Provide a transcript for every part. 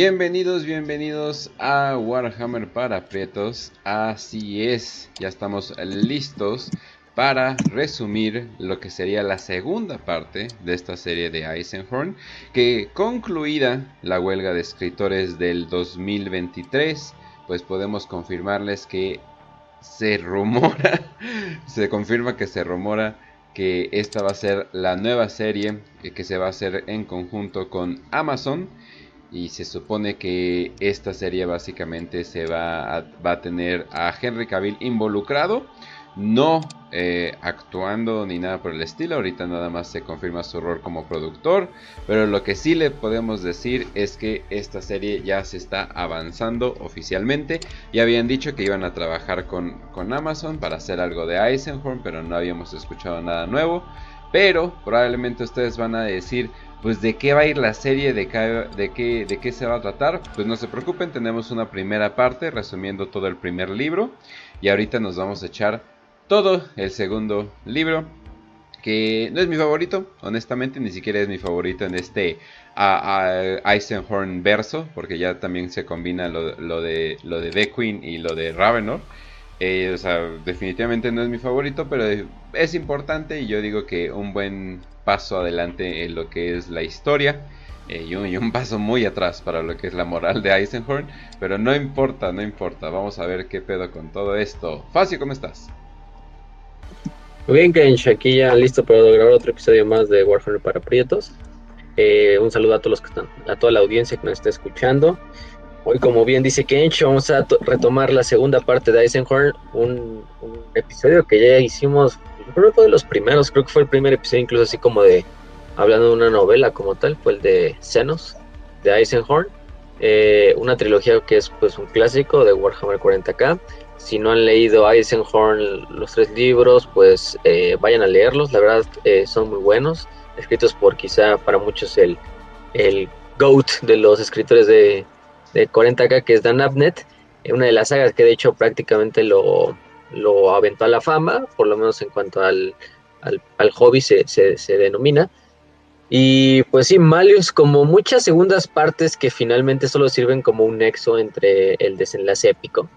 Bienvenidos, bienvenidos a Warhammer para Prietos. Así es, ya estamos listos para resumir lo que sería la segunda parte de esta serie de Eisenhorn, que concluida la huelga de escritores del 2023, pues podemos confirmarles que se rumora, se confirma que se rumora que esta va a ser la nueva serie que se va a hacer en conjunto con Amazon y se supone que esta serie básicamente se va a, tener a Henry Cavill involucrado, no eh, actuando ni nada por el estilo, ahorita nada más se confirma su rol como productor, pero lo que sí le podemos decir es que esta serie ya se está avanzando oficialmente, ya habían dicho que iban a trabajar con, con Amazon para hacer algo de Eisenhorn, pero no habíamos escuchado nada nuevo, pero probablemente ustedes van a decir, pues de qué va a ir la serie, de qué, de qué, se va a tratar, pues no se preocupen, tenemos una primera parte resumiendo todo el primer libro y ahorita nos vamos a echar todo el segundo libro que no es mi favorito, honestamente, ni siquiera es mi favorito en este Eisenhorn verso, porque ya también se combina lo, de lo de The Queen y lo de Ravenor. Eh, o sea, definitivamente no es mi favorito, pero es importante y yo digo que un buen paso adelante en lo que es la historia. Eh, y, un, paso muy atrás para lo que es la moral de Eisenhorn. Pero no importa, no importa. Vamos a ver qué pedo con todo esto. Facio, ¿cómo estás? Muy bien, Kench, aquí ya listo para grabar otro episodio más de Warhammer para Prietos. Eh, un saludo a todos los que están, a toda la audiencia que nos está escuchando. Hoy, como bien dice Kench, vamos a retomar la segunda parte de Eisenhorn, un, un episodio que ya hicimos que fue de los primeros, creo que fue el primer episodio incluso así como de, hablando de una novela como tal, fue el de Xenos, de Eisenhorn, eh, una trilogía que es pues un clásico de Warhammer 40k. Si no han leído Eisenhorn, los tres libros, pues eh, vayan a leerlos, la verdad eh, son muy buenos, escritos por quizá para muchos el, el GOAT de los escritores de, de 40k, que es Dan Abnett, una de las sagas que de hecho prácticamente lo, lo aventó a la fama, por lo menos en cuanto al, al, hobby se, se, denomina. Y pues sí, Malius, como muchas segundas partes que finalmente solo sirven como un nexo entre el desenlace épico,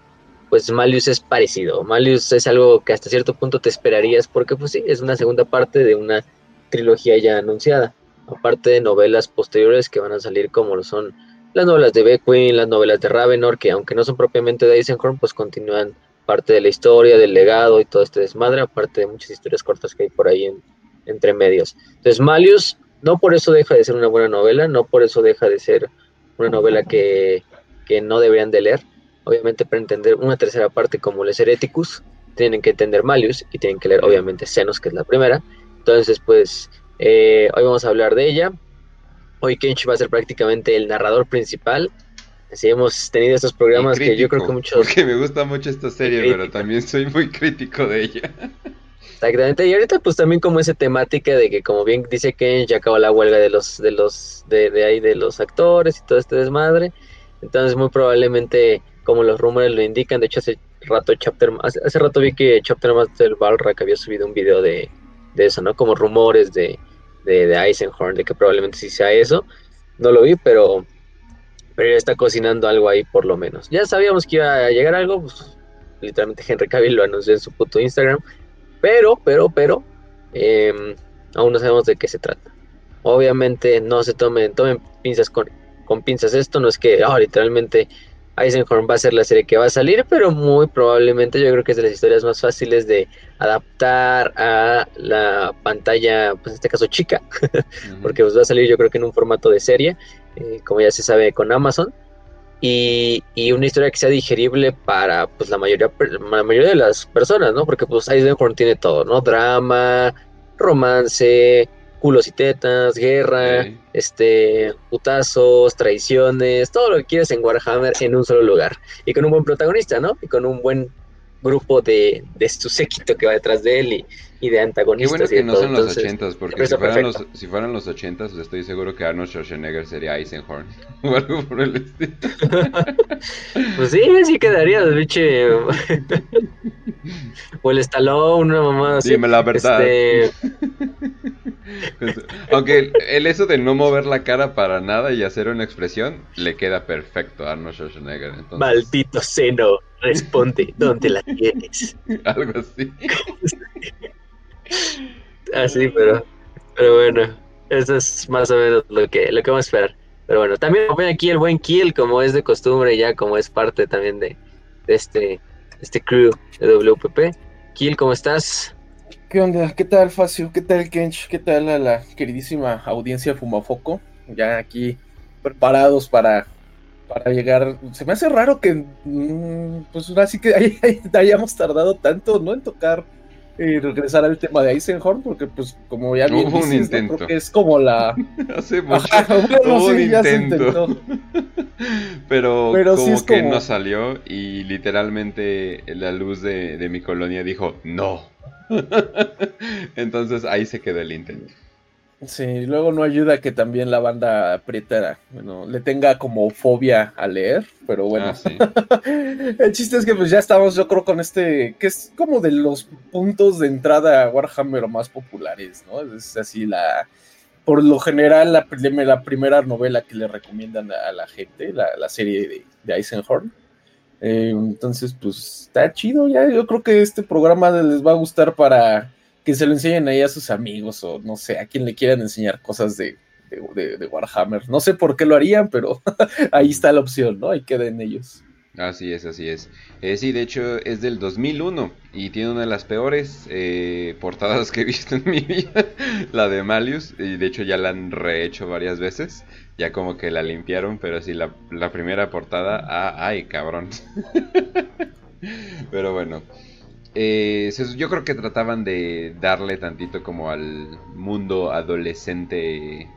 pues Malius es parecido. Malius es algo que hasta cierto punto te esperarías porque pues sí, es una segunda parte de una trilogía ya anunciada. Aparte de novelas posteriores que van a salir como lo son las novelas de Beckwin, las novelas de Ravenor, que aunque no son propiamente de Eisenhorn, pues continúan parte de la historia, del legado y todo este desmadre, aparte de muchas historias cortas que hay por ahí en, entre medios. Entonces, Malius no por eso deja de ser una buena novela, no por eso deja de ser una novela que, que no deberían de leer. Obviamente, para entender una tercera parte como Les Hereticus, tienen que entender Malius y tienen que leer, obviamente, Senos, que es la primera. Entonces, pues, eh, hoy vamos a hablar de ella. Hoy Kench va a ser prácticamente el narrador principal Así hemos tenido estos programas que yo creo que muchos... Porque me gusta mucho esta serie, pero también soy muy crítico de ella. Exactamente, y ahorita pues también como esa temática de que como bien dice Ken, ya acabó la huelga de los, de los, de, de ahí de los actores y todo este desmadre. Entonces muy probablemente, como los rumores lo indican, de hecho hace rato Chapter, hace, hace rato vi que Chapter Master Balrack había subido un video de, de eso, ¿no? Como rumores de, de, de Eisenhorn, de que probablemente sí sea eso. No lo vi, pero pero ya está cocinando algo ahí por lo menos. Ya sabíamos que iba a llegar algo, pues, literalmente Henry Cavill lo anunció en su puto Instagram, pero, pero, pero, em, aún no sabemos de qué se trata. Obviamente no se tomen, tomen pinzas con, con pinzas. Esto, no es que oh, literalmente Eisenhorn va a ser la serie que va a salir, pero muy probablemente yo creo que es de las historias más fáciles de adaptar a la pantalla, pues en este caso chica, porque pues va a salir yo creo que en un formato de serie, eh, como ya se sabe con Amazon, y, una historia que sea digerible para pues la mayoría, la mayoría de las personas, ¿no? Porque pues Eisenhorn tiene todo, ¿no? Drama, romance, culos y tetas, guerra, este, putazos, traiciones, todo lo que quieres en Warhammer en un solo lugar. Y con un buen protagonista, ¿no? Y con un buen grupo de, de su séquito que va detrás de él y, y de antagonistas. Qué bueno que no son los ochentas, porque si fueran los, si fueran los ochentas, estoy seguro que Arnold Schwarzenegger sería Eisenhorn o algo por el estilo. pues sí, sí quedaría, biche. o el Stallone, una mamada así. Dime la verdad. Este... Aunque el, eso de no mover la cara para nada y hacer una expresión le queda perfecto a Arnold Schwarzenegger. Maldito seno, responde, ¿dónde la tienes? Algo así. así, pero, pero bueno, eso es más o menos lo que, lo que vamos a esperar. Pero bueno, también ven aquí el buen Kill, como es de costumbre ya, como es parte también de, este, este crew de WPP. Kill, ¿cómo estás? ¿Qué onda? ¿Qué tal, Facio? ¿Qué tal, Kench? ¿Qué tal a la queridísima audiencia Fumafoco? Ya aquí preparados para, para llegar. Se me hace raro que, mm, pues ahora sí que hayamos tardado tanto, ¿no? En tocar y regresar al tema de Eisenhorn, porque pues como ya bien un intento. creo que es como la... Hace mucho, un intento. Pero, como que no salió y literalmente la luz de, de mi colonia dijo no. Entonces ahí se quedó el intento. Sí, luego no ayuda que también la banda aprieta, bueno, le tenga como fobia a leer, pero bueno. Ah, el chiste es que pues ya estamos, yo creo, con este, que es como de los puntos de entrada a Warhammer más populares, ¿no? Es así la, por lo general, la, la primera novela que le recomiendan a, la gente, la, serie de, Eisenhorn. Eh, entonces, pues está chido, ya yo creo que este programa les va a gustar para que se lo enseñen ahí a sus amigos o no sé, a quien le quieran enseñar cosas de, de, Warhammer. No sé por qué lo harían, pero ahí está la opción, ¿no? Ahí queden ellos. Así es, así es. Eh, sí, de hecho es del 2001 y tiene una de las peores eh, portadas que he visto en mi vida, la de Malius, y de hecho ya la han rehecho varias veces, ya como que la limpiaron, pero sí, la, primera portada, ah, ay, cabrón. pero bueno, eh, yo creo que trataban de darle tantito como al mundo adolescente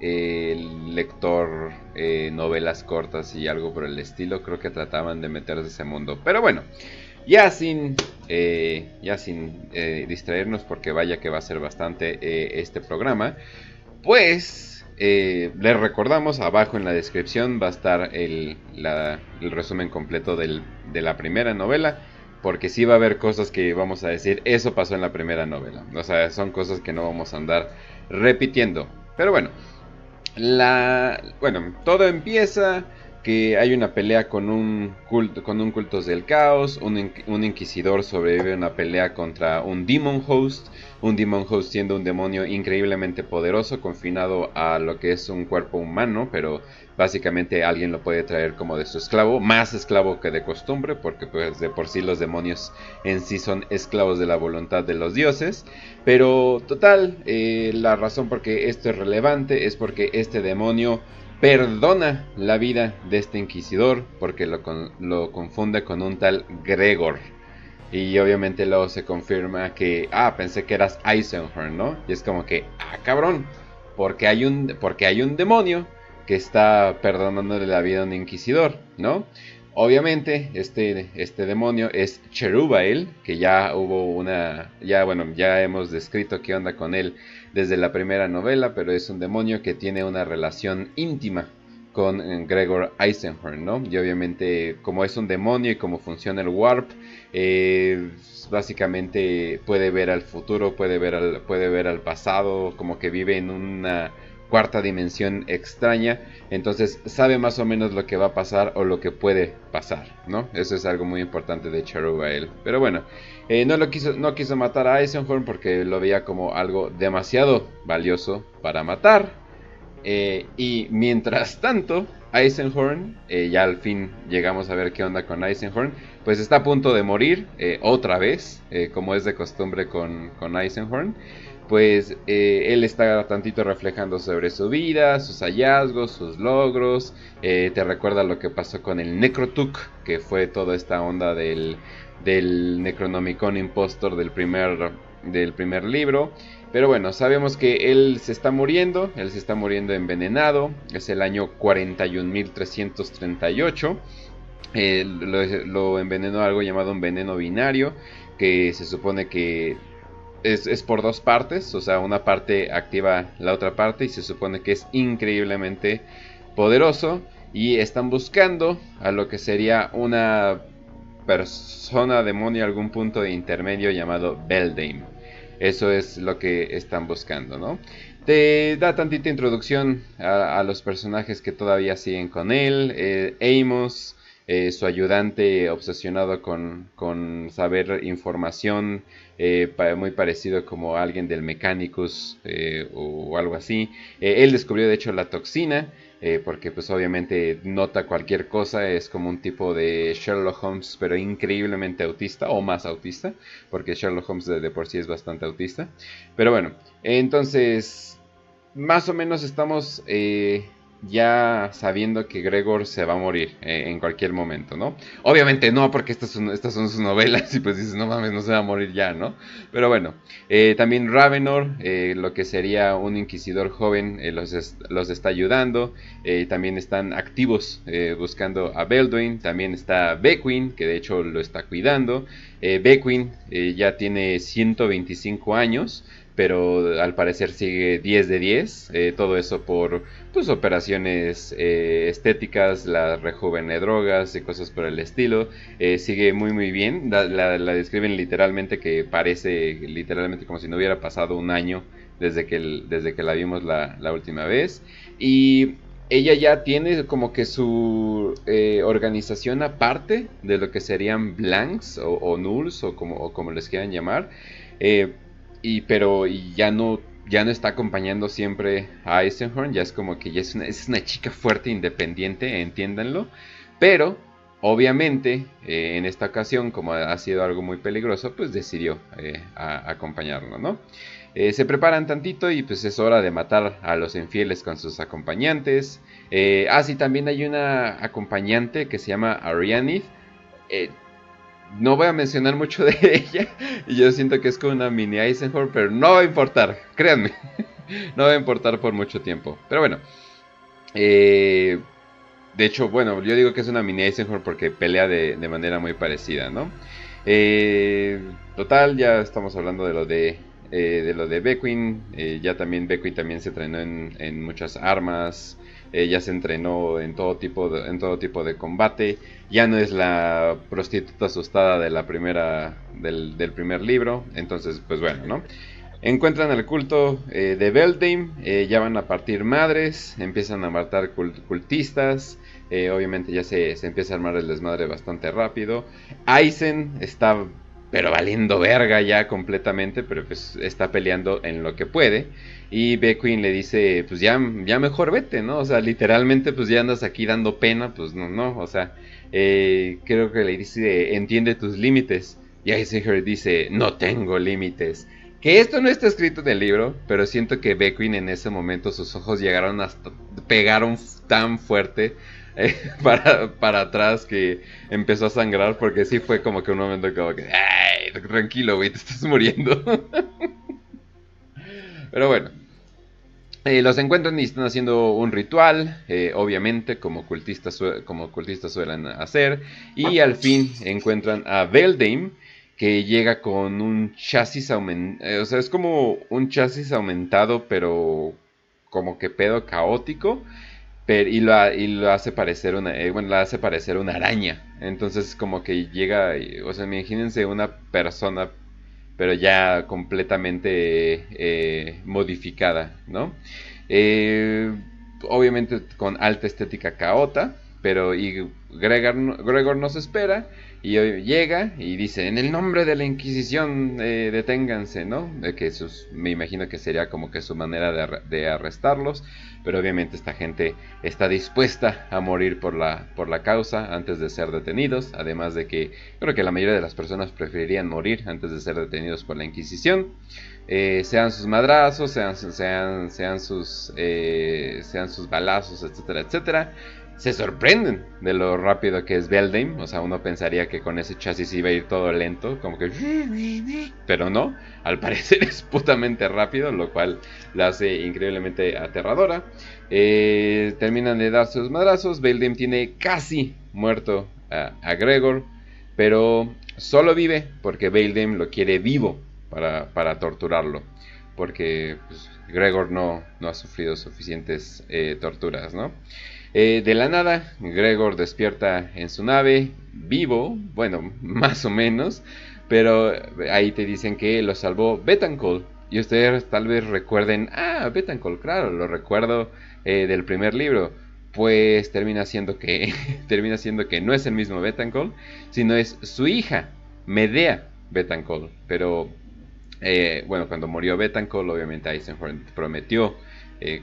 eh, lector, eh, novelas cortas y algo por el estilo. Creo que trataban de meterse ese mundo. Pero bueno, ya sin, ya sin distraernos, porque vaya que va a ser bastante este programa, pues les recordamos abajo en la descripción va a estar el, resumen completo de la primera novela porque sí va a haber cosas que vamos a decir, eso pasó en la primera novela. O sea, son cosas que no vamos a andar repitiendo. Pero bueno, la bueno, todo empieza que hay una pelea con un culto, con un cultos del caos, un, un, inquisidor sobrevive a una pelea contra un demon host, un demon host siendo un demonio increíblemente poderoso, confinado a lo que es un cuerpo humano, pero básicamente alguien lo puede traer como de su esclavo, más esclavo que de costumbre, porque pues de por sí los demonios en sí son esclavos de la voluntad de los dioses, pero total, eh, la razón por qué esto es relevante es porque este demonio perdona la vida de este inquisidor porque lo, lo, confunde con un tal Gregor. Y obviamente luego se confirma que, ah, pensé que eras Eisenhorn, ¿no? Y es como que, ah, cabrón, porque hay un, porque hay un demonio que está perdonándole la vida a un inquisidor, ¿no? Obviamente, este, este demonio es Cherubael, que ya hubo una, ya bueno, ya hemos descrito qué onda con él desde la primera novela, pero es un demonio que tiene una relación íntima con eh, Gregor Eisenhorn, ¿no? Y obviamente, como es un demonio y como funciona el Warp, eh, básicamente puede ver al futuro, puede ver al, puede ver al pasado, como que vive en una cuarta dimensión extraña, entonces sabe más o menos lo que va a pasar o lo que puede pasar, ¿no? Eso es algo muy importante de él. Pero bueno, eh, no, lo quiso, no quiso matar a Eisenhorn porque lo veía como algo demasiado valioso para matar. Eh, y mientras tanto, Eisenhorn, eh, ya al fin llegamos a ver qué onda con Eisenhorn, pues está a punto de morir otra vez, como es de costumbre con, con Eisenhorn pues él está tantito reflejando sobre su vida, sus hallazgos, sus logros. Te recuerda lo que pasó con el Necrotuk, que fue toda esta onda del, del Necronomicon Impostor del primer, del primer libro. Pero bueno, sabemos que él se está muriendo, él se está muriendo envenenado, es el año 41.338. Eh, lo, lo envenenó algo llamado un veneno binario, que se supone que es, por dos partes, o sea, una parte activa la otra parte y se supone que es increíblemente poderoso y están buscando a lo que sería una persona demonio algún punto de intermedio llamado Beldame. eso es lo que están buscando, ¿no? Te da tantita introducción a, los personajes que todavía siguen con él. Eh, Amos, eh, su ayudante obsesionado con, con saber información, eh, muy parecido como alguien del Mechanicus o, algo así. él descubrió de hecho la toxina. Porque pues obviamente nota cualquier cosa, es como un tipo de Sherlock Holmes, pero increíblemente autista, o más autista, porque Sherlock Holmes de por sí es bastante autista. Pero bueno, entonces más o menos estamos eh, ya sabiendo que Gregor se va a morir eh, en cualquier momento, ¿no? Obviamente no, porque estas son, sus novelas y pues dices, no mames, no se va a morir ya, ¿no? Pero bueno, eh, también Ravenor, lo que sería un inquisidor joven, los, está ayudando, también están activos buscando a Belduin, también está Beckwin, que de hecho lo está cuidando, Beckwin ya tiene 125 años, pero al parecer sigue 10 de 10. Eh, todo eso por pues, operaciones eh, estéticas, la rejuven de drogas y cosas por el estilo. Eh, sigue muy muy bien. La, describen literalmente que parece literalmente como si no hubiera pasado un año desde que, desde que la vimos la, última vez. Y ella ya tiene como que su organización aparte de lo que serían blanks o, nulls o como, o como les quieran llamar y pero ya no ya no está acompañando siempre a Eisenhorn, ya es como que ya es una, es una chica fuerte independiente, entiéndanlo, pero obviamente eh, en esta ocasión, como ha sido algo muy peligroso, pues decidió eh, acompañarlo, ¿no? Eh, se preparan tantito y pues es hora de matar a los infieles con sus acompañantes. ah, sí, también hay una acompañante que se llama Arianith no voy a mencionar mucho de ella. Y yo siento que es como una mini Eisenhower, pero no va a importar, créanme. no va a importar por mucho tiempo. Pero bueno. Eh, de hecho, bueno, yo digo que es una mini Eisenhower porque pelea de, manera muy parecida, ¿no? Eh, total, ya estamos hablando de lo de, eh, de lo de Beckwin. ya también Beckwin también se entrenó en, en muchas armas. Ella se entrenó en todo tipo de, en todo tipo de combate. Ya no es la prostituta asustada de la primera del, primer libro. Entonces, pues bueno, ¿no? Encuentran el culto eh, de Beldame, eh, ya van a partir madres, empiezan a matar cultistas, eh, obviamente ya se, se, empieza a armar el desmadre bastante rápido. Aizen está pero valiendo verga ya completamente, pero pues está peleando en lo que puede. Y Beckwin le dice, pues ya, ya mejor vete, ¿no? O sea, literalmente pues ya andas aquí dando pena, pues no, no, o sea, eh, creo que le dice, entiende tus límites. Y Eisenhower dice, no tengo límites. Que esto no está escrito en el libro, pero siento que Beckwin en ese momento sus ojos llegaron hasta, pegaron tan fuerte eh, para, para atrás que empezó a sangrar porque sí fue como que un momento como que, ay, tranquilo, güey, te estás muriendo. Pero bueno, eh, los encuentran y están haciendo un ritual, eh, obviamente, como cultistas, como cultistas suelen hacer. Y al fin encuentran a Beldame, que llega con un chasis aumentado. Eh, o sea, es como un chasis aumentado, pero como que pedo caótico. Y, lo, y lo hace parecer una. bueno, la hace parecer una araña. Entonces, como que llega. O sea, imagínense una persona pero ya completamente eh, modificada, ¿no? Eh, obviamente con alta estética caota, pero y Gregor, Gregor nos espera y llega y dice, en el nombre de la Inquisición, eh, deténganse, ¿no? De que sus, me imagino que sería como que su manera de, arrestarlos, pero obviamente esta gente está dispuesta a morir por la, por la causa antes de ser detenidos, además de que creo que la mayoría de las personas preferirían morir antes de ser detenidos por la Inquisición. Eh, sean sus madrazos, sean, sean, sean, sus, eh, sean sus balazos, etcétera, etcétera se sorprenden de lo rápido que es Beldame. O sea, uno pensaría que con ese chasis iba a ir todo lento, como que... Pero no, al parecer es putamente rápido, lo cual la hace increíblemente aterradora. Eh, terminan de dar sus madrazos. Beldame tiene casi muerto a, Gregor, pero solo vive porque Beldame lo quiere vivo para, torturarlo. Porque pues, Gregor no, no ha sufrido suficientes eh, torturas, ¿no? Eh, de la nada, Gregor despierta en su nave, vivo, bueno, más o menos, Pero ahí te dicen que lo salvó Betancourt. Y ustedes tal vez recuerden, ah, Betancourt, claro, lo recuerdo eh, del primer libro. Pues termina siendo que termina siendo que no es el mismo Betancourt, sino es su hija, Medea Betancourt. Pero eh, bueno, cuando murió Betancourt, obviamente Eisenhower prometió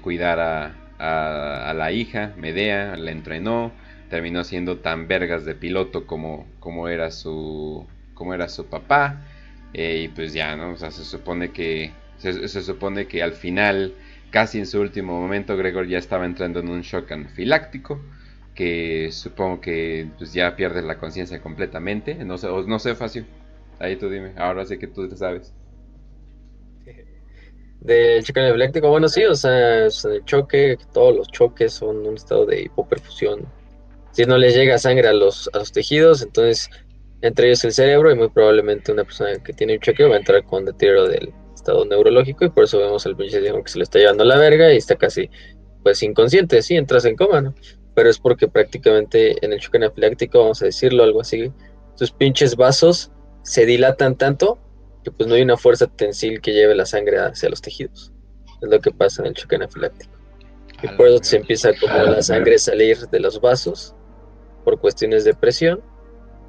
cuidar a, a, la hija, Medea, la entrenó, terminó siendo tan vergas de piloto como, como, era, su, como era su papá. Eh, y pues ya, ¿no? Se supone que. Se, supone que al final, casi en su último momento, Gregor ya estaba entrando en un shock anafiláctico. Que supongo que pues, ya pierde la conciencia completamente. No sé, no sé, Facio. Ahí tú dime. Ahora sí que tú te sabes. De choque anafiláctico, bueno, sí, o sea, el choque, todos los choques son un estado de hipoperfusión. Si no les llega sangre a los, a los tejidos, entonces entre ellos el cerebro y muy probablemente una persona que tiene un choque va a entrar con deterioro del estado neurológico y por eso vemos al pinche que se le está llevando la verga y está casi pues inconsciente, sí, entras en coma, ¿no? Pero es porque prácticamente en el choque anafiláctico, vamos a decirlo, algo así, tus pinches vasos se dilatan tanto que pues no hay una fuerza tensil que lleve la sangre hacia los tejidos. Es lo que pasa en el choque anafiláctico. Y por eso se empieza como la sangre a salir de los vasos por cuestiones de presión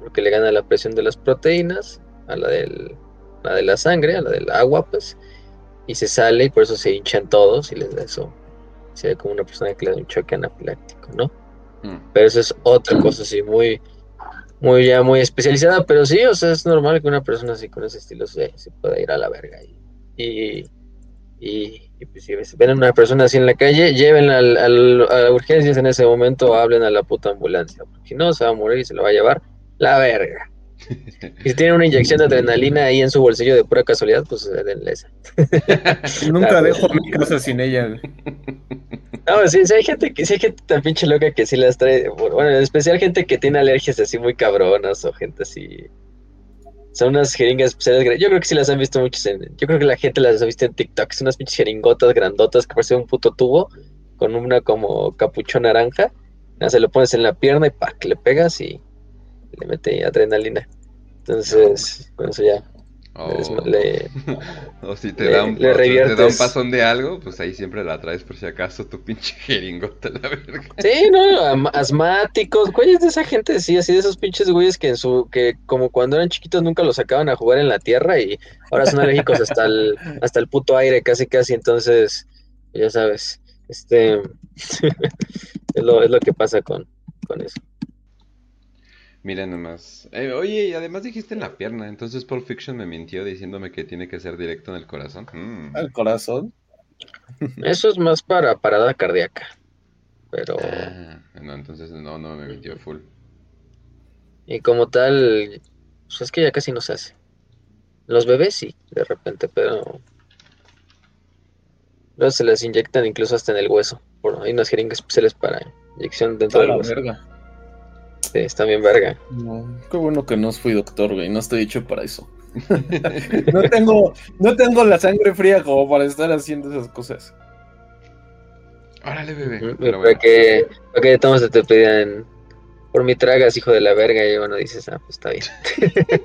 porque le gana la presión de las proteínas a la, del, la de la sangre, a la del agua, pues, y se sale y por eso se hinchan todos y les da eso. Se ve como una persona que le da un choque anafiláctico, ¿no? Mm. Pero eso es otra cosa así, muy, muy ya muy especializada, pero sí, o sea, es normal que una persona así con ese estilo se, se pueda ir a la verga. Y, y, y, pues si ven a una persona así en la calle, llévenla al, al, a urgencias en ese momento, hablen a la puta ambulancia, porque si no, se va a morir y se lo va a llevar la verga. Y si tiene una inyección de adrenalina ahí en su bolsillo de pura casualidad, pues denle esa. Nunca dejo mi casa sin ella. No, sí, sí, hay gente que sí hay gente tan pinche loca que sí las trae. Bueno, en especial gente que tiene alergias así muy cabronas o gente así. Son unas jeringas especiales. Yo creo que sí las han visto muchos en. Yo creo que la gente las ha visto en TikTok. Son unas pinches jeringotas grandotas que parecen un puto tubo con una como capuchón naranja. se lo pones en la pierna y pa, que le pegas y le mete adrenalina. Entonces, con eso ya. Le, o si te, da un, te da un pasón de algo, pues ahí siempre la traes por si acaso tu pinche jeringota, la verga. Sí, no, asmáticos, güeyes de esa gente, sí, así de esos pinches güeyes que en su, que como cuando eran chiquitos nunca los sacaban a jugar en la tierra y ahora son alérgicos hasta el, hasta el puto aire, casi casi, entonces, ya sabes, este es, lo, es lo que pasa con, con eso. Mira nomás. Eh, oye, y además dijiste en la pierna, entonces Pulp Fiction me mintió diciéndome que tiene que ser directo en el corazón. Mm. ¿El corazón? Eso es más para parada cardíaca. Pero. Ah, no, entonces no, no me mintió full. Y como tal, pues es que ya casi no se hace. Los bebés sí, de repente, pero. Luego se les inyectan incluso hasta en el hueso. Por, hay unas jeringas especiales para inyección dentro del hueso. Sí, está bien verga. qué bueno que no fui doctor, güey. No estoy hecho para eso. no, tengo, no tengo la sangre fría como para estar haciendo esas cosas. Órale, bebé. para, que, para que todos te pedían por mi tragas, hijo de la verga, y bueno, dices, ah, pues está bien.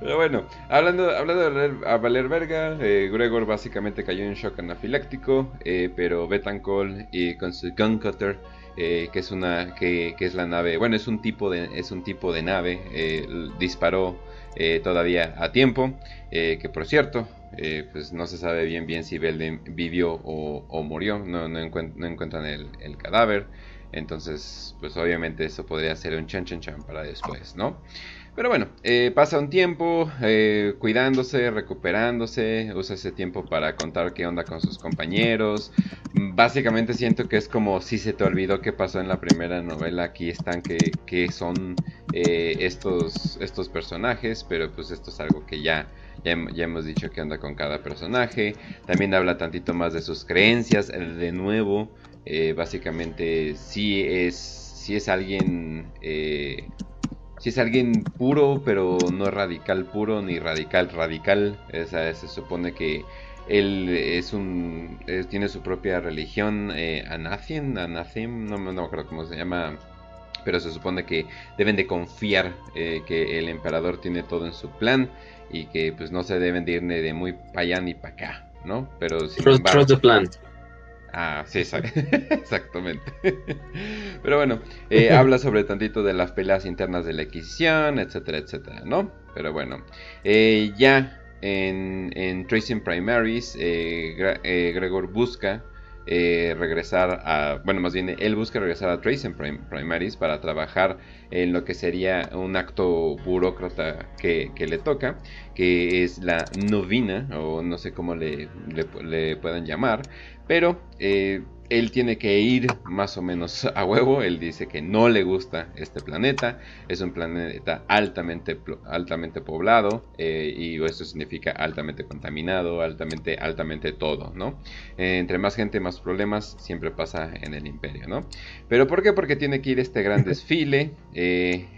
Pero bueno, hablando, hablando de valer, a valer verga, eh, Gregor básicamente cayó en shock anafiláctico, eh, pero Betancourt y con su gun cutter eh, que es una que, es la nave bueno es un tipo de es un tipo de nave eh, disparó eh, todavía a tiempo que por cierto pues no se sabe bien bien si Belden vivió o, murió no, no, encuentran el, el, cadáver entonces pues obviamente eso podría ser un chan chan chan para después no pero bueno, eh, pasa un tiempo eh, cuidándose, recuperándose, usa ese tiempo para contar qué onda con sus compañeros. Básicamente siento que es como si se te olvidó qué pasó en la primera novela. Aquí están que, son eh, estos, estos personajes, pero pues esto es algo que ya, ya, hemos dicho que onda con cada personaje. También habla tantito más de sus creencias. De nuevo, básicamente sí es, sí es alguien si es alguien puro, pero no radical puro ni radical radical. Esa, se supone que él es un tiene su propia religión, eh, Anacien, no, me acuerdo cómo se llama pero se supone que deben de confiar eh, que el emperador tiene todo en su plan y que pues no se deben de ir ni de muy para allá ni para acá, ¿no? Pero sin trust, the plan. Ah, sí, exactamente. Pero bueno, eh, habla sobre tantito de las peleas internas de la Inquisición, etcétera, etcétera, ¿no? Pero bueno, eh, ya en, en Tracing Primaries, Gregor busca eh, regresar a, bueno, más bien él busca regresar a Trace en Primaries para trabajar en lo que sería un acto burócrata que, le toca, que es la novina, o no sé cómo le, le, puedan llamar, pero eh, él tiene que ir más o menos a huevo. Él dice que no le gusta este planeta. Es un planeta altamente, altamente poblado. Eh, y eso significa altamente contaminado, altamente, altamente todo, ¿no? Eh, entre más gente, más problemas. Siempre pasa en el imperio, ¿no? Pero ¿por qué? Porque tiene que ir este gran desfile. Eh,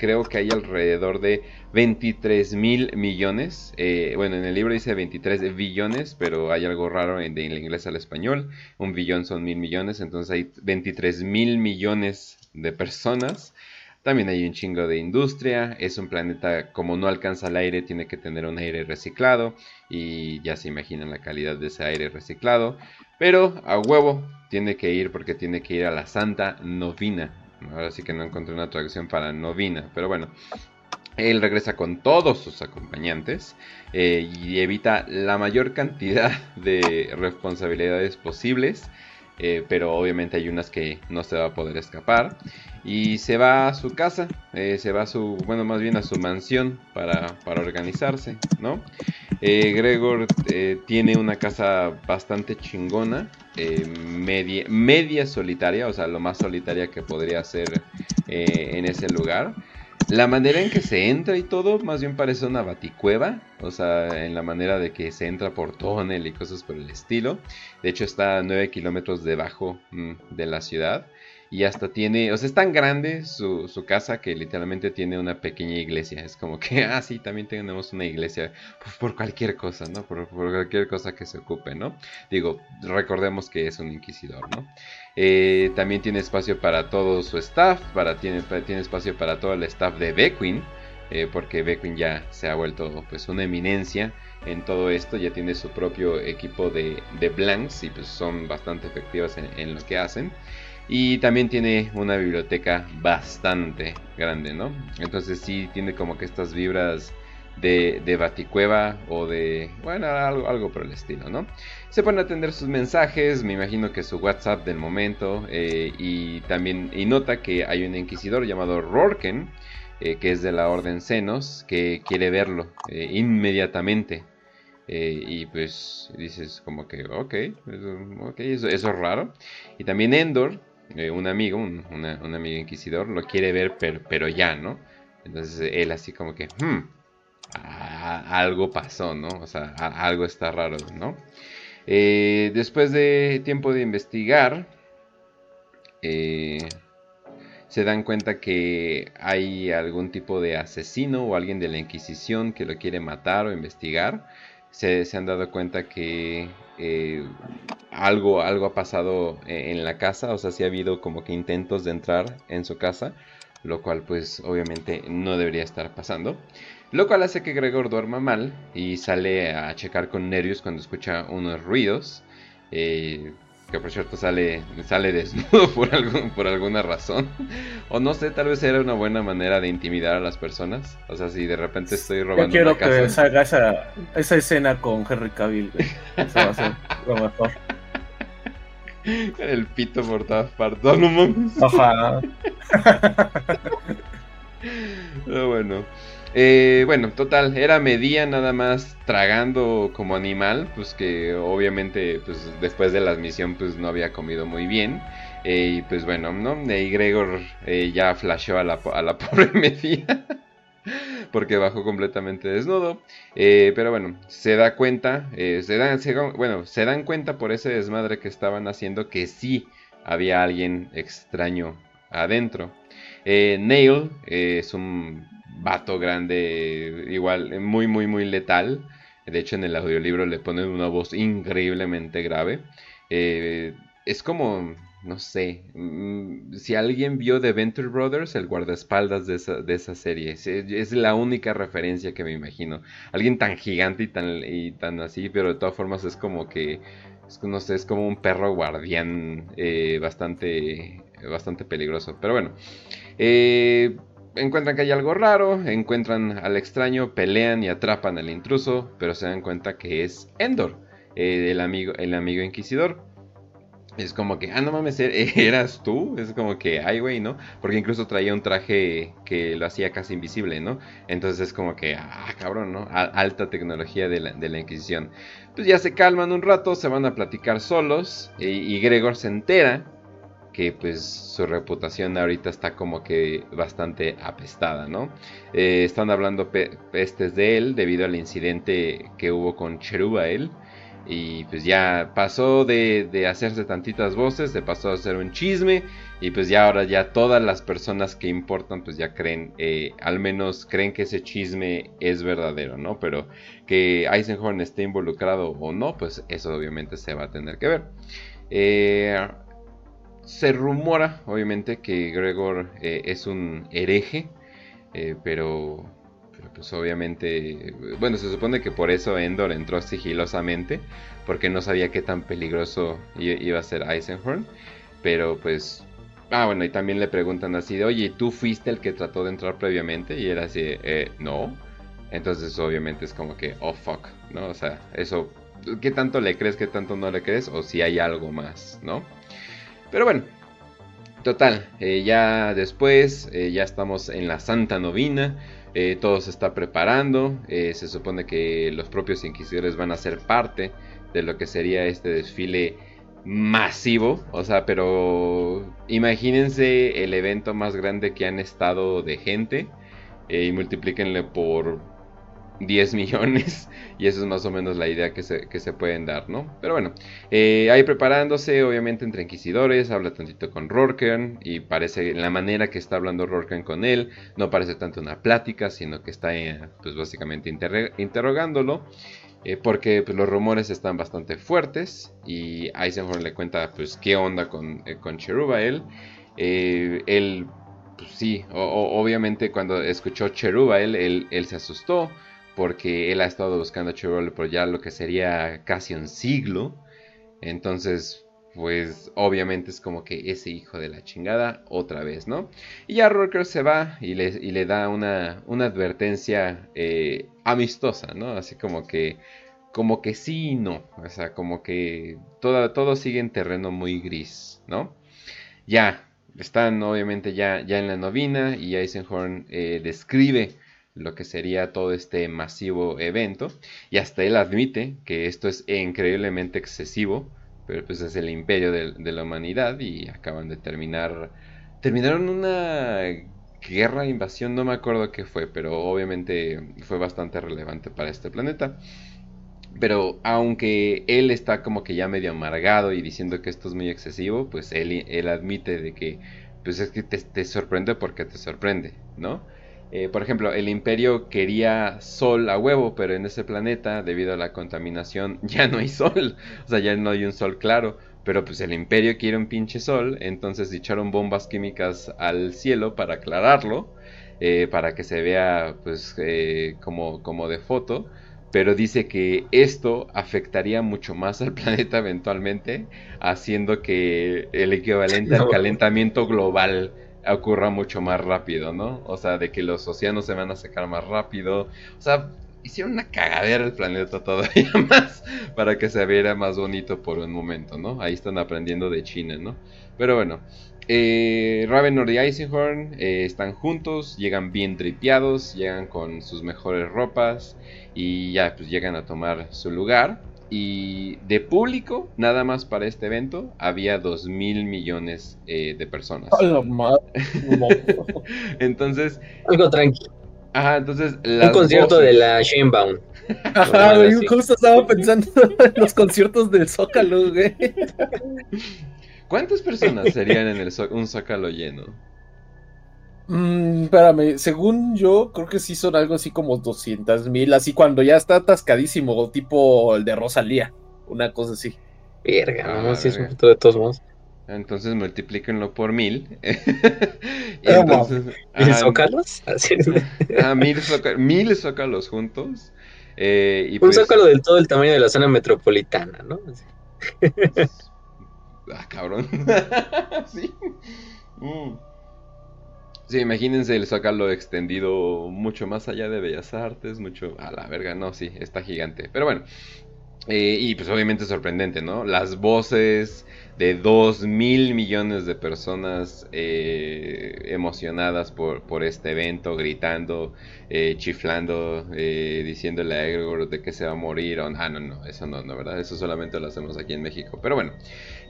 creo que hay alrededor de 23 mil millones. Eh, bueno, en el libro dice 23 billones, pero hay algo raro en, el inglés al español. Un billón son mil millones, entonces hay 23 mil millones de personas. También hay un chingo de industria. Es un planeta, como no alcanza el aire, tiene que tener un aire reciclado. Y ya se imaginan la calidad de ese aire reciclado. Pero a huevo tiene que ir porque tiene que ir a la Santa Novina. Ahora sí que no encontré una traducción para novina, pero bueno. Él regresa con todos sus acompañantes eh, y evita la mayor cantidad de responsabilidades posibles. Eh, pero obviamente hay unas que no se va a poder escapar. Y se va a su casa, eh, se va a su, bueno, más bien a su mansión para, para organizarse, ¿no? Gregor tiene una casa bastante chingona, eh, media, media solitaria, o sea, lo más solitaria que podría ser eh, en ese lugar. La manera en que se entra y todo, más bien parece una baticueva, o sea, en la manera de que se entra por túnel y cosas por el estilo. De hecho, está a 9 kilómetros debajo mm, de la ciudad. Y hasta tiene, o sea, es tan grande su, casa que literalmente tiene una pequeña iglesia. Es como que, ah, sí, también tenemos una iglesia pues, por cualquier cosa, ¿no? Por, cualquier cosa que se ocupe, ¿no? Digo, recordemos que es un inquisidor, ¿no? Eh, también tiene espacio para todo su staff, para, tiene, tiene espacio para todo el staff de Beckwin, eh, porque Beckwin ya se ha vuelto pues una eminencia en todo esto, ya tiene su propio equipo de, de blanks y pues son bastante efectivas en, lo que hacen. Y también tiene una biblioteca bastante grande, ¿no? Entonces sí tiene como que estas vibras de, de Baticueva o de, bueno, algo, algo, por el estilo, ¿no? Se a atender sus mensajes, me imagino que su WhatsApp del momento, eh, y también, y nota que hay un inquisidor llamado Rorken, eh, que es de la Orden Senos, que quiere verlo eh, inmediatamente. y pues dices como que, ok, eso, eso, es raro. Y también Endor, un amigo, un, amigo inquisidor, lo quiere ver, pero, ya, ¿no? Entonces él así como que, hmm, algo pasó, ¿no? O sea, algo está raro, ¿no? Eh, después de tiempo de investigar, eh, se dan cuenta que hay algún tipo de asesino o alguien de la Inquisición que lo quiere matar o investigar. Se, han dado cuenta que eh, algo, algo ha pasado en la casa, o sea, si ha habido como que intentos de entrar en su casa, lo cual pues obviamente no debería estar pasando. Lo cual hace que Gregor duerma mal y sale a checar con nervios cuando escucha unos ruidos. Eh, que por cierto sale, sale desnudo por, algún, por alguna razón. O no sé, tal vez era una buena manera de intimidar a las personas. O sea, si de repente estoy robando. Yo quiero que salga esa, esa escena con Henry Cavill. Eso va a ser lo mejor. El pito por todas partes. No, Ojalá. Pero bueno. Eh, bueno, total, era Medía nada más tragando como animal, pues que obviamente pues después de la misión pues no había comido muy bien. Eh, y pues bueno, ¿no? Y Gregor eh, ya flasheó a la, pobre Medía. porque bajó completamente desnudo. pero bueno, se da cuenta, se dan, bueno, se dan cuenta por ese desmadre que estaban haciendo que sí había alguien extraño adentro. Neil es un vato grande, igual, muy, muy, muy letal. De hecho, en el audiolibro le ponen una voz increíblemente grave. Eh, es como, no sé, mm, si alguien vio The Venture Brothers, el guardaespaldas de esa, de esa serie, es, la única referencia que me imagino. Alguien tan gigante y tan, y tan así, pero de todas formas es como que, no sé, es como un perro guardián eh, bastante, bastante peligroso. Pero bueno, eh, encuentran que hay algo raro, encuentran al extraño, pelean y atrapan al intruso, pero se dan cuenta que es Endor, eh, el, amigo, el amigo inquisidor. Es como que, ah, no mames, ¿er-, eras tú. Es como que, ay, güey, ¿no? Porque incluso traía un traje que lo hacía casi invisible, ¿no? Entonces es como que, ah, cabrón, ¿no? alta tecnología de la, Inquisición. Pues ya se calman un rato, se van a platicar solos. y Gregor se entera que pues su reputación ahorita está como que bastante apestada, ¿no? Eh, están hablando pestes de él debido al incidente que hubo con Cherubael. Y pues ya pasó de, hacerse tantitas voces, se pasó a hacer un chisme. Y pues ya ahora ya todas las personas que importan pues ya creen, eh, al menos creen que ese chisme es verdadero, ¿no? Pero que Eisenhorn esté involucrado o no, pues eso obviamente se va a tener que ver. Eh, se rumora, obviamente, que Gregor eh, es un hereje, eh, pero, pues obviamente, bueno, se supone que por eso Endor entró sigilosamente, porque no sabía qué tan peligroso iba a ser Eisenhorn, pero pues... Ah, bueno, y también le preguntan así de, oye, ¿tú fuiste el que trató de entrar previamente? Y era así, eh, no. Entonces obviamente es como que, oh, fuck, ¿no? O sea, eso, ¿qué tanto le crees, qué tanto no le crees? O si hay algo más, ¿no? Pero bueno, total, eh, ya después, eh, ya estamos en la Santa Novina. Eh, todo se está preparando. se supone que los propios inquisidores van a ser parte de lo que sería este desfile masivo. O sea, pero imagínense el evento más grande que han estado de gente. y multiplíquenle por 10 millones. Y eso es más o menos la idea que se, que se pueden dar, ¿no? Pero bueno, eh, ahí preparándose, obviamente, entre inquisidores, habla tantito con Rorken. Y parece, la manera que está hablando Rorken con él, no parece tanto una plática, sino que está, eh, pues básicamente interrogándolo. Eh, porque pues, los rumores están bastante fuertes. Y Eisenhorn le cuenta, pues, qué onda con, con Cherubael. él pues sí, obviamente cuando escuchó Cherubael, él, él se asustó porque él ha estado buscando a Chevrolet por ya lo que sería casi un siglo. Entonces, pues obviamente es como que ese hijo de la chingada otra vez, ¿no? Y ya Rocker se va y le, le da una, una advertencia eh, amistosa, ¿no? Así como que, como que sí y no, o sea, como que todo, todo sigue en terreno muy gris, ¿no? Ya, están obviamente ya, ya en la novina y Eisenhorn eh, describe lo que sería todo este masivo evento. Y hasta él admite que esto es increíblemente excesivo, pero pues es el imperio de, la humanidad y acaban de terminar... Terminaron una guerra, invasión, no me acuerdo qué fue, pero obviamente fue bastante relevante para este planeta. Pero aunque él está como que ya medio amargado y diciendo que esto es muy excesivo, pues él, él admite de que pues es que te sorprende porque te sorprende, ¿no? Eh, por ejemplo, el imperio quería sol a huevo, pero en ese planeta, debido a la contaminación, ya no hay sol. O sea, ya no hay un sol claro. Pero pues el imperio quiere un pinche sol, entonces echaron bombas químicas al cielo para aclararlo, eh, para que se vea pues eh, como, como de foto. Pero dice que esto afectaría mucho más al planeta eventualmente, haciendo que el equivalente al calentamiento global ocurra mucho más rápido, ¿no? O sea, de que los océanos se van a secar más rápido. O sea, hicieron una cagadera el planeta todavía más para que se viera más bonito por un momento, ¿no? Ahí están aprendiendo de China, ¿no? Pero bueno, eh, Ravenor y Eisenhorn eh, están juntos, llegan bien tripeados, llegan con sus mejores ropas y ya pues llegan a tomar su lugar. Y de público, nada más para este evento, había 2 mil millones eh, de personas. entonces. Algo tranquilo. Ajá, entonces. Un concierto de la Shenbaum. Ajá, güey, justo estaba pensando en los conciertos del Zócalo, güey. ¿Cuántas personas serían en el un Zócalo lleno? Mm, espérame, según yo, creo que sí son algo así como 200 mil, así cuando ya está atascadísimo, tipo el de Rosalía, una cosa así. Verga, no, si es un de todos modos. entonces multiplíquenlo por mil. entonces, ¿Mil zócalos? ah, mil, zócalos, juntos. Eh, y Un pues zócalo del todo el tamaño de la zona metropolitana, ¿no? ah, cabrón. sí. Mm. Sí, imagínense el Zócalo extendido mucho más allá de Bellas Artes, mucho... A la verga, no, sí, está gigante. Pero bueno, eh, y pues obviamente sorprendente, ¿no? Las voces de 2 mil millones de personas eh, emocionadas por, por, este evento, gritando, eh, chiflando, diciéndole a Egregor de que se va a morir. Ah, no, no, eso no, no, ¿verdad? Eso solamente lo hacemos aquí en México. Pero bueno,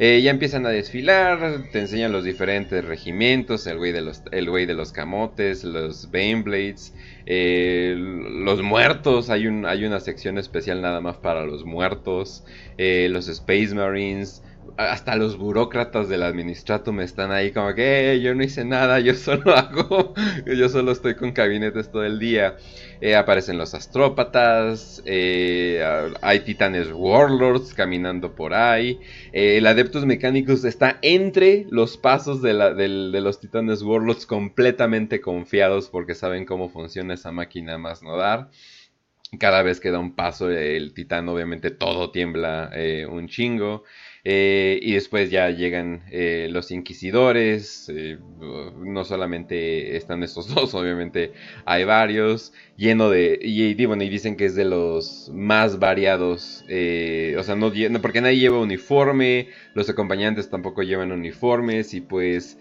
ya empiezan a desfilar, te enseñan los diferentes regimientos, el güey de los, el güey de los camotes, los Baneblades. Eh, los muertos, hay, un, hay una sección especial nada más para los muertos. Eh, los Space Marines, hasta los burócratas del administratum están ahí como que yo no hice nada, yo solo hago, yo solo estoy con gabinetes todo el día. Eh, aparecen los astrópatas, eh, hay titanes warlords caminando por ahí. Eh, el Adeptus Mechanicus está entre los pasos de, de los titanes warlords completamente confiados porque saben cómo funciona esa máquina más no dar cada vez que da un paso el titán obviamente todo tiembla un chingo. Eh, y después ya llegan eh, los inquisidores, eh, no solamente están estos dos, obviamente hay varios, lleno de, y, y, y dicen que es de los más variados, o sea, no, porque nadie lleva uniforme, los acompañantes tampoco llevan uniformes y pues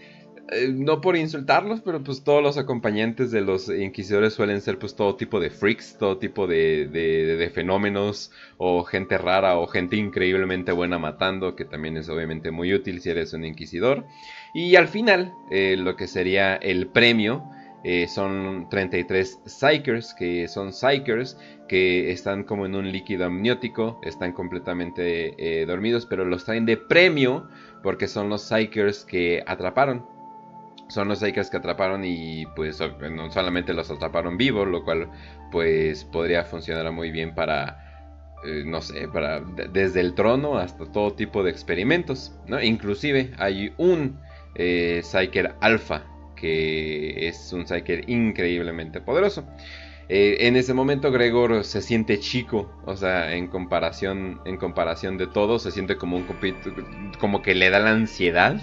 eh, no por insultarlos, pero pues todos los acompañantes de los inquisidores suelen ser pues todo tipo de freaks, todo tipo de, fenómenos, o gente rara, o gente increíblemente buena matando, que también es obviamente muy útil si eres un inquisidor. Y al final, eh, lo que sería el premio, eh, son 33 Psychers, que son Psychers que están como en un líquido amniótico, están completamente dormidos, pero los traen de premio porque son los Psychers que atraparon son los Psykers que atraparon y pues no solamente los atraparon vivos, lo cual pues podría funcionar muy bien para, eh, no sé, para desde el trono hasta todo tipo de experimentos, ¿no? Inclusive hay un eh, Psyker alfa que es un Psyker increíblemente poderoso. Eh, en ese momento Gregor se siente chico, o sea, en comparación, en comparación de todo, se siente como un como que le da la ansiedad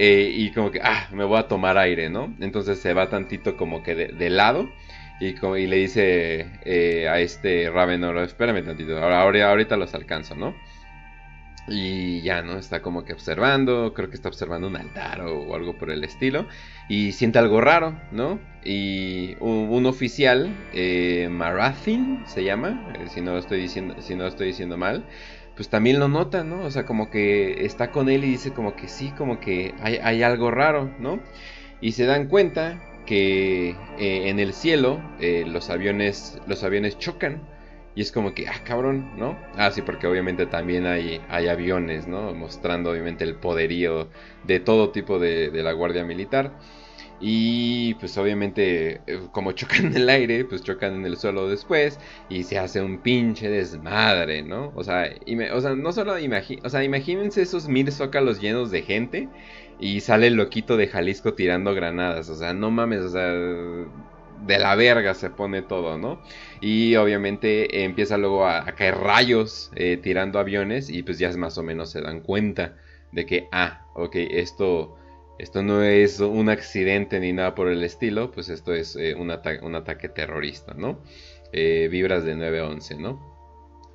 eh, y como que, ah, me voy a tomar aire, ¿no? Entonces se va tantito como que de, lado y, como, y, le dice eh, a este Ravenor, espérame tantito, ahora, ahorita los alcanzo, ¿no? Y ya, ¿no? Está como que observando, creo que está observando un altar o, algo por el estilo. Y siente algo raro, ¿no? Y un, oficial, eh, Marathin se llama, eh, si no estoy diciendo, si no estoy diciendo mal, pues también lo nota, ¿no? O sea, como que está con él y dice como que sí, como que hay, algo raro, ¿no? Y se dan cuenta que eh, en el cielo eh, los aviones los aviones chocan y es como que ah cabrón no ah sí porque obviamente también hay, hay aviones no mostrando obviamente el poderío de todo tipo de, de la guardia militar y pues obviamente eh, como chocan en el aire, pues chocan en el suelo después y se hace un pinche desmadre, ¿no? O sea, o sea no solo o sea, imagínense esos mil zócalos llenos de gente y sale el loquito de Jalisco tirando granadas, o sea, no mames, o sea, de la verga se pone todo, ¿no? Y obviamente empieza luego a, caer rayos eh, tirando aviones y pues ya más o menos se dan cuenta de que, ah, ok, esto esto no es un accidente ni nada por el estilo, pues esto es eh, un, ataque terrorista, ¿no? Eh, vibras de 9-11, ¿no?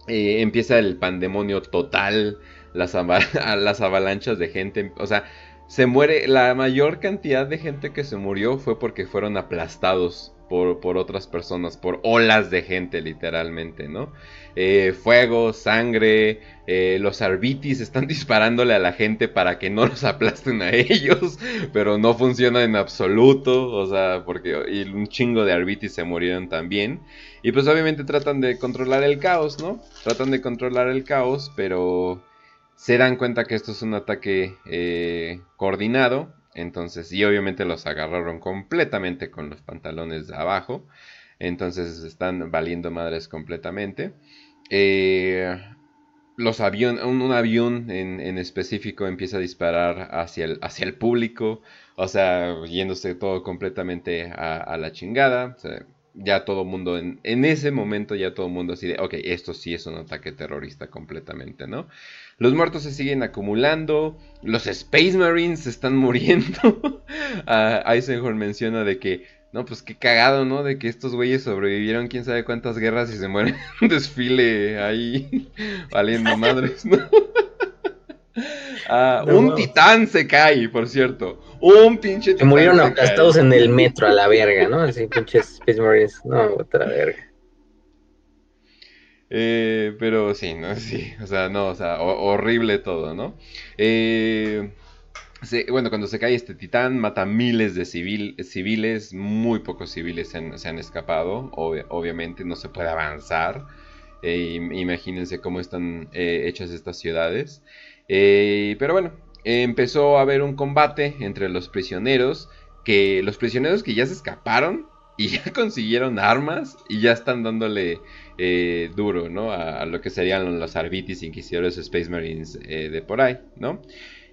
Eh, empieza el pandemonio total, las, las avalanchas de gente, o sea, se muere, la mayor cantidad de gente que se murió fue porque fueron aplastados por, por otras personas, por olas de gente literalmente, ¿no? Eh, fuego, sangre, eh, los arbitis están disparándole a la gente para que no los aplasten a ellos, pero no funciona en absoluto, o sea, porque y un chingo de arbitis se murieron también. Y pues obviamente tratan de controlar el caos, ¿no? Tratan de controlar el caos, pero se dan cuenta que esto es un ataque eh, coordinado. Entonces, y obviamente los agarraron completamente con los pantalones de abajo. Entonces están valiendo madres completamente. Eh, los un, avión en, específico empieza a disparar hacia el, público, o sea, yéndose todo completamente a, la chingada. ya todo mundo, en, ese momento ya todo mundo así de, ok, esto sí es un ataque terrorista completamente, ¿no? Los muertos se siguen acumulando, los Space Marines se están muriendo. uh, menciona de que no, pues qué cagado, ¿no? De que estos güeyes sobrevivieron quién sabe cuántas guerras y se mueren en un desfile ahí valiendo madres, ¿no? Ah, un titán se cae, por cierto. Un pinche titán. Se murieron aplastados en el metro a la verga, ¿no? Así pinches Space Marines. No, otra verga. Eh, pero sí, ¿no? Sí, o sea, no, o sea, horrible todo, ¿no? Eh, bueno, cuando se cae este titán, mata miles de civiles, muy pocos civiles se han, escapado, obviamente no se puede avanzar. Eh, imagínense cómo están eh, hechas estas ciudades. Eh, pero bueno, empezó a haber un combate entre los prisioneros, que los prisioneros que ya se escaparon y ya consiguieron armas y ya están dándole duro, ¿no? A, a, lo que serían los arbitis, inquisidores, space marines de por ahí, ¿no?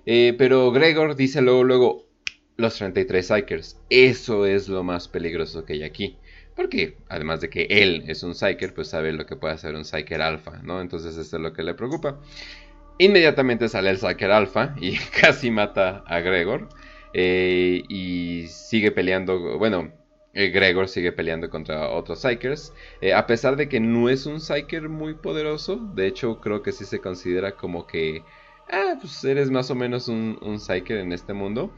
Eh, pero Gregor dice luego, luego, los 33 Psychers. Eso es lo más peligroso que hay aquí. Porque además de que él es un Psyker, pues sabe lo que puede hacer un Psyker Alpha, ¿no? Entonces eso es lo que le preocupa. Inmediatamente sale el Psyker Alpha y casi mata a Gregor. Eh, y sigue peleando, bueno, eh, Gregor sigue peleando contra otros Psykers. a pesar de que no es un Psyker muy poderoso, de hecho creo que sí se considera como que ah, pues eres más o menos un, un Psyker en este mundo.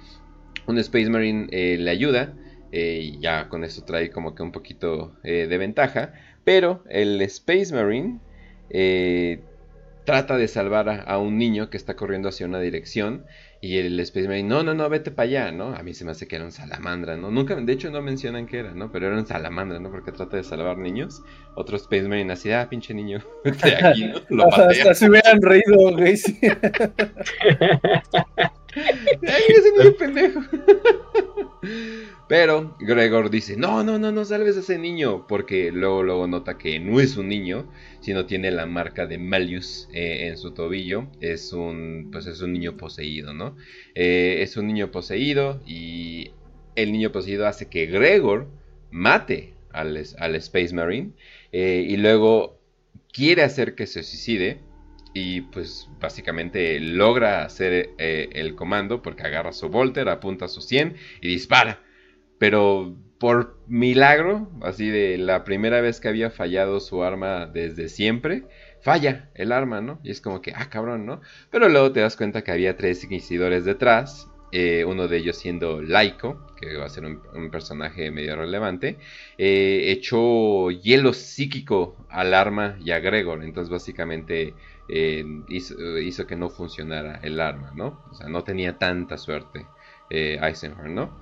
Un Space Marine eh, le ayuda. Eh, ya con eso trae como que un poquito eh, de ventaja. Pero el Space Marine trata de salvar a, un niño que está corriendo hacia una dirección y el Space Marine, no, no, no, vete para allá, ¿no? A mí se me hace que era un salamandra, ¿no? Nunca, de hecho no mencionan que era, ¿no? Pero era un salamandra, ¿no? Porque trata de salvar niños. Otro Space Marine así, ah, pinche niño, vete aquí, ¿no? Lo hasta, hasta se hubieran reído, güey. Sí. Ay, ese niño pendejo. Pero Gregor dice, no, no, no, no salves a ese niño, porque luego, luego nota que no es un niño, sino tiene la marca de Malius eh, en su tobillo. Es un, pues es un niño poseído, ¿no? Eh, es un niño poseído y el niño poseído hace que Gregor mate al, al Space Marine eh, y luego quiere hacer que se suicide y pues básicamente logra hacer el comando porque agarra su Volter, apunta su 100 y dispara pero por milagro, así de la primera vez que había fallado su arma desde siempre, falla el arma, ¿no? Y es como que, ah, cabrón, ¿no? Pero luego te das cuenta que había tres inquisidores detrás, eh, uno de ellos siendo Laiko, que va a ser un, personaje medio relevante, eh, echó hielo psíquico al arma y a Gregor, entonces básicamente eh, hizo, que no funcionara el arma, ¿no? O sea, no tenía tanta suerte Eisenhower, ¿no?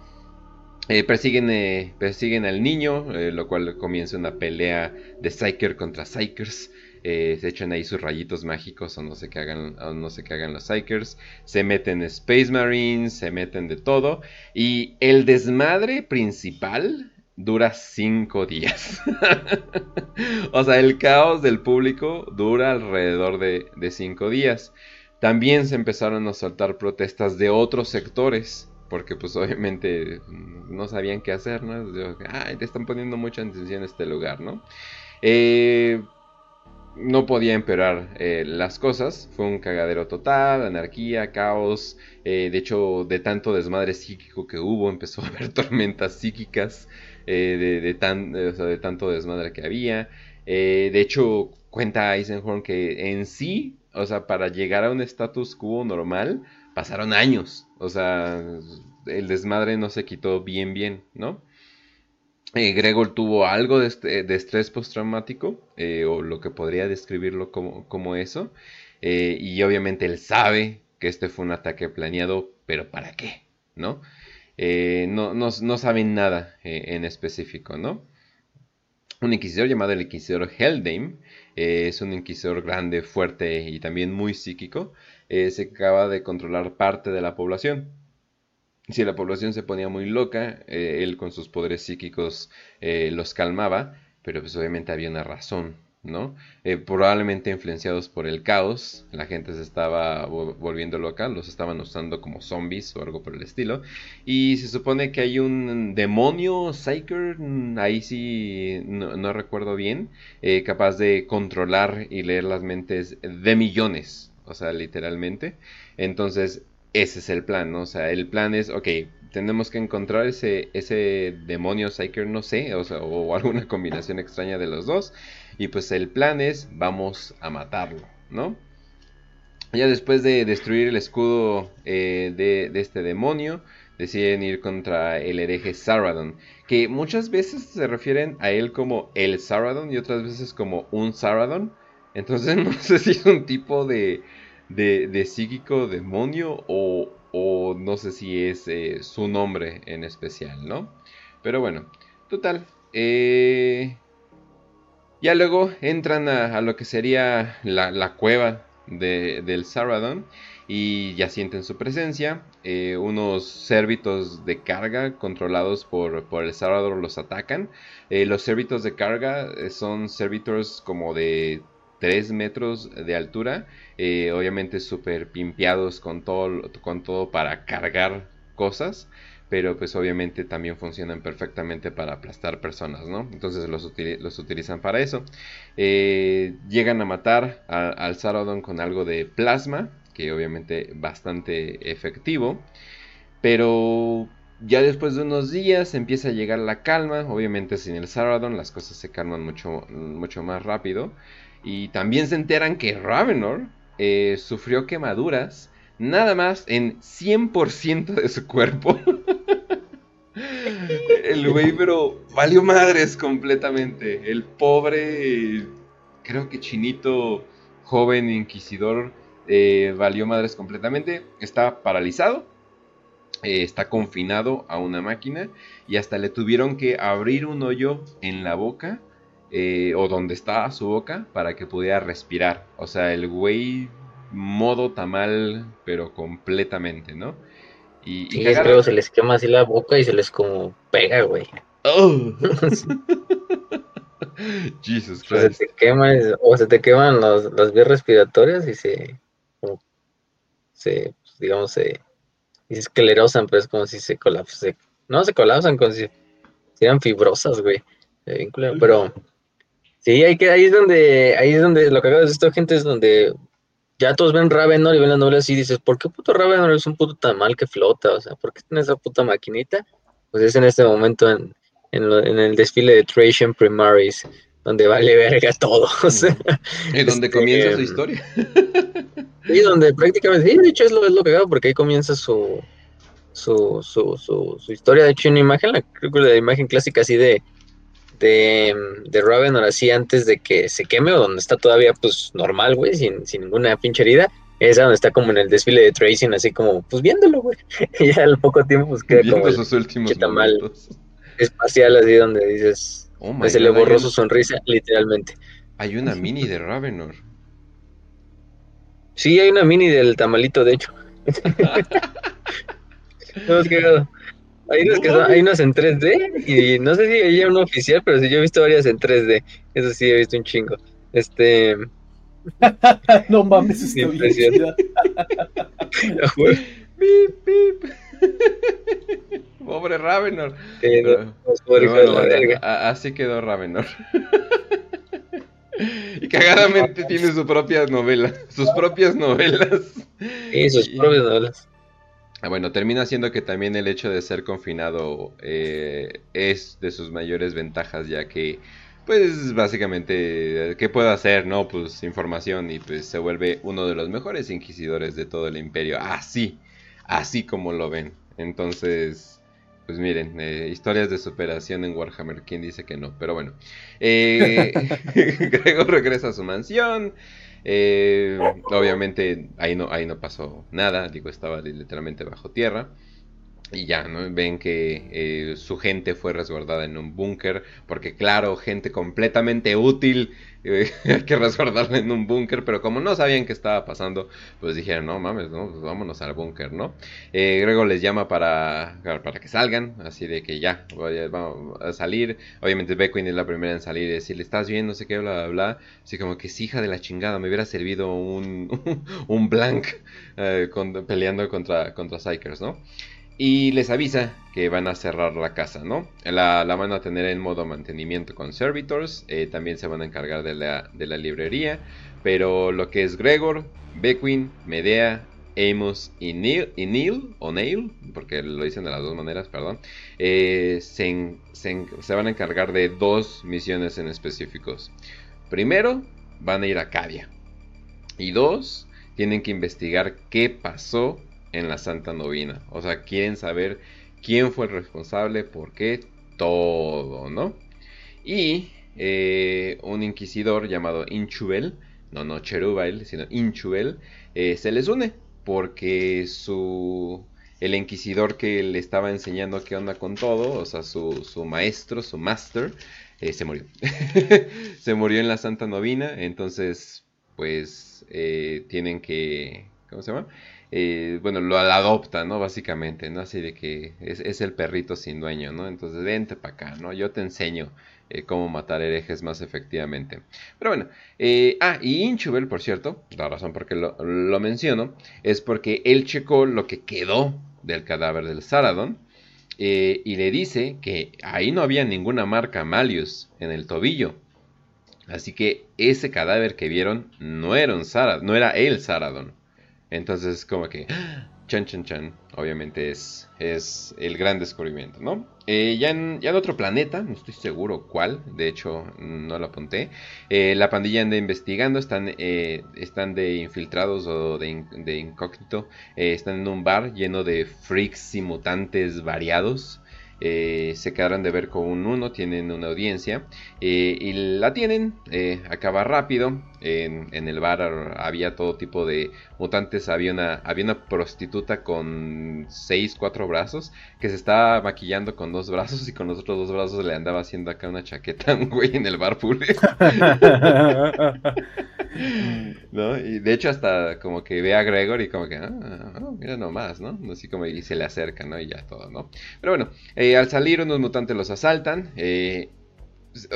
Eh, persiguen, eh, persiguen al niño, eh, lo cual comienza una pelea de Psyker contra Psykers. se echan ahí sus rayitos mágicos o no sé qué hagan, no sé qué hagan los Psykers. Se meten Space Marines, se meten de todo. Y el desmadre principal dura 5 días. o sea, el caos del público dura alrededor de 5 días. También se empezaron a soltar protestas de otros sectores porque pues obviamente no sabían qué hacer, ¿no? Te están poniendo mucha atención a este lugar, ¿no? Eh, no podía empeorar eh, las cosas, fue un cagadero total, anarquía, caos, eh, de hecho de tanto desmadre psíquico que hubo empezó a haber tormentas psíquicas de, de, tan, de tanto desmadre que había, de hecho cuenta Eisenhorn que en sí, o sea, para llegar a un status quo normal, pasaron años. O sea, el desmadre no se quitó bien, bien, ¿no? Eh, Gregor tuvo algo de, de estrés postraumático, eh, o lo que podría describirlo como, eso. Eh, y obviamente él sabe que este fue un ataque planeado, pero ¿para qué? ¿No? no, no, saben nada en específico, ¿no? Un inquisidor llamado el inquisidor Heldheim es un inquisidor grande, fuerte y también muy psíquico. Eh, se acaba de controlar parte de la población. Si la población se ponía muy loca, eh, él con sus poderes psíquicos eh, los calmaba, pero pues obviamente había una razón ¿no? Probablemente influenciados por el caos, la gente se estaba volviendo loca, los estaban usando como zombies o algo por el estilo, y se supone que hay un demonio, Psyker, ahí sí no, recuerdo bien, capaz de controlar y leer las mentes de millones, o sea, literalmente, entonces ese es el plan, ¿no? O sea, el plan es, ok, tenemos que encontrar ese, ese demonio Psyker, no sé, o, sea, o alguna combinación extraña de los dos. Y pues el plan es, vamos a matarlo, ¿no? Ya después de destruir el escudo eh, de, este demonio, deciden ir contra el hereje Saradon, que muchas veces se refieren a él como el Saradon y otras veces como un Saradon. Entonces no sé si es un tipo de, de, psíquico demonio o, o, no sé si es eh, su nombre en especial, ¿no? Pero bueno, total. Eh, ya luego entran a, lo que sería la, cueva del Saradon y ya sienten su presencia. Eh, unos cérvitos de carga controlados por, el Saradon los atacan. Los cérvitos de carga son cérvitos como de 3 metros de altura. Obviamente súper pimpeados con todo, con todo para cargar cosas pero pues obviamente también funcionan perfectamente para aplastar personas, ¿no? Entonces los, utilizan para eso. Eh, llegan a matar al Saradon con algo de plasma, que obviamente bastante efectivo, pero ya después de unos días empieza a llegar la calma, obviamente sin el Saradon las cosas se calman mucho, mucho más rápido, y también se enteran que Ravenor eh, sufrió quemaduras nada más en 100% de su cuerpo. el güey, pero valió madres completamente. El pobre, creo que chinito, joven inquisidor, eh, valió madres completamente. Está paralizado. Eh, está confinado a una máquina y hasta le tuvieron que abrir un hoyo en la boca eh, o donde está su boca para que pudiera respirar. O sea, el güey modo tamal, pero completamente, ¿no? Y, y luego se les quema así la boca y se les como pega, güey. Oh. Jesus Christ. O se te, quema, o se te queman los, las vías respiratorias y se, se digamos, se, y se esclerosan, pero es como si se colapsan. No se colapsan, como si eran fibrosas, güey. Pero sí, hay que, ahí es donde, ahí es donde lo que acabas de esto, gente, es donde ya todos ven Ravenor y ven la novela así y dices, ¿por qué puto Ravenor es un puto tan mal que flota? O sea, ¿por qué tiene esa puta maquinita? Pues es en este momento en, el desfile de Trajan Primaries, donde vale verga todo. O sea, y donde este, comienza su historia. y donde prácticamente, sí, de hecho es lo, es lo que hago, porque ahí comienza su su, su, su, su historia. De hecho, una imagen, la, creo que la imagen clásica así de de, de Ravenor así antes de que se queme o donde está todavía pues normal, güey, sin, ninguna pinche herida. Esa donde está como en el desfile de Tracing, así como, pues viéndolo, güey. y ya al poco tiempo, pues queda como. sus últimos mal espacial, así donde dices. Oh se le borró su sonrisa, literalmente. Hay una mini de Ravenor. Sí, hay una mini del tamalito, de hecho. Hay unas, que son, hay unas en 3D y no sé si hay una oficial, pero sí yo he visto varias en 3D. Eso sí, he visto un chingo. Este. no mames, es impresionante. pip, pip. Pobre Ravenor. así quedó Ravenor. y cagadamente tiene su propia novela, sus propias novelas. Sí, sus propias novelas. Ah, bueno, termina siendo que también el hecho de ser confinado eh, es de sus mayores ventajas, ya que, pues básicamente, ¿qué puede hacer? No, pues información y pues se vuelve uno de los mejores inquisidores de todo el imperio, así, así como lo ven. Entonces, pues miren, eh, historias de superación en Warhammer, ¿quién dice que no? Pero bueno, eh, Gregor regresa a su mansión. Eh, obviamente ahí no, ahí no pasó nada, digo, estaba literalmente bajo tierra. y ya, ¿no? Ven que eh, su gente fue resguardada en un búnker, porque claro, gente completamente útil, hay que resguardarla en un búnker, pero como no sabían qué estaba pasando, pues dijeron, no mames, no, pues vámonos al búnker, ¿no? Eh, Grego les llama para, para que salgan, así de que ya, vamos a salir. Obviamente Beckwin es la primera en salir y decirle, ¿estás bien? No sé qué, bla, bla, bla. Así como que es hija de la chingada, me hubiera servido un, un blank peleando contra, contra Psychers, ¿no? Y les avisa que van a cerrar la casa, ¿no? La, van a tener en modo mantenimiento con servitors, eh, también se van a encargar de la, librería, pero lo que es Gregor, Beckwin, Medea, Amos y Neil, o Neil, porque lo dicen de las dos maneras, perdón, eh, se, se, van a encargar de dos misiones en específicos. Primero, van a ir a Cadia. Y dos, tienen que investigar qué pasó en la Santa Novina. O sea, quieren saber quién fue el responsable, por qué, todo, ¿no? Y eh, un inquisidor llamado Inchubel, no, no Cherubel, sino Inchubel, eh, se les une porque su el inquisidor que le estaba enseñando qué onda con todo, o sea, su, su maestro, su master, eh, se murió. se murió en la Santa Novina, entonces, pues, tienen que, ¿cómo se llama? Eh, bueno, lo adopta, ¿no? Básicamente, ¿no? Así de que es, el perrito sin dueño, ¿no? Entonces, vente para acá, ¿no? Yo te enseño eh, cómo matar herejes más efectivamente. Pero bueno, eh, ah, y Inchubel, por cierto, la razón por qué lo, lo, menciono, es porque él checó lo que quedó del cadáver del Saradon. y le dice que ahí no había ninguna marca Malius en el tobillo. Así que ese cadáver que vieron no era un Saradon, no era el Saradon. Entonces, como que, chan, chan, chan, obviamente es, es el gran descubrimiento, ¿no? Eh, ya, en, ya, en, otro planeta, no estoy seguro cuál, de hecho no lo apunté, eh, la pandilla anda investigando, están, eh, están de infiltrados o de, de incógnito, están en un bar lleno de freaks y mutantes variados. Eh, se quedaron de ver con un uno, tienen una audiencia eh, y la tienen, eh, acaba rápido, en, el bar había todo tipo de mutantes, había una, había una prostituta con 6, 4 brazos que se estaba maquillando con dos brazos y con los otros dos brazos le andaba haciendo acá una chaqueta a un güey en el bar. ¿No? Y de hecho hasta como que ve a Gregor y como que, ah, ah, mira nomás, ¿no? Así como y se le acerca, ¿no? Y ya todo, ¿no? Pero bueno, eh, al salir unos mutantes los asaltan. Eh,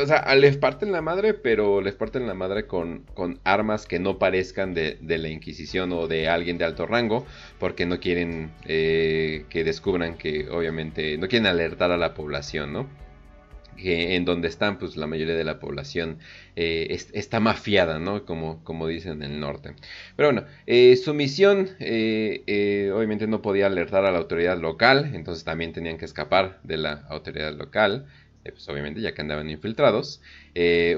o sea, les parten la madre, pero les parten la madre con, con armas que no parezcan de, la Inquisición o de alguien de alto rango, porque no quieren eh, que descubran que obviamente no quieren alertar a la población, ¿no? Que en donde están, pues la mayoría de la población eh, está mafiada, ¿no? Como, como dicen en el norte. Pero bueno, eh, su misión eh, obviamente no podía alertar a la autoridad local, entonces también tenían que escapar de la autoridad local, pues obviamente ya que andaban infiltrados.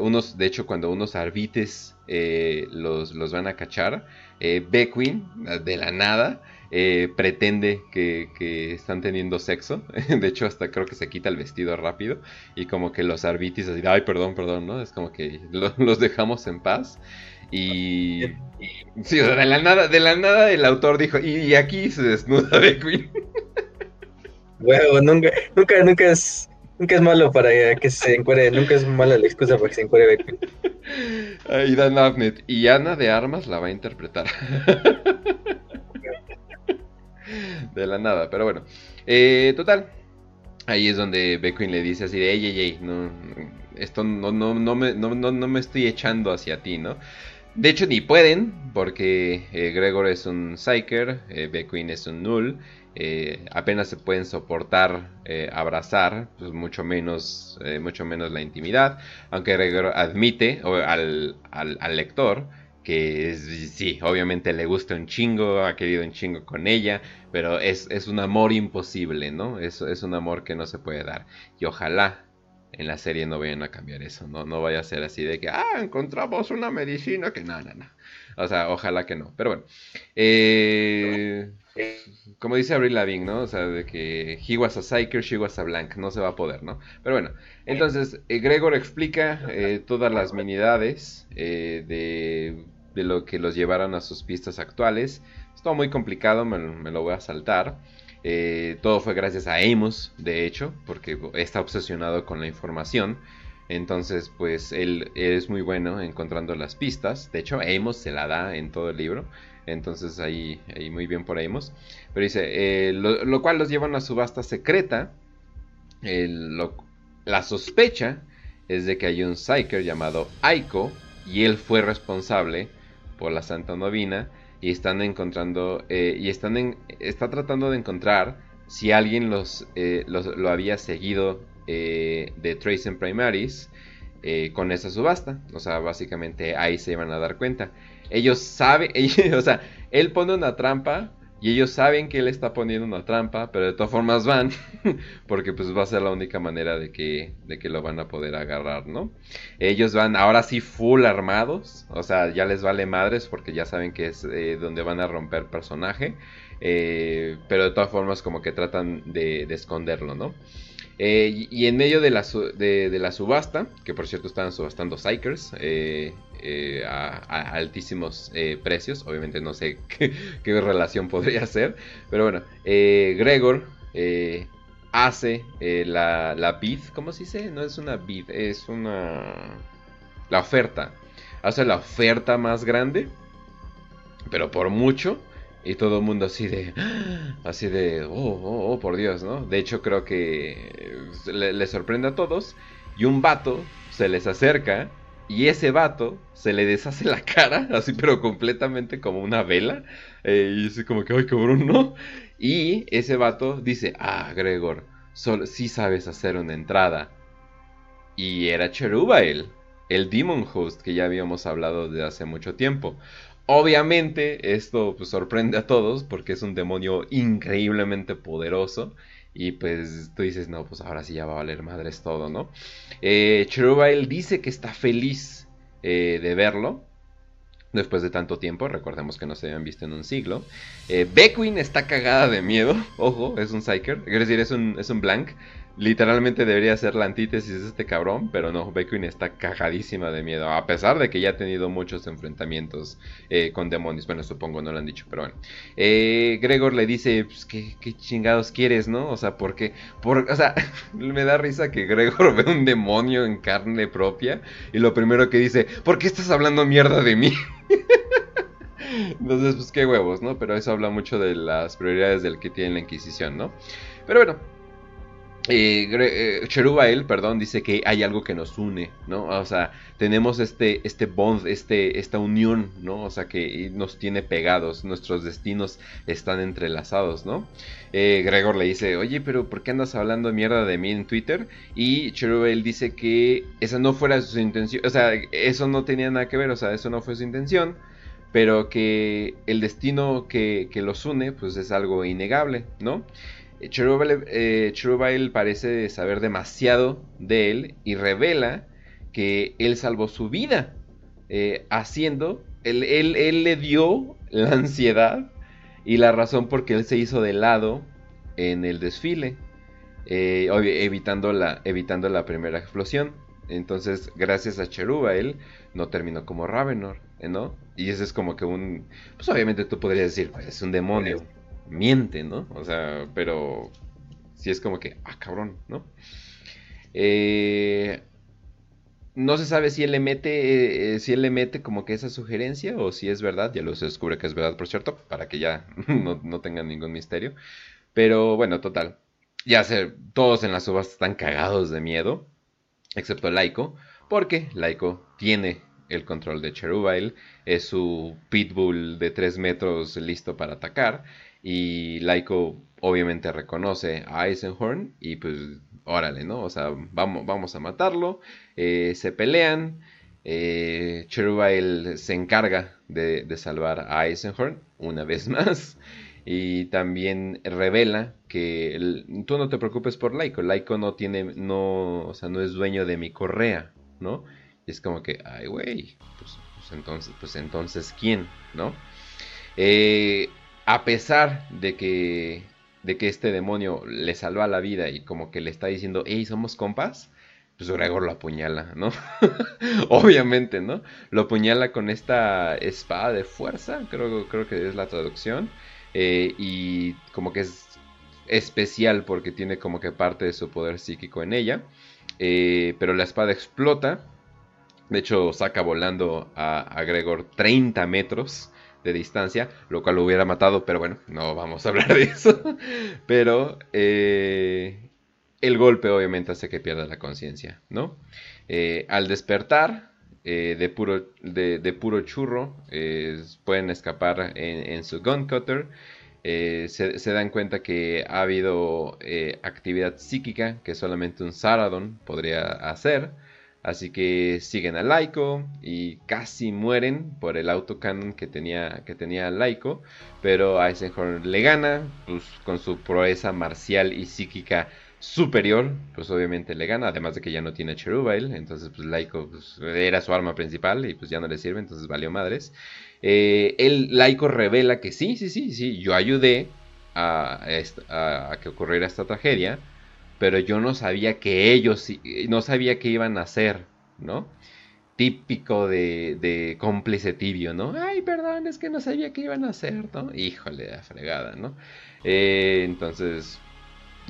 unos, de hecho, cuando unos arbites los, los van a cachar, Beckwin, de la nada, eh, pretende que, están teniendo sexo. De hecho, hasta creo que se quita el vestido rápido. Y como que los arbitis así, ay, perdón, perdón, ¿no? Es como que los dejamos en paz. Y, sí, de la nada, de la nada el autor dijo, y, aquí se desnuda de Queen. Bueno, nunca, nunca, nunca es, nunca es malo para que se encuere, nunca es mala la excusa para que se encuere Beckwin. Ahí Dan Abnett. Y Ana de Armas la va a interpretar. De la nada, pero bueno. Eh, total. Ahí es donde Beckwin le dice así de, ey, ey, no, esto no, no, no, me, no, no, me estoy echando hacia ti, ¿no? De hecho, ni pueden, porque eh, Gregor es un Psyker, eh, es un Null, eh, apenas se pueden soportar abrazar, pues mucho menos, mucho menos la intimidad, aunque Gregor admite al, al lector que sí, obviamente le gusta un chingo, ha querido un chingo con ella, pero es, un amor imposible, ¿no? Es, es un amor que no se puede dar. Y ojalá en la serie no vayan a cambiar eso, ¿no? No vaya a ser así de que, ah, encontramos una medicina que no, no, no. O sea, ojalá que no. Pero bueno. Eh, como dice Avril Lavigne, ¿no? O sea, de que he was a psyker, she was a blank. No se va a poder, ¿no? Pero bueno. Entonces, eh, Gregor explica eh, todas las minidades de de lo que los llevaron a sus pistas actuales. Es todo muy complicado, me, lo voy a saltar. Eh, todo fue gracias a Amos, de hecho, porque está obsesionado con la información. Entonces, pues él es muy bueno encontrando las pistas. De hecho, Amos se la da en todo el libro. Entonces ahí, ahí muy bien por Amos. Pero dice, eh, lo, cual los lleva a una subasta secreta. la sospecha es de que hay un Psyker llamado Aiko. Y él fue responsable por la Santa Novina. Y están encontrando, eh, y están en, está tratando de encontrar si alguien los, eh, lo había seguido eh, de Trace and Primaries eh, con esa subasta. O sea, básicamente ahí se iban a dar cuenta. Ellos saben, o sea, él pone una trampa y ellos saben que él está poniendo una trampa, pero de todas formas van, porque pues va a ser la única manera de que, de que lo van a poder agarrar, ¿no? Ellos van ahora sí full armados, o sea, ya les vale madres porque ya saben que es eh, donde van a romper personaje, pero de todas formas como que tratan de, de esconderlo, ¿no? Eh, y, en medio de la, de, la, subasta, que por cierto estaban subastando Psychers eh, eh, a, altísimos precios, obviamente no sé qué, relación podría ser, pero bueno, Gregor hace la, la bid, ¿cómo se dice? No es una bid, es una... la oferta, hace la oferta más grande, pero por mucho. Y todo el mundo así de, así de, oh, oh, oh, por Dios, ¿no? De hecho creo que le, sorprende a todos. Y un vato se les acerca y ese vato se le deshace la cara, así pero completamente como una vela. Eh, y así como que, ay, cabrón, ¿no? Y ese vato dice, ah, Gregor, solo, sí sabes hacer una entrada. Y era Cherubael, el Demon Host que ya habíamos hablado de hace mucho tiempo. Obviamente esto pues, sorprende a todos porque es un demonio increíblemente poderoso. Y pues tú dices, no, pues ahora sí ya va a valer madres todo, ¿no? Eh, dice que está feliz eh, de verlo. Después de tanto tiempo, recordemos que no se habían visto en un siglo. Eh, Beckwin está cagada de miedo. Ojo, es un Psyker. Es decir, es un, es un Blank. Literalmente debería ser la antítesis de este cabrón, pero no, Beckwin está cajadísima de miedo, a pesar de que ya ha tenido muchos enfrentamientos eh, con demonios. Bueno, supongo no lo han dicho, pero bueno. Eh, Gregor le dice, pues, ¿qué, chingados quieres, no? O sea, porque, por, o sea, me da risa que Gregor ve un demonio en carne propia y lo primero que dice, ¿por qué estás hablando mierda de mí? Entonces, pues qué huevos, ¿no? Pero eso habla mucho de las prioridades del que tiene la Inquisición, ¿no? Pero bueno, eh, eh, Cherubael, perdón, dice que hay algo que nos une, ¿no? O sea, tenemos este, este bond, este, esta unión, ¿no? O sea, que nos tiene pegados, nuestros destinos están entrelazados, ¿no? Eh, Gregor le dice, oye, pero ¿por qué andas hablando mierda de mí en Twitter? Y Cherubael dice que esa no fuera su intención, o sea, eso no tenía nada que ver, o sea, eso no fue su intención, pero que el destino que, que los une, pues es algo innegable, ¿no? Cherubile eh, parece saber demasiado de él y revela que él salvó su vida eh, haciendo, él, él, le dio la ansiedad y la razón por qué él se hizo de lado en el desfile, eh, evitando, la, evitando la primera explosión. Entonces, gracias a Cherubile, no terminó como Ravenor, ¿no? Y ese es como que un... Pues obviamente tú podrías decir, pues es un demonio miente, ¿no? O sea, pero si es como que, ah, cabrón, ¿no? Eh, no se sabe si él le mete, eh, si él le mete como que esa sugerencia o si es verdad, ya lo se descubre que es verdad, por cierto, para que ya no, tengan ningún misterio. Pero bueno, total. Ya sé, todos en la subasta están cagados de miedo, excepto Laiko, porque Laiko tiene el control de Cherubile, es su pitbull de 3 metros listo para atacar y Laiko obviamente reconoce a Eisenhorn y pues órale, ¿no? O sea, vamos, vamos a matarlo. Eh, se pelean. Eh, se encarga de, salvar a Eisenhorn una vez más. Y también revela que tú no te preocupes por Laiko. Laiko no tiene, no, o sea, no es dueño de mi correa, ¿no? Y es como que, ay, güey, pues, pues entonces, pues entonces, ¿quién? ¿No? Eh, a pesar de que, de que este demonio le salva la vida y como que le está diciendo, hey, somos compas, pues Gregor lo apuñala, ¿no? Obviamente, ¿no? Lo apuñala con esta espada de fuerza, creo, creo que es la traducción, eh, y como que es especial porque tiene como que parte de su poder psíquico en ella. Eh, pero la espada explota. De hecho, saca volando a, Gregor 30 metros de distancia, lo cual lo hubiera matado, pero bueno, no vamos a hablar de eso. Pero eh, el golpe obviamente hace que pierda la conciencia, ¿no? Eh, al despertar, de, puro, de, puro churro, pueden escapar en, su gun cutter. Se, se, dan cuenta que ha habido actividad psíquica que solamente un Saradon podría hacer. Así que siguen a Laiko y casi mueren por el autocannon que tenía, que tenía Laiko. Pero Eisenhorn le gana pues, con su proeza marcial y psíquica superior. Pues obviamente le gana, además de que ya no tiene Cherubile. Entonces pues Laiko pues, era su arma principal y pues ya no le sirve, entonces valió madres. Eh, el Laiko revela que sí, sí, sí, sí, yo ayudé a que ocurriera esta tragedia pero yo no sabía que ellos, no sabía que iban a hacer, ¿no? Típico de, de cómplice tibio, ¿no? Ay, perdón, es que no sabía que iban a hacer, ¿no? Híjole, la fregada, ¿no? Eh, entonces,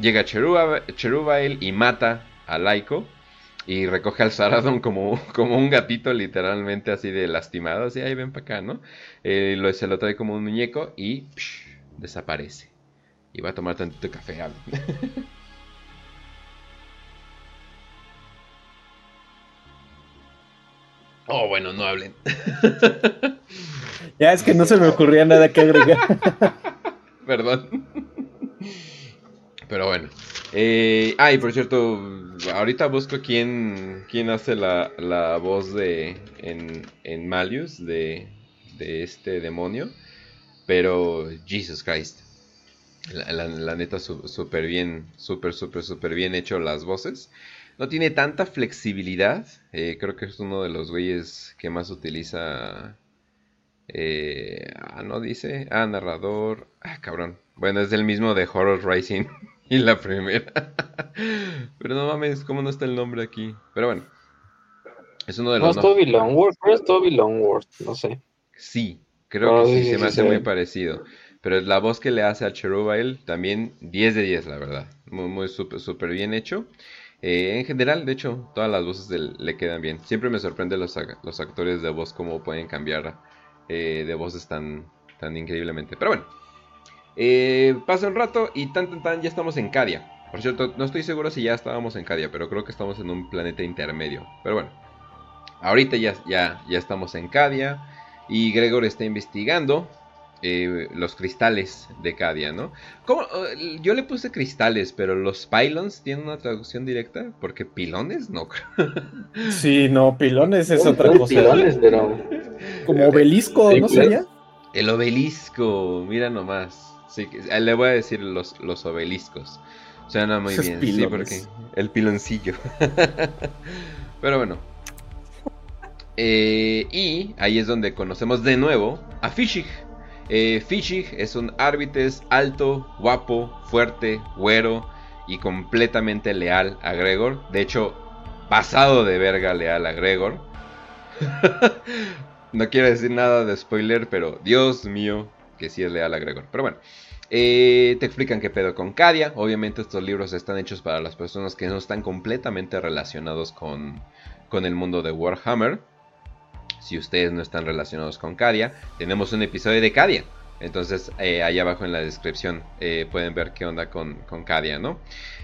llega Cherubael y mata a Laiko y recoge al Saradon como, como un gatito, literalmente así de lastimado, así, ahí ven para acá, ¿no? Eh, lo, se lo trae como un muñeco y desaparece. Y va a tomar tantito café. Oh, bueno, no hablen. ya es que no se me ocurría nada que agregar. Perdón. Pero bueno. Eh, ah, y por cierto, ahorita busco quién, quién hace la, la voz de en, en Malius de, de este demonio. Pero, Jesus Christ. La, la neta, súper bien, súper, súper, súper bien hecho las voces. No tiene tanta flexibilidad. Eh, creo que es uno de los güeyes que más utiliza. Eh, ah, no dice. Ah, narrador. Ah, cabrón. Bueno, es el mismo de Horror Rising y la primera. Pero no mames, ¿cómo no está el nombre aquí? Pero bueno. Es uno de los. No es Toby Longworth, no es Toby Longworth, no sé. Sí, creo que sí, se me hace muy parecido. Pero la voz que le hace a Cherubile también 10 de 10, la verdad. Muy, muy súper bien hecho. Eh, en general, de hecho, todas las voces le quedan bien. Siempre me sorprende los, actores de voz cómo pueden cambiar eh, de voces tan, tan increíblemente. Pero bueno, eh, pasa un rato y tan tan tan ya estamos en Cadia. Por cierto, no estoy seguro si ya estábamos en Cadia, pero creo que estamos en un planeta intermedio. Pero bueno, ahorita ya, ya, ya estamos en Cadia y Gregor está investigando eh, los cristales de Cadia, ¿no? Eh, yo le puse cristales, pero los pylons tienen una traducción directa, porque pilones no Sí, no, pilones es otra cosa. Pilones, pero... Como obelisco, ¿no sería? El obelisco, mira nomás. Sí, le voy a decir los, los obeliscos. Suena muy bien, sí, porque el piloncillo. pero bueno. Eh, y ahí es donde conocemos de nuevo a Fishig eh, Fishig es un árbitres alto, guapo, fuerte, güero y completamente leal a Gregor. De hecho, pasado de verga leal a Gregor. no quiero decir nada de spoiler, pero Dios mío, que sí es leal a Gregor. Pero bueno, eh, te explican qué pedo con Cadia. Obviamente estos libros están hechos para las personas que no están completamente relacionados con, con el mundo de Warhammer si ustedes no están relacionados con Cadia, tenemos un episodio de Cadia. Entonces, eh, ahí abajo en la descripción eh, pueden ver qué onda con, con Cadia, ¿no?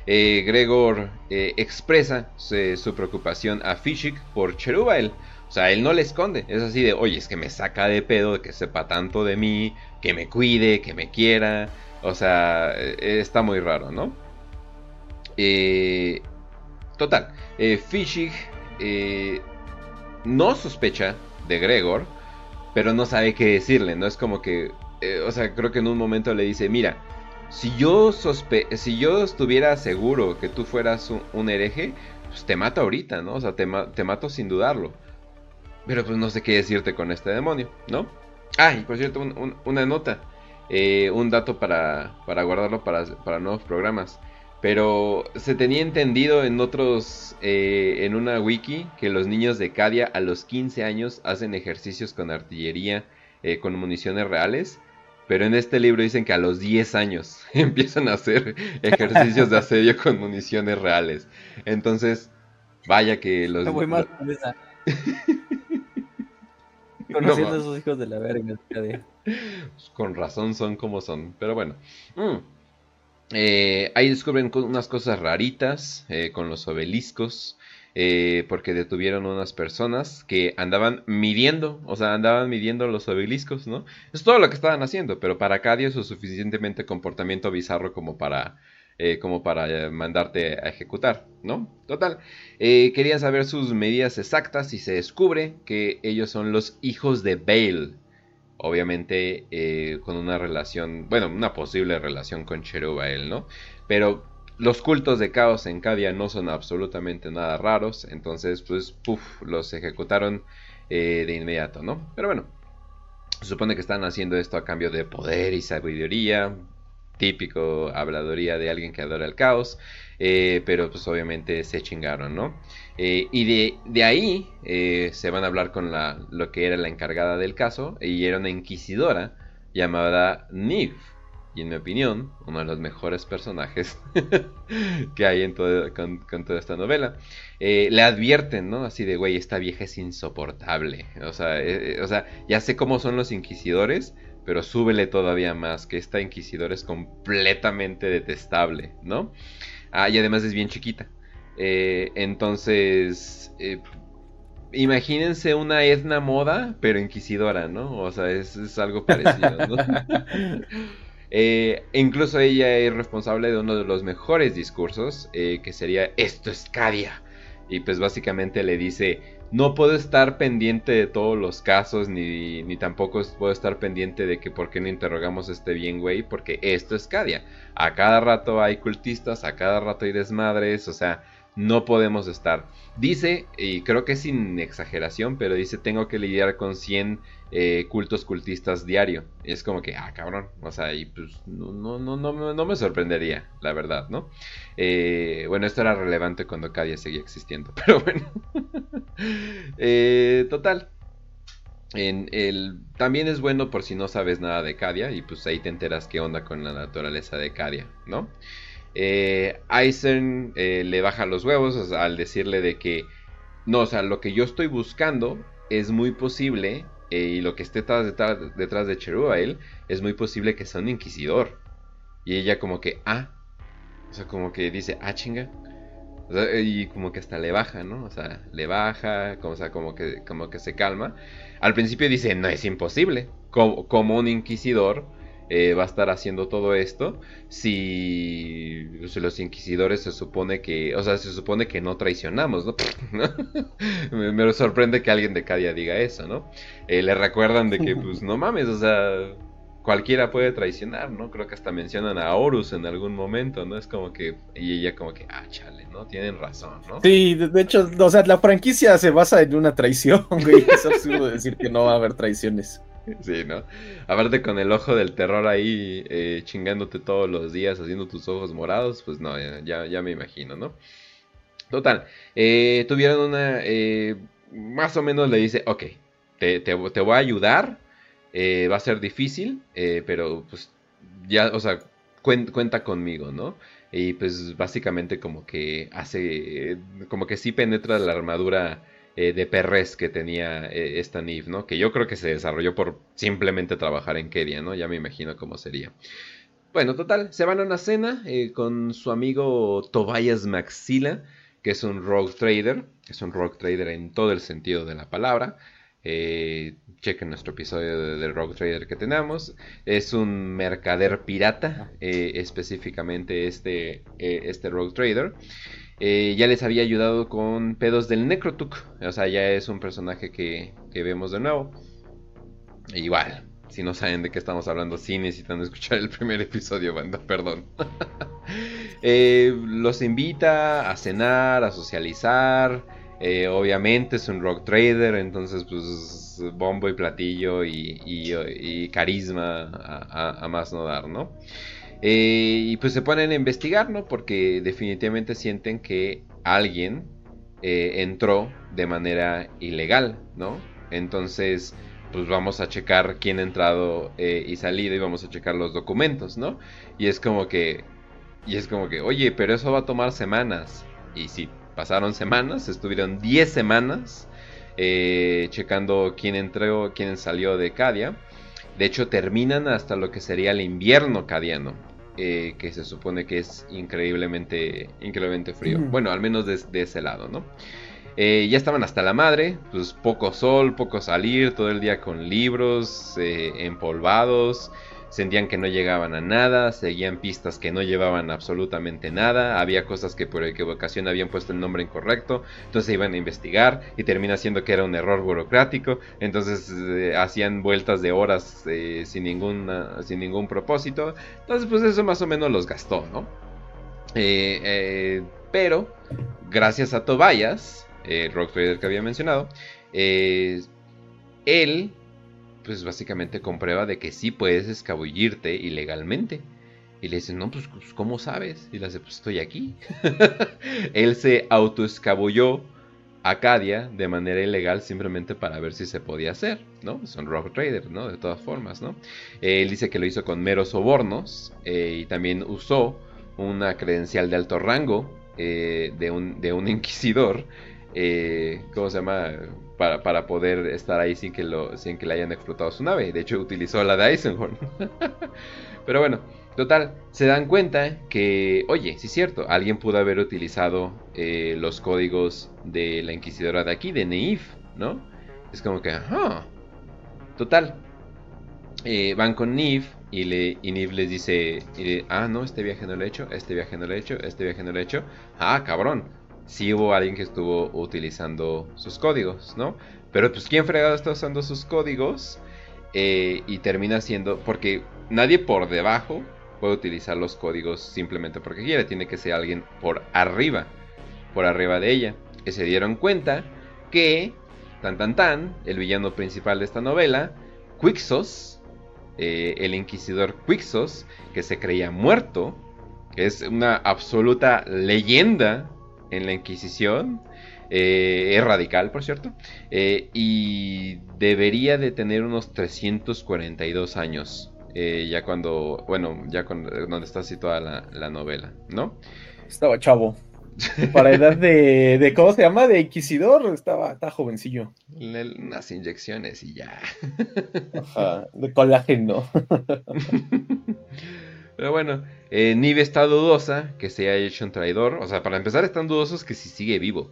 Eh, Gregor expresa su preocupación a Fishik por Cherubael. O sea, él no le esconde. Es así de, oye, es que me saca de pedo que sepa tanto de mí, que me cuide, que me quiera. O sea, está muy raro, ¿no? total, Fishik no sospecha de Gregor, pero no sabe qué decirle, ¿no? Es como que, eh, o sea, creo que en un momento le dice, mira, si yo, sospe si yo estuviera seguro que tú fueras un, hereje, pues te mato ahorita, ¿no? O sea, te, mato sin dudarlo. Pero pues no sé qué decirte con este demonio, ¿no? Ah, y por cierto, una nota, eh, un dato para, para guardarlo para, para nuevos programas. Pero se tenía entendido en otros, eh, en una wiki, que los niños de Cadia a los 15 años hacen ejercicios con artillería, eh, con municiones reales. Pero en este libro dicen que a los 10 años empiezan a hacer ejercicios de asedio con municiones reales. Entonces, vaya que los... Voy más Conociendo a esos hijos de la verga. Pues con razón son como son. Pero bueno. Mm. Eh, ahí descubren unas cosas raritas eh, con los obeliscos. Eh, porque detuvieron unas personas que andaban midiendo, o sea, andaban midiendo los obeliscos, ¿no? Es todo lo que estaban haciendo, pero para Cadia es suficientemente comportamiento bizarro como para, como para mandarte a ejecutar, ¿no? Total, querían saber sus medidas exactas y se descubre que ellos son los hijos de Bale. Obviamente con una relación, bueno, una posible relación con Cheruba'el, ¿no? Pero los cultos de caos en Cadia no son absolutamente nada raros, entonces pues puff, los ejecutaron eh, de inmediato, ¿no? Pero bueno, supone que están haciendo esto a cambio de poder y sabiduría, típico habladuría de alguien que adora el caos, eh, pero pues obviamente se chingaron, ¿no? Eh, y de, de ahí se van a hablar con la, lo que era la encargada del caso, y era una inquisidora llamada Nif y en mi opinión, uno de los mejores personajes que hay en todo, con, toda esta novela. Eh, le advierten, ¿no? Así de, güey, esta vieja es insoportable. O sea, eh, o sea, ya sé cómo son los inquisidores, pero súbele todavía más, que esta inquisidora es completamente detestable, ¿no? Ah, y además es bien chiquita. Eh, entonces, imagínense una Edna Moda, pero inquisidora, ¿no? O sea, es, es algo parecido, ¿no? Eh, incluso ella es responsable de uno de los mejores discursos, eh, que sería esto es Cadia. Y pues básicamente le dice, no puedo estar pendiente de todos los casos, ni, ni tampoco puedo estar pendiente de que por qué no interrogamos este bien, güey, porque esto es Cadia. A cada rato hay cultistas, a cada rato hay desmadres, o sea, no podemos estar. Dice, y creo que es sin exageración, pero dice, tengo que lidiar con 100 eh, cultos cultistas diario. es como que, ah, cabrón. O sea, y pues no, no, no, no, no me sorprendería, la verdad, ¿no? Eh, bueno, esto era relevante cuando Cadia seguía existiendo, pero bueno. Eh, total. En también es bueno por si no sabes nada de Cadia y pues ahí te enteras qué onda con la naturaleza de Cadia, ¿no? Eh, Eisen le baja los huevos al decirle de que no, o sea, lo que yo estoy buscando es muy posible eh, y lo que esté detrás, detrás, de Cherubael es muy posible que sea un inquisidor. Y ella como que, ah, o sea, como que dice, ah, chinga. y como que hasta le baja, ¿no? O sea, le baja, como, o sea, como que, como que se calma. Al principio dice, no es imposible. como un inquisidor eh, va a estar haciendo todo esto si, los inquisidores se supone que, o sea, se supone que no traicionamos, ¿no? me, sorprende que alguien de Cadia diga eso, ¿no? Eh, le recuerdan de que, pues, no mames, o sea, cualquiera puede traicionar, ¿no? Creo que hasta mencionan a Horus en algún momento, ¿no? Es como que, y ella como que, ah, chale, ¿no? Tienen razón, ¿no? Sí, de hecho, o sea, la franquicia se basa en una traición, güey. Es absurdo decir que no va a haber traiciones. Sí, ¿no? Aparte con el ojo del terror ahí eh, chingándote todos los días, haciendo tus ojos morados, pues no, ya, ya me imagino, ¿no? Total, eh, tuvieron una... Eh, más o menos le dice, ok, te, te, voy a ayudar, va a ser difícil, pero pues ya, o sea, cuenta conmigo, ¿no? Y pues básicamente como que hace, como que sí penetra la armadura eh, de perres que tenía eh, esta Niv, ¿no? Que yo creo que se desarrolló por simplemente trabajar en Kedia, ¿no? Ya me imagino cómo sería. Bueno, total, se van a una cena eh, con su amigo Tobias Maxila, que es un rogue trader, es un rogue trader en todo el sentido de la palabra. chequen nuestro episodio del rogue trader que tenemos. Es un mercader pirata, específicamente este, este rogue trader. Eh, ya les había ayudado con pedos del Necrotuk. O sea, ya es un personaje que, vemos de nuevo. igual, si no saben de qué estamos hablando, sí necesitan escuchar el primer episodio, banda, perdón. Eh, los invita a cenar, a socializar. Eh, obviamente es un rock trader, entonces pues bombo y platillo y, carisma a, a, más no dar, ¿no? Eh, y pues se ponen a investigar, ¿no? Porque definitivamente sienten que alguien eh, entró de manera ilegal, ¿no? Entonces pues vamos a checar quién ha entrado eh, y salido y vamos a checar los documentos, ¿no? Y es como que, y es como que, oye, pero eso va a tomar semanas. Y sí, pasaron semanas, estuvieron 10 semanas checando quién entró, quién salió de Cadia. De hecho, terminan hasta lo que sería el invierno cadiano. Eh, que se supone que es increíblemente, increíblemente frío. Bueno, al menos de, de ese lado, ¿no? Eh, ya estaban hasta la madre, pues poco sol, poco salir, todo el día con libros eh, empolvados, sentían que no llegaban a nada, seguían pistas que no llevaban absolutamente nada, había cosas que por equivocación habían puesto el nombre incorrecto, entonces iban a investigar y termina siendo que era un error burocrático, entonces eh, hacían vueltas de horas sin, ninguna, sin ningún propósito, entonces pues eso más o menos los gastó, ¿no? pero gracias a Tobias, eh, Rock Trader que había mencionado, eh, él, pues básicamente comprueba de que sí puedes escabullirte ilegalmente. Y le dice, no, pues, pues ¿cómo sabes? Y le dice, pues estoy aquí. él se autoescabulló a Cadia de manera ilegal simplemente para ver si se podía hacer, ¿no? Son rock trader, ¿no? De todas formas, ¿no? él dice que lo hizo con meros sobornos eh, y también usó una credencial de alto rango de, un, de un inquisidor eh, ¿cómo se llama? Para, poder estar ahí sin que, lo, sin que le hayan explotado su nave. De hecho, utilizó la de Eisenhorn. Pero bueno, total, se dan cuenta que, oye, sí es cierto, alguien pudo haber utilizado eh, los códigos de la Inquisidora de aquí, de Neif, ¿no? Es como que, ajá. Total, eh, van con Neve y, le, y les dice, ah, no, este viaje no lo he hecho, este viaje no lo he hecho, este viaje no lo he hecho. Ah, cabrón, sí hubo alguien que estuvo utilizando sus códigos, ¿no? Pero pues quién fregado está usando sus códigos eh, y termina siendo, porque nadie por debajo puede utilizar los códigos simplemente porque quiere, tiene que ser alguien por arriba, por arriba de ella. Y se dieron cuenta que, tan tan tan, el villano principal de esta novela, Quixos, eh, el inquisidor Quixos, que se creía muerto, que es una absoluta leyenda en la Inquisición. Eh, es radical, por cierto. Eh, y debería de tener unos 342 años. Eh, ya cuando, bueno, ya cuando, donde está situada la, la novela, ¿no? Estaba chavo. Para edad de, de, ¿cómo se llama? De inquisidor, estaba, estaba jovencillo. Unas inyecciones y ya. Ajá, de colágeno. Pero bueno, eh, Nive está dudosa que se haya hecho un traidor. O sea, para empezar están dudosos que si sigue vivo.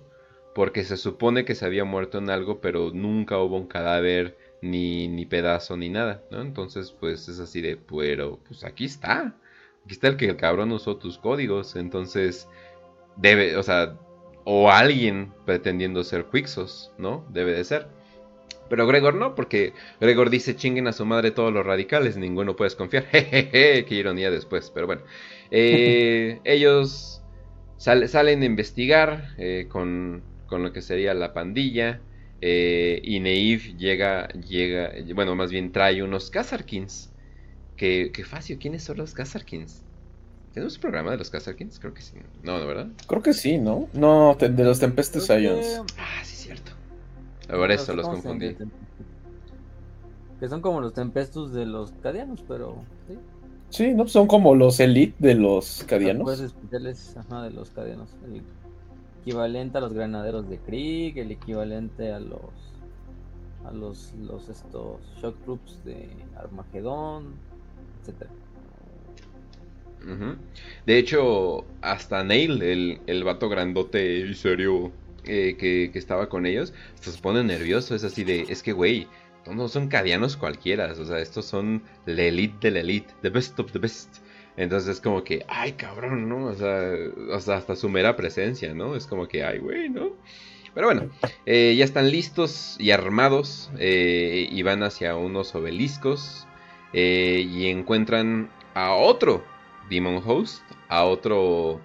Porque se supone que se había muerto en algo, pero nunca hubo un cadáver, ni, ni pedazo, ni nada, ¿no? Entonces, pues es así de, pero, pues aquí está. Aquí está el que el cabrón usó tus códigos. Entonces, debe, o sea, o alguien pretendiendo ser Quixos, ¿no? Debe de ser. Pero Gregor no, porque Gregor dice chinguen a su madre todos los radicales, ninguno puedes confiar. Jejeje, qué ironía después, pero bueno. Eh, ellos salen a investigar eh, con, lo que sería la pandilla. Eh, y Naive llega, llega, bueno, más bien trae unos Kazarkins. Que, que fácil, ¿quiénes son los Kazarkins? ¿Tenemos un programa de los Kazarkins? Creo que sí. No, ¿no, verdad? Creo que sí, ¿no? No, de los Tempestes Ions. Ah, sí, cierto. Por eso los confundí. Que son como los Tempestus de los Cadianos, pero. Sí, sí ¿no? Son como los Elite de los Cadianos. Pues especiales ajá, de los Cadianos. El equivalente a los Granaderos de Krieg, el equivalente a los. A los, los estos Shock Troops de Armagedón, etcétera. De hecho, hasta Neil, el, el vato grandote y serio eh, que, estaba con ellos, se pone nervioso. Es así de, es que, güey, no son cadianos cualquiera. O sea, estos son la elite de la elite, the best of the best. Entonces es como que, ay, cabrón, ¿no? O sea, hasta su mera presencia, ¿no? Es como que, ay, güey, ¿no? Pero bueno, eh, ya están listos y armados eh, y van hacia unos obeliscos y encuentran a otro Demon Host, a otro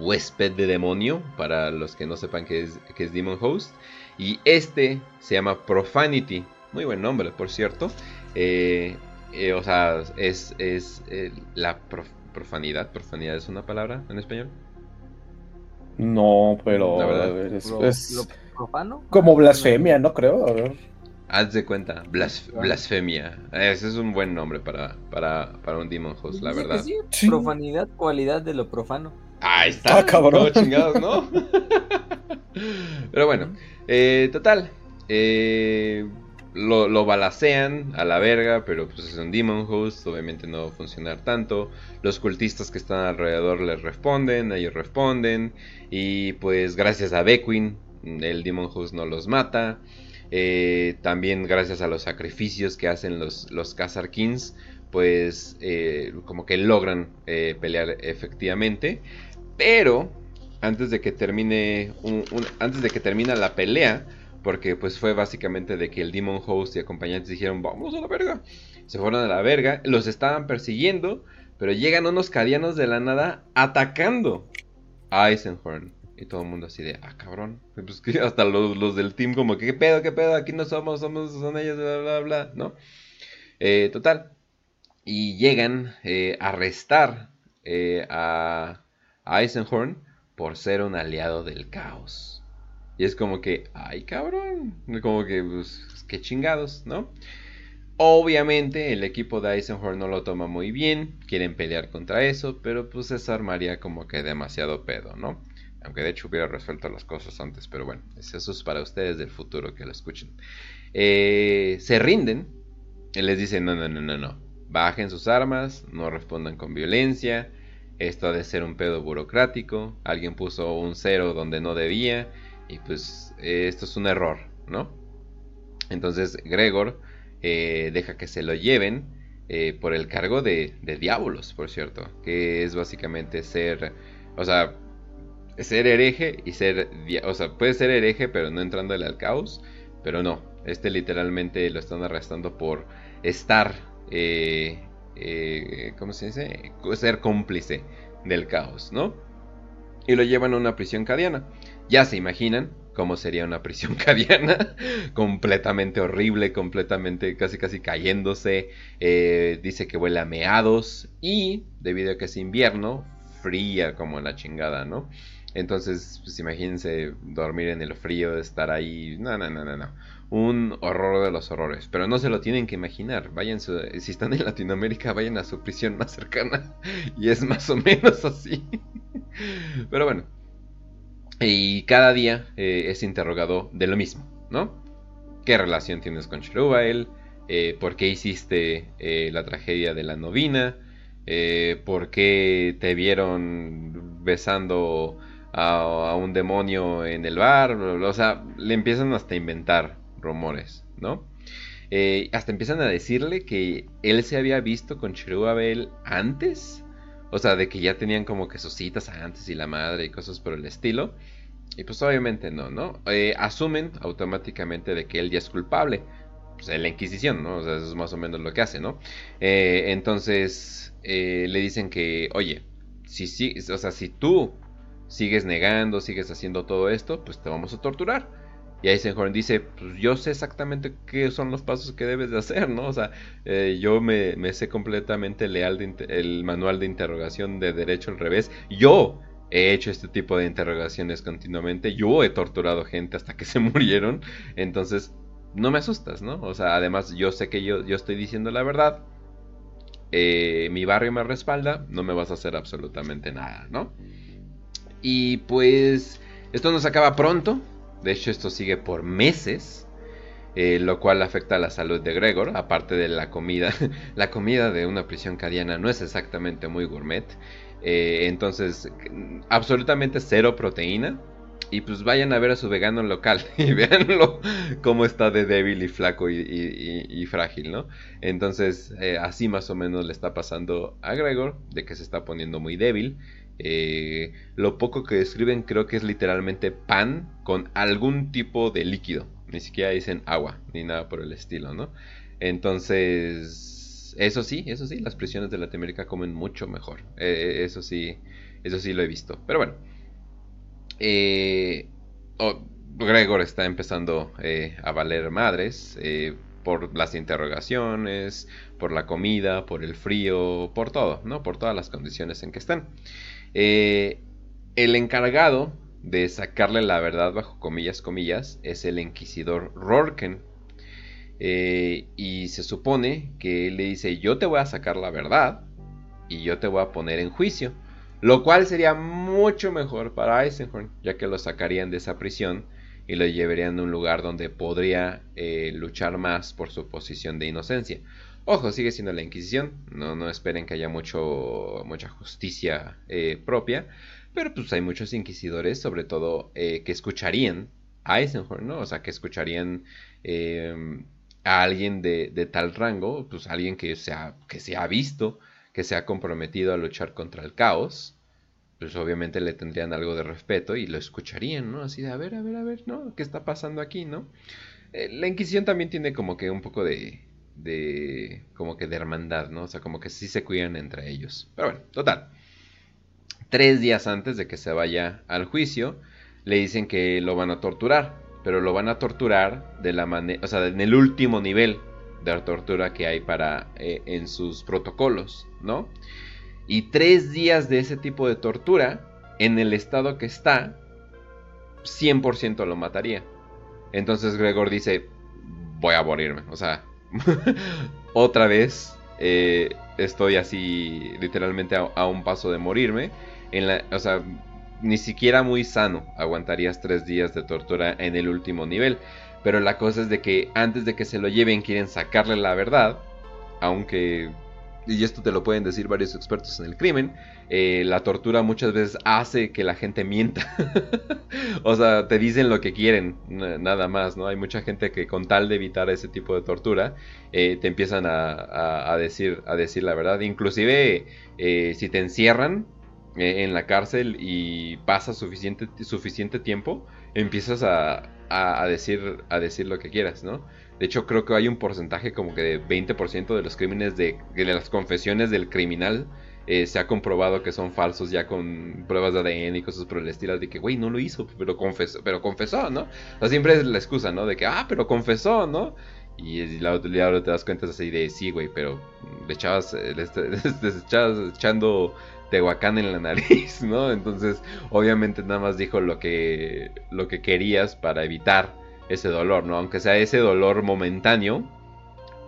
huésped de demonio, para los que no sepan qué es, es Demon Host. Y este se llama Profanity, muy buen nombre, por cierto. Eh, eh, o sea, es, es eh, la profanidad. ¿Profanidad es una palabra en español? No, pero es, profano? como blasfemia, ¿no? Creo. Haz de cuenta, blasfemia. Ese es un buen nombre para, para, para un Demon Host, la verdad. Profanidad, cualidad de lo profano. Ahí está. Ah, cabrón. chingados, ¿no? Pero bueno, eh, total. Eh, lo, lo, balacean a la verga, pero pues es un Demon Host, obviamente no va a funcionar tanto. Los cultistas que están alrededor les responden, ellos responden. Y pues gracias a Beckwin, el Demon Host no los mata. Eh, también gracias a los sacrificios que hacen los, los Khazar Kings, pues eh, como que logran eh, pelear efectivamente. Pero antes de que termine antes de que termine la pelea, porque pues fue básicamente de que el Demon Host y acompañantes dijeron vamos a la verga, se fueron a la verga, los estaban persiguiendo, pero llegan unos cadianos de la nada atacando a Eisenhorn. Y todo el mundo así de, ah, cabrón. Pues hasta los, del team como ¿qué pedo, qué pedo? Aquí no somos, somos, son ellos, bla, bla, bla, ¿no? Eh, total. Y llegan eh, a arrestar eh, a, Eisenhorn por ser un aliado del caos. Y es como que, ay, cabrón. Como que, pues, qué chingados, ¿no? Obviamente el equipo de Eisenhorn no lo toma muy bien, quieren pelear contra eso, pero pues eso armaría como que demasiado pedo, ¿no? Aunque de hecho hubiera resuelto las cosas antes, pero bueno, eso es para ustedes del futuro que lo escuchen. Eh, se rinden y les dicen, no, no, no, no, no, bajen sus armas, no respondan con violencia, esto ha de ser un pedo burocrático, alguien puso un cero donde no debía y pues eh, esto es un error, ¿no? Entonces Gregor eh, deja que se lo lleven por el cargo de, de diablos, por cierto, que es básicamente ser, o sea, ser hereje y ser, o sea, puede ser hereje pero no entrándole al caos, pero no, este literalmente lo están arrestando por estar, eh, eh, ¿cómo se dice? Ser cómplice del caos, ¿no? Y lo llevan a una prisión cadiana. Ya se imaginan cómo sería una prisión cadiana, completamente horrible, completamente casi casi cayéndose, eh, dice que huele a meados y debido a que es invierno, fría como la chingada, ¿no? Entonces, pues imagínense dormir en el frío, estar ahí. No, no, no, no, no. Un horror de los horrores. Pero no se lo tienen que imaginar. Vayan, si están en Latinoamérica, vayan a su prisión más cercana. Y es más o menos así. Pero bueno. Y cada día eh, es interrogado de lo mismo, ¿no? ¿Qué relación tienes con Cherubael? Eh, ¿Por qué hiciste eh, la tragedia de la novina? ¿Por qué te vieron besando a, un demonio en el bar, o sea, le empiezan hasta a inventar rumores, ¿no? Eh, hasta empiezan a decirle que él se había visto con Cherubabel antes, o sea, de que ya tenían como que sus citas antes y la madre y cosas por el estilo. Y pues obviamente no, ¿no? Eh, asumen automáticamente de que él ya es culpable. Pues en la Inquisición, ¿no? O sea, eso es más o menos lo que hace, ¿no? Eh, entonces le dicen que, oye, si, si, o sea, si tú sigues negando, sigues haciendo todo esto, pues te vamos a torturar. Y Eisenhorn dice, pues yo sé exactamente qué son los pasos que debes de hacer, ¿no? O sea, eh, yo me, sé completamente leal el manual de interrogación de derecho al revés. Yo he hecho este tipo de interrogaciones continuamente. Yo he torturado gente hasta que se murieron. Entonces, no me asustas, ¿no? O sea, además yo sé que yo, yo estoy diciendo la verdad. Eh, mi barrio me respalda. No me vas a hacer absolutamente nada, ¿no? Y pues esto no se acaba pronto. De hecho, esto sigue por meses. Eh, lo cual afecta a la salud de Gregor, aparte de la comida. la comida de una prisión cadiana no es exactamente muy gourmet. Eh, entonces, absolutamente cero proteína. Y pues vayan a ver a su vegano local y véanlo cómo está de débil y flaco y, frágil, ¿no? Entonces, eh, así más o menos le está pasando a Gregor, de que se está poniendo muy débil. Eh, lo poco que describen creo que es literalmente pan con algún tipo de líquido. Ni siquiera dicen agua ni nada por el estilo, ¿no? Entonces, eso sí, eso sí, las prisiones de Latinoamérica comen mucho mejor. Eh, eso sí, eso sí lo he visto. Pero bueno. Eh, oh, Gregor está empezando a valer madres por las interrogaciones, por la comida, por el frío, por todo, ¿no? Por todas las condiciones en que están. Eh, el encargado de sacarle la verdad bajo comillas, comillas, es el inquisidor Rorken. Eh, y se supone que él le dice, yo te voy a sacar la verdad y yo te voy a poner en juicio. Lo cual sería mucho mejor para Eisenhorn, ya que lo sacarían de esa prisión y lo llevarían a un lugar donde podría eh, luchar más por su posición de inocencia. Ojo, sigue siendo la Inquisición, no, no esperen que haya mucho, mucha justicia eh, propia, pero pues hay muchos inquisidores, sobre todo, que escucharían a Eisenhorn, ¿no? O sea, que escucharían a alguien de, de, tal rango, pues alguien que se, ha, que se ha visto, que se ha comprometido a luchar contra el caos, pues obviamente le tendrían algo de respeto y lo escucharían, ¿no? Así de, a ver, a ver, a ver, ¿no? ¿Qué está pasando aquí, ¿no? Eh, la Inquisición también tiene como que un poco de, de, como que de hermandad, ¿no? O sea, como que sí se cuidan entre ellos. Pero bueno, total. Tres días antes de que se vaya al juicio, le dicen que lo van a torturar pero lo van a torturar de la manera, o sea, en el último nivel de tortura que hay para eh, en sus protocolos, ¿no? Y tres días de ese tipo de tortura, en el estado que está, 100% lo mataría. Entonces Gregor dice, voy a morirme, o sea, otra vez eh, estoy así literalmente a, un paso de morirme. En la, o sea, ni siquiera muy sano aguantarías tres días de tortura en el último nivel. Pero la cosa es de que antes de que se lo lleven quieren sacarle la verdad. Aunque, y esto te lo pueden decir varios expertos en el crimen, eh, la tortura muchas veces hace que la gente mienta. o sea, te dicen lo que quieren, nada más, ¿no? Hay mucha gente que con tal de evitar ese tipo de tortura, eh, te empiezan a, decir, a decir la verdad. Inclusive, eh, si te encierran, eh, en la cárcel y pasa suficiente, suficiente tiempo, empiezas a, a, decir, a decir lo que quieras, ¿no? De hecho, creo que hay un porcentaje como que de 20% de los crímenes, de, las confesiones del criminal, eh, se ha comprobado que son falsos ya con pruebas de ADN y cosas por el estilo, de que, güey, no lo hizo, pero confesó, pero confesó, ¿no? O sea, siempre es la excusa, ¿no? De que, ah, pero confesó, ¿no? Y la utilidad te das cuenta así de, sí, güey, pero le echabas, le, le echabas echando Tehuacán en la nariz, ¿no? Entonces, obviamente nada más dijo lo que, lo que querías para evitar ese dolor, ¿no? Aunque sea ese dolor momentáneo.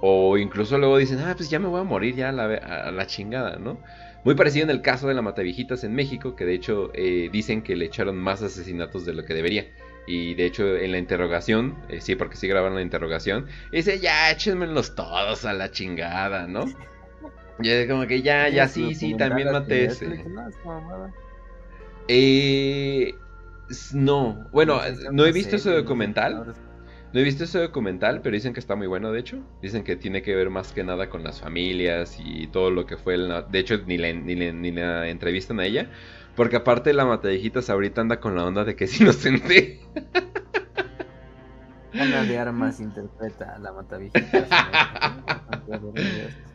O incluso luego dicen, ah, pues ya me voy a morir ya a la, chingada, ¿no? Muy parecido en el caso de la Matavijitas en México, que de hecho eh, dicen que le echaron más asesinatos de lo que debería. Y de hecho en la interrogación, eh, sí, porque sí grabaron la interrogación, dice, ya échenmelos todos a la chingada, ¿no? Y es como que ya, ya sí, sí, también maté ese. Eh, no, bueno, no he visto ese documental. No he visto ese documental, pero dicen que está muy bueno, de hecho. Dicen que tiene que ver más que nada con las familias y todo lo que fue el... De hecho, ni la, ni, ni la entrevistan a ella. Porque aparte la Matavijitas ahorita anda con la onda de que es inocente. Ana de Armas interpreta a la Matavijitas.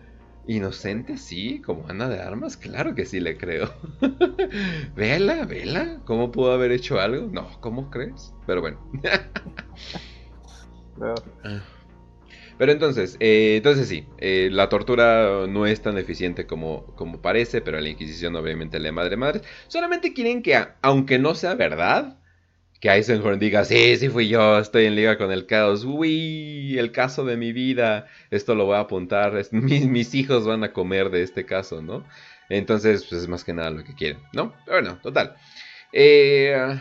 Inocente, sí, como Ana de Armas, claro que sí le creo. vela, vela, ¿cómo pudo haber hecho algo? No, ¿cómo crees? Pero bueno. Pero entonces, eh, entonces sí, eh, la tortura no es tan eficiente como, como parece, pero la Inquisición obviamente le madre madre. Solamente quieren que, aunque no sea verdad, que Eisenhorn diga, sí, sí fui yo, estoy en liga con el caos, uy, el caso de mi vida, esto lo voy a apuntar, mis, hijos van a comer de este caso, ¿no? Entonces, pues es más que nada lo que quieren, ¿no? Pero bueno, total. Eh,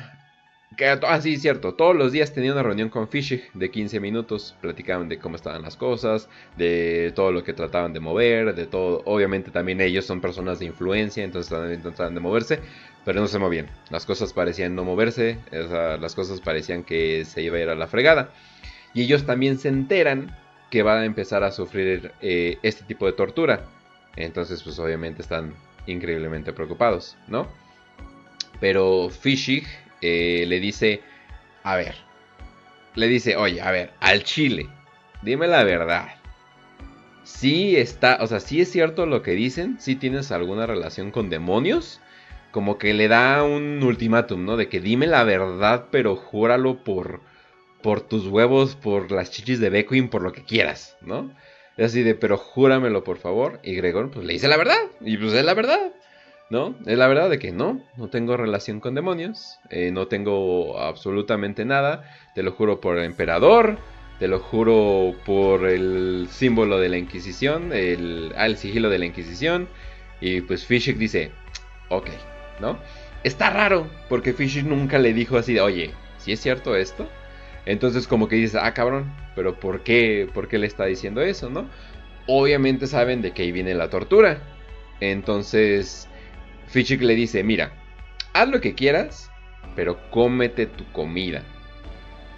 ah, sí, cierto. Todos los días tenía una reunión con Fischig de 15 minutos. Platicaban de cómo estaban las cosas, de todo lo que trataban de mover, de todo. Obviamente también ellos son personas de influencia, entonces también trataban de moverse pero no se movían. Las cosas parecían no moverse, las cosas parecían que se iba a ir a la fregada. Y ellos también se enteran que van a empezar a sufrir eh, este tipo de tortura. Entonces, pues obviamente están increíblemente preocupados, ¿no? Pero Fischig eh, le dice, a ver, le dice, oye, a ver, al chile, dime la verdad. Si está, o sea, si es cierto lo que dicen, si tienes alguna relación con demonios como que le da un ultimátum, ¿no? De que dime la verdad, pero júralo por, por tus huevos, por las chichis de Beckwin, por lo que quieras, ¿no? Es así de, pero júramelo por favor. Y Gregor, pues le dice la verdad. Y pues es la verdad, ¿no? Es la verdad de que no, no tengo relación con demonios, eh, no tengo absolutamente nada. Te lo juro por el emperador, te lo juro por el símbolo de la Inquisición, el, ah, el sigilo de la Inquisición. Y pues Fishik dice, ok, ¿no? Está raro, porque Fishik nunca le dijo así de, oye, si es cierto esto? Entonces como que dices, ah, cabrón, pero ¿por qué, ¿por qué le está diciendo eso, no? Obviamente saben de que ahí viene la tortura. Entonces, Fishik le dice, mira, haz lo que quieras, pero cómete tu comida.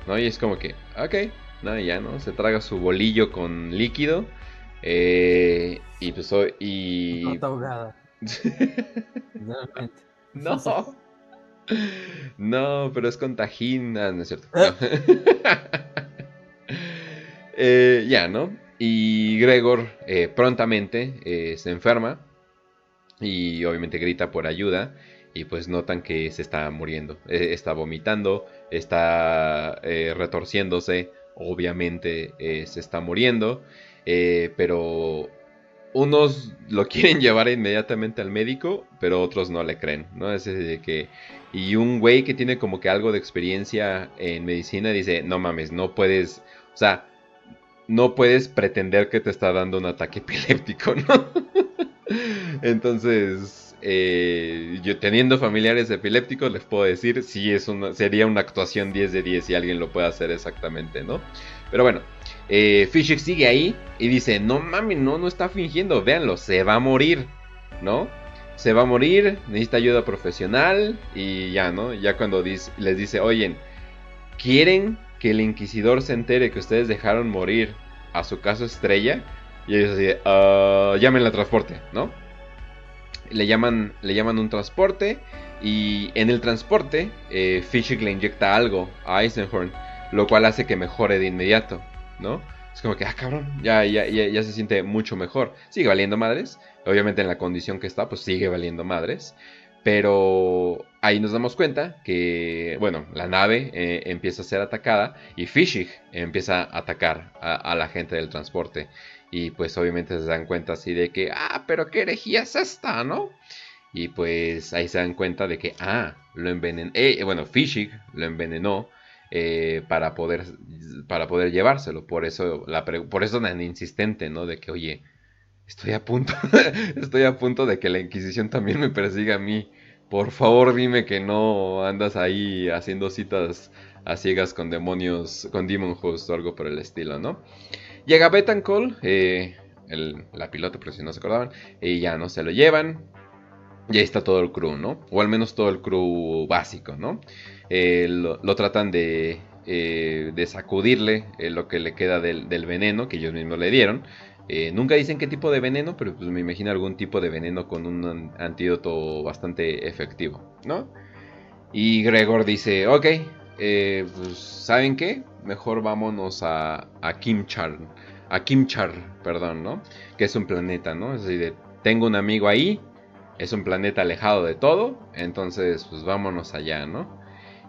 ¿No? Y es como que, ok, no, ya, ¿no? Se traga su bolillo con líquido. Eh, y pues, y... No ahogada. no. No, pero es con tajín. Ah, no es cierto. Eh, ya, ¿no? Y Gregor eh, prontamente eh, se enferma y obviamente grita por ayuda y pues notan que se está muriendo, está vomitando, está retorciéndose, obviamente se está muriendo, pero unos lo quieren llevar inmediatamente al médico, pero otros no le creen, ¿no? Es de que... Y un güey que tiene como que algo de experiencia en medicina dice, no mames, no puedes, o sea, no puedes pretender que te está dando un ataque epiléptico, ¿no? Entonces, eh, yo teniendo familiares epilépticos les puedo decir, sí, es una, sería una actuación 10 de 10 si alguien lo puede hacer exactamente, ¿no? Pero bueno, eh, sigue ahí y dice, no mames, no, no está fingiendo, véanlo, se va a morir, ¿no? Se va a morir, necesita ayuda profesional y ya, ¿no? Ya cuando les dice, oyen, ¿quieren que el inquisidor se entere que ustedes dejaron morir a su caso estrella. Y ellos así, uh, llamen transporte, ¿no? Le llaman, le llaman un transporte y en el transporte eh, le inyecta algo a Eisenhorn, lo cual hace que mejore de inmediato, Es como que, ah, cabrón, ya, ya, ya, se siente mucho mejor. Sigue valiendo madres, obviamente en la condición que está, pues sigue valiendo madres. Pero ahí nos damos cuenta que, bueno, la nave eh, empieza a ser atacada y Fishig empieza a atacar a, la gente del transporte. Y pues obviamente se dan cuenta así de que, ah, pero qué herejía es esta, ¿no? Y pues ahí se dan cuenta de que, ah, lo envenenó, eh, bueno, Fishig lo envenenó eh, para, poder, para poder llevárselo. Por eso, la por eso tan insistente, ¿no? De que, oye, Estoy a punto, estoy a punto de que la Inquisición también me persiga a mí. Por favor, dime que no andas ahí haciendo citas a ciegas con demonios, con Demon Host o algo por el estilo, ¿no? Llega Betancourt, eh, la piloto, pero si no se acordaban, y ya no se lo llevan. Y ahí está todo el crew, ¿no? O al menos todo el crew básico, ¿no? Eh, lo, tratan de, eh, sacudirle eh, lo que le queda del, veneno que ellos mismos le dieron. Nunca dicen qué tipo de veneno, pero pues me imagino algún tipo de veneno con un antídoto bastante efectivo, ¿no? Y Gregor dice, ok, pues ¿saben qué? Mejor vámonos a, a Kimchar, a Kimchar, perdón, ¿no? Que es un planeta, ¿no? Es decir, tengo un amigo ahí, es un planeta alejado de todo, entonces pues vámonos allá, ¿no?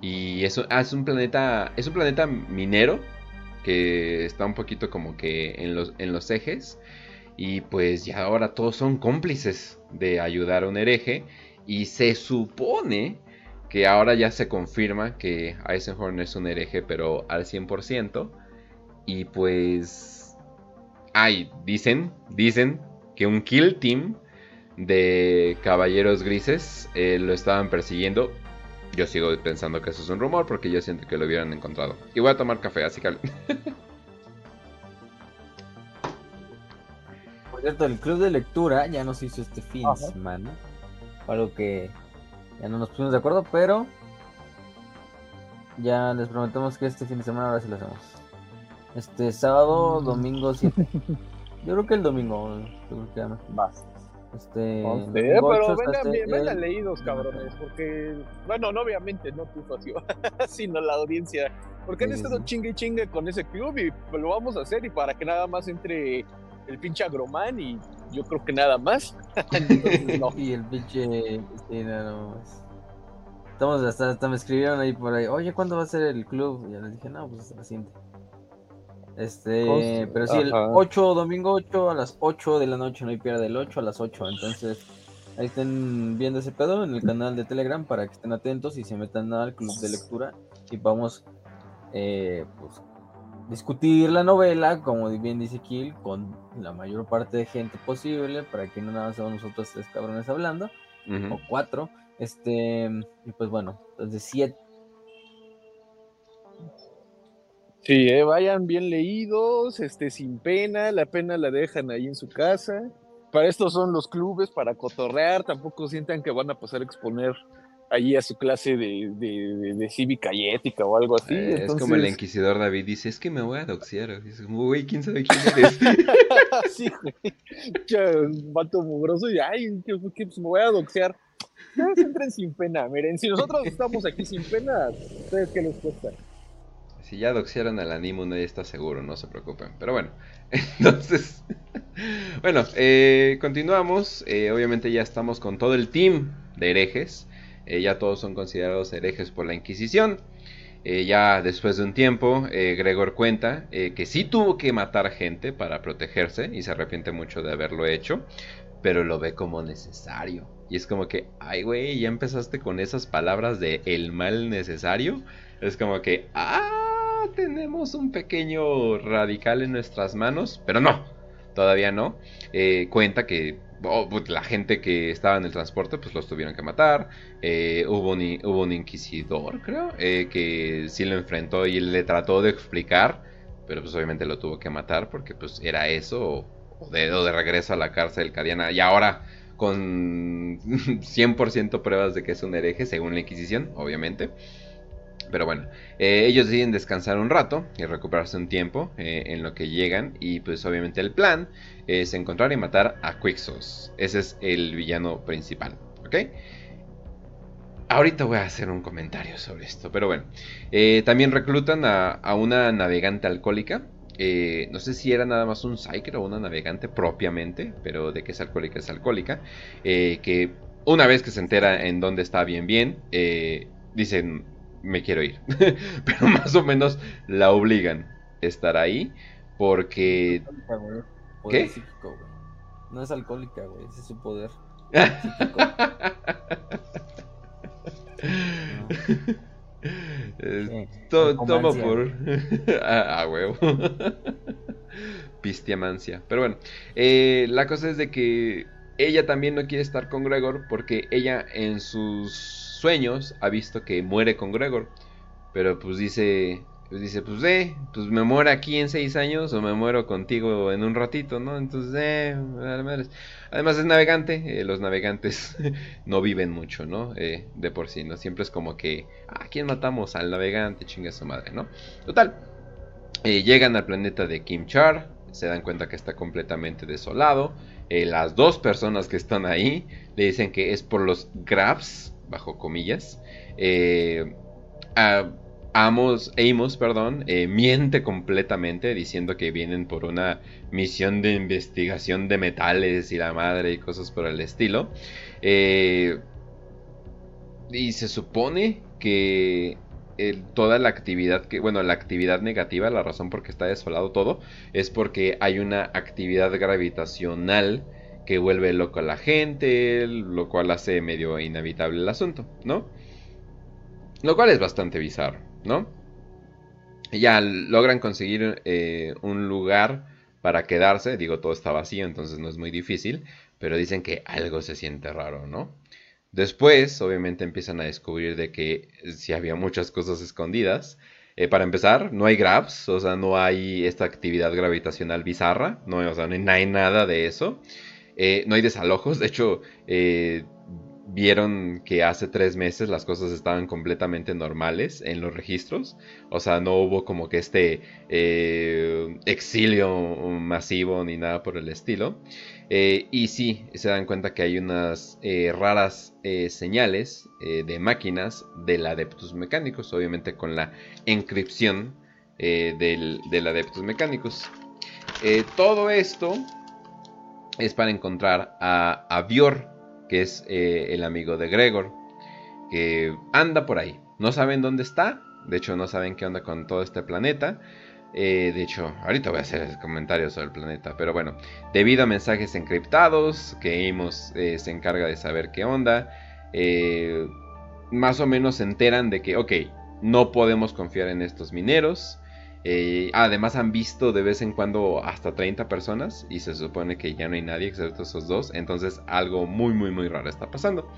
Y eso ah, es un planeta, es un planeta minero, que está un poquito como que en los, en los ejes. Y pues ya ahora todos son cómplices de ayudar a un hereje. Y se supone que ahora ya se confirma que Eisenhorn es un hereje, pero al 100%. Y pues... Ay, dicen, dicen que un kill team de caballeros grises eh, lo estaban persiguiendo. Yo sigo pensando que eso es un rumor porque yo siento que lo hubieran encontrado. Y voy a tomar café, así que... Por cierto, el club de lectura ya nos hizo este fin de semana. Algo que ya no nos pusimos de acuerdo, pero ya les prometemos que este fin de semana ahora sí lo hacemos. Este sábado, mm. domingo 7. Yo creo que el domingo. Yo creo que ya Más. Este, no pero vengan, vengan leídos, cabrones, porque, bueno, no obviamente no tu socio, sino la audiencia, porque han estado chingue y chingue con ese club y lo vamos a hacer y para que nada más entre el pinche agromán y yo creo que nada más. Y el pinche, sí, nada más. Estamos, hasta, hasta, me escribieron ahí por ahí, oye, ¿cuándo va a ser el club? Y ya les dije, no, pues la siguiente. Este, pero sí, el 8, domingo 8 a las 8 de la noche, no hay pierde el 8 a las 8. Entonces, ahí estén viendo ese pedo en el canal de Telegram para que estén atentos y se metan al club de lectura y vamos, eh, pues, discutir la novela, como bien dice Kill, con la mayor parte de gente posible, para que no nada más seamos nosotros tres cabrones hablando, o cuatro. Este, y pues bueno, entonces siete. Sí, eh, vayan bien leídos, este, sin pena, la pena la dejan ahí en su casa. Para esto son los clubes, para cotorrear, tampoco sientan que van a pasar a exponer allí a su clase de, de, cívica y ética o algo así. Eh, es como el inquisidor David dice, es que me voy a doxear. Dice, güey, ¿quién sabe quién eres? sí, güey. Un vato mugroso y, ay, que, pues me voy a doxear. Entren sin pena, miren, si nosotros estamos aquí sin pena, ¿ustedes qué les cuesta? Si ya doxearon al animo, nadie está seguro, no se preocupen. Pero bueno, entonces, bueno, eh, continuamos. Eh, obviamente ya estamos con todo el team de herejes. Eh, ya todos son considerados herejes por la Inquisición. Ya después de un tiempo, Gregor cuenta que sí tuvo que matar gente para protegerse y se arrepiente mucho de haberlo hecho, pero lo ve como necesario. Y es como que, ay güey, ya empezaste con esas palabras de el mal necesario. Es como que, ah, tenemos un pequeño radical en nuestras manos, pero no, todavía no. cuenta que pues, la gente que estaba en el transporte, pues los tuvieron que matar. Eh, hubo, un, inquisidor, creo, eh, que sí lo enfrentó y le trató de explicar, pero pues obviamente lo tuvo que matar porque pues era eso, o, de, de regreso a la cárcel cadiana. Y ahora con 100% pruebas de que es un hereje, según la Inquisición, obviamente. Pero bueno, eh, ellos deciden descansar un rato y recuperarse un tiempo eh, en lo que llegan. Y pues obviamente el plan es encontrar y matar a Quixos. Ese es el villano principal. ¿Ok? Ahorita voy a hacer un comentario sobre esto. Pero bueno, eh, también reclutan a, una navegante alcohólica. no sé si era nada más un psyker o una navegante propiamente, pero de que es alcohólica es alcohólica. que una vez que se entera en dónde está bien bien, dicen me quiero ir. Pero más o menos la obligan a estar ahí porque... ¿Qué? no es alcohólica, güey, ese es su poder. toma por... ah, ah, huevo. Pistiamancia. Pero bueno, eh, la cosa es de que ella también no quiere estar con Gregor porque ella en sus sueños ha visto que muere con Gregor. Pero pues dice, pues dice, pues eh, pues me muero aquí en seis años o me muero contigo en un ratito, ¿no? Entonces, eh, además es navegante, eh, los navegantes no viven mucho, ¿no? Eh, de por sí, ¿no? Siempre es como que, ¿a quién matamos? Al navegante, chinga su madre, ¿no? Total, llegan al planeta de Kim Char, se dan cuenta que está completamente desolado. las dos personas que están ahí le dicen que es por los Grabs, bajo comillas, eh, Amos, Amos, perdón, eh, miente completamente diciendo que vienen por una misión de investigación de metales y la madre y cosas por el estilo. Eh, y se supone que toda la actividad que, bueno, la actividad negativa, la razón por que está desolado todo, es porque hay una actividad gravitacional que vuelve loco a la gente, lo cual hace medio inevitable el asunto, ¿no? Lo cual es bastante bizarro, ¿no? Ya logran conseguir eh, un lugar para quedarse, digo, todo está vacío, entonces no es muy difícil, pero dicen que algo se siente raro, ¿no? Después, obviamente, empiezan a descubrir de que si había muchas cosas escondidas. Eh, para empezar, no hay grabs, o sea, no hay esta actividad gravitacional bizarra, no, o sea, no hay nada de eso. Eh, no hay desalojos, de hecho, eh, vieron que hace tres meses las cosas estaban completamente normales en los registros. O sea, no hubo como que este eh, exilio masivo ni nada por el estilo. y sí, se dan cuenta que hay unas raras señales de máquinas del Adeptus Mecánicos, obviamente con la encripción del, del Adeptus Mecánicos. todo esto es para encontrar a, a que es eh, el amigo de Gregor, que anda por ahí. No saben dónde está, de hecho no saben qué onda con todo este planeta. Eh, de hecho, ahorita voy a hacer comentarios sobre el planeta, pero bueno, debido a mensajes encriptados, que Amos eh, se encarga de saber qué onda, más o menos se enteran de que, ok, no podemos confiar en estos mineros, Eh, además han visto de vez en cuando hasta 30 personas y se supone que ya no hay nadie excepto esos dos. Entonces algo muy muy muy raro está pasando.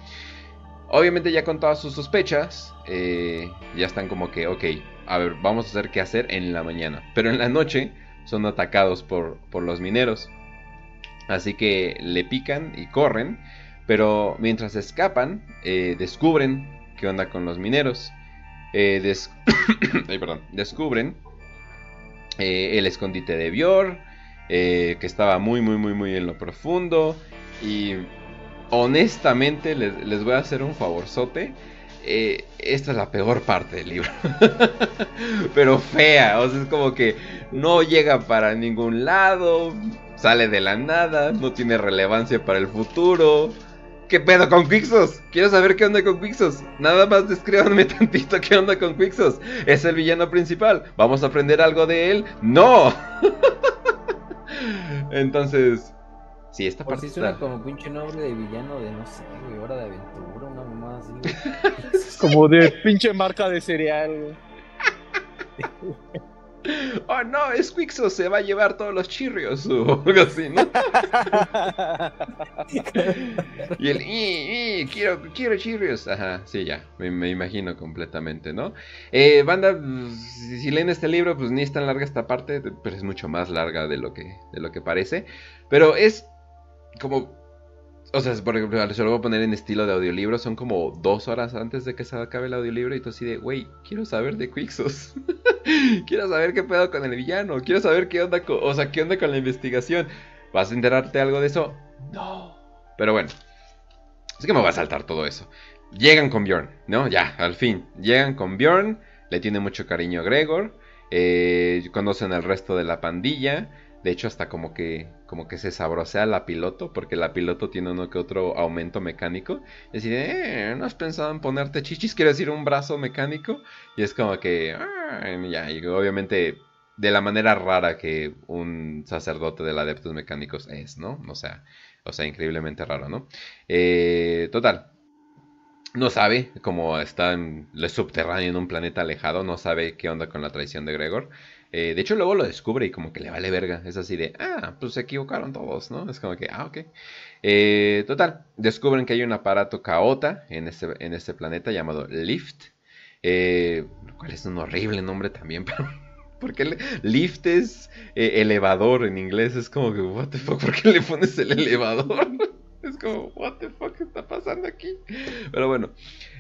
Obviamente ya con todas sus sospechas, eh, ya están como que, ok, a ver, vamos a hacer qué hacer en la mañana. Pero en la noche son atacados por, por los mineros. Así que le pican y corren. Pero mientras escapan, eh, descubren qué onda con los mineros. Eh, perdón. Descubren el escondite de Bior. que estaba muy, muy, muy, muy en lo profundo. Y honestamente les, voy a hacer un favorzote. Eh, esta es la peor parte del libro. Pero fea, o sea, es como que no llega para ningún lado, sale de la nada, no tiene relevancia para el futuro. ¿Qué pedo con Quixos? Quiero saber qué onda con Quixos. Nada más descríbanme tantito qué onda con Quixos. Es el villano principal. ¿Vamos a aprender algo de él? ¡No! Entonces, Sí, esta Por parte si suena como pinche nombre de villano de no sé, güey, hora de aventura, una mamá así, como de pinche marca de cereal, Oh no, es Quixo, se va a llevar todos los chirrios o algo así, ¿no? y el y, quiero, quiero chirrios. Ajá, sí, ya, me, imagino completamente, ¿no? Eh, banda, si leen este libro, pues ni es tan larga esta parte, pero es mucho más larga de lo que, de lo que parece. Pero es como o sea, por ejemplo, se lo voy a poner en estilo de audiolibro. Son como dos horas antes de que se acabe el audiolibro. Y tú así de, güey, quiero saber de Quixos. quiero saber qué pedo con el villano. Quiero saber qué onda con, o sea, qué onda con la investigación. ¿Vas a enterarte algo de eso? No. Pero bueno. Así que me va a saltar todo eso. Llegan con Bjorn, ¿no? Ya, al fin. Llegan con Bjorn. Le tiene mucho cariño a Gregor. Eh, conocen al resto de la pandilla. De hecho, hasta como que, como que se sabrosea la piloto, porque la piloto tiene uno que otro aumento mecánico. Y decir, eh, ¿no has pensado en ponerte chichis? quiero decir un brazo mecánico? Y es como que, ah, ya, y obviamente de la manera rara que un sacerdote del Adeptos Mecánicos es, ¿no? O sea, o sea, increíblemente raro, ¿no? Eh, total, no sabe, como está en el subterráneo en un planeta alejado, no sabe qué onda con la traición de Gregor. Eh, de hecho, luego lo descubre y como que le vale verga. Es así de, ah, pues se equivocaron todos, ¿no? Es como que, ah, ok. Eh, total, descubren que hay un aparato caota en este, en este planeta llamado Lift. Eh, lo cual es un horrible nombre también, pero... Porque lift es elevador en inglés, es como que, what the fuck, ¿por qué le pones el elevador? Es como, what the fuck está pasando aquí. Pero bueno,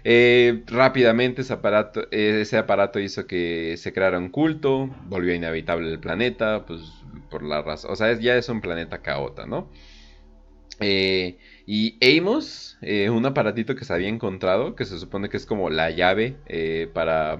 eh, rápidamente ese aparato, ese aparato hizo que se creara un culto, volvió inhabitable el planeta, pues por la razón, o sea, ya es un planeta caota, ¿no? Eh, y Amos, eh, un aparatito que se había encontrado, que se supone que es como la llave para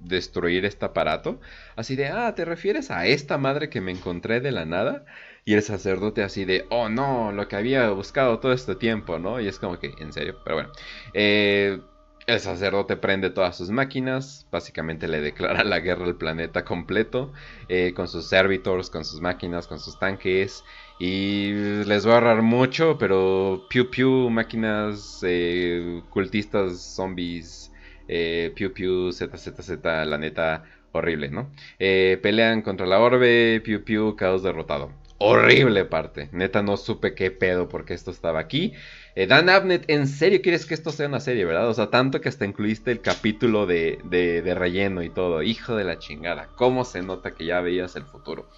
destruir este aparato, así de, ah, ¿te refieres a esta madre que me encontré de la nada? Y el sacerdote así de, oh no, lo que había buscado todo este tiempo, ¿no? Y es como que, en serio, pero bueno. Eh, el sacerdote prende todas sus máquinas, básicamente le declara la guerra al planeta completo, eh, con sus servitors, con sus máquinas, con sus tanques. Y les va a ahorrar mucho, pero piu piu, máquinas, eh, cultistas, zombies, eh, piu piu, ZZZ, la neta, horrible, ¿no? pelean contra la orbe, piu piu, caos derrotado horrible parte. Neta, no supe qué pedo porque esto estaba aquí. Eh, Dan Abnett, ¿en serio quieres que esto sea una serie, verdad? O sea, tanto que hasta incluiste el capítulo de, de, relleno y todo. Hijo de la chingada. ¿Cómo se nota que ya veías el futuro?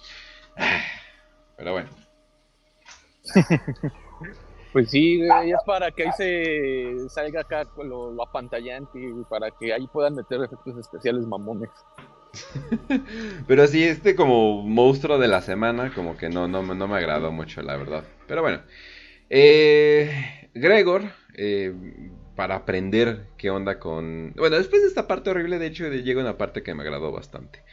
Pero bueno. Pues sí, es para que ahí se salga acá lo, lo apantallante y para que ahí puedan meter efectos especiales mamones. Pero sí, este como monstruo de la semana, como que no, no, no me agradó mucho, la verdad. Pero bueno. Eh, Gregor, eh, para aprender qué onda con... Bueno, después de esta parte horrible, de hecho, llega una parte que me agradó bastante.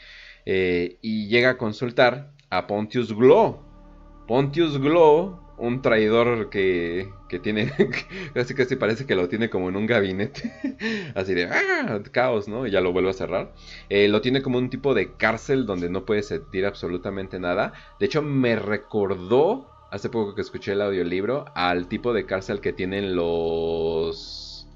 Eh, y llega a consultar a Pontius Glow. Pontius Glow un traidor que, que tiene, casi casi parece que lo tiene como en un gabinete, así de, ¡ah! Caos, ¿no? Y ya lo vuelve a cerrar. Eh, lo tiene como un tipo de cárcel donde no puede sentir absolutamente nada. De hecho, me recordó, hace poco que escuché el audiolibro, al tipo de cárcel que tienen los...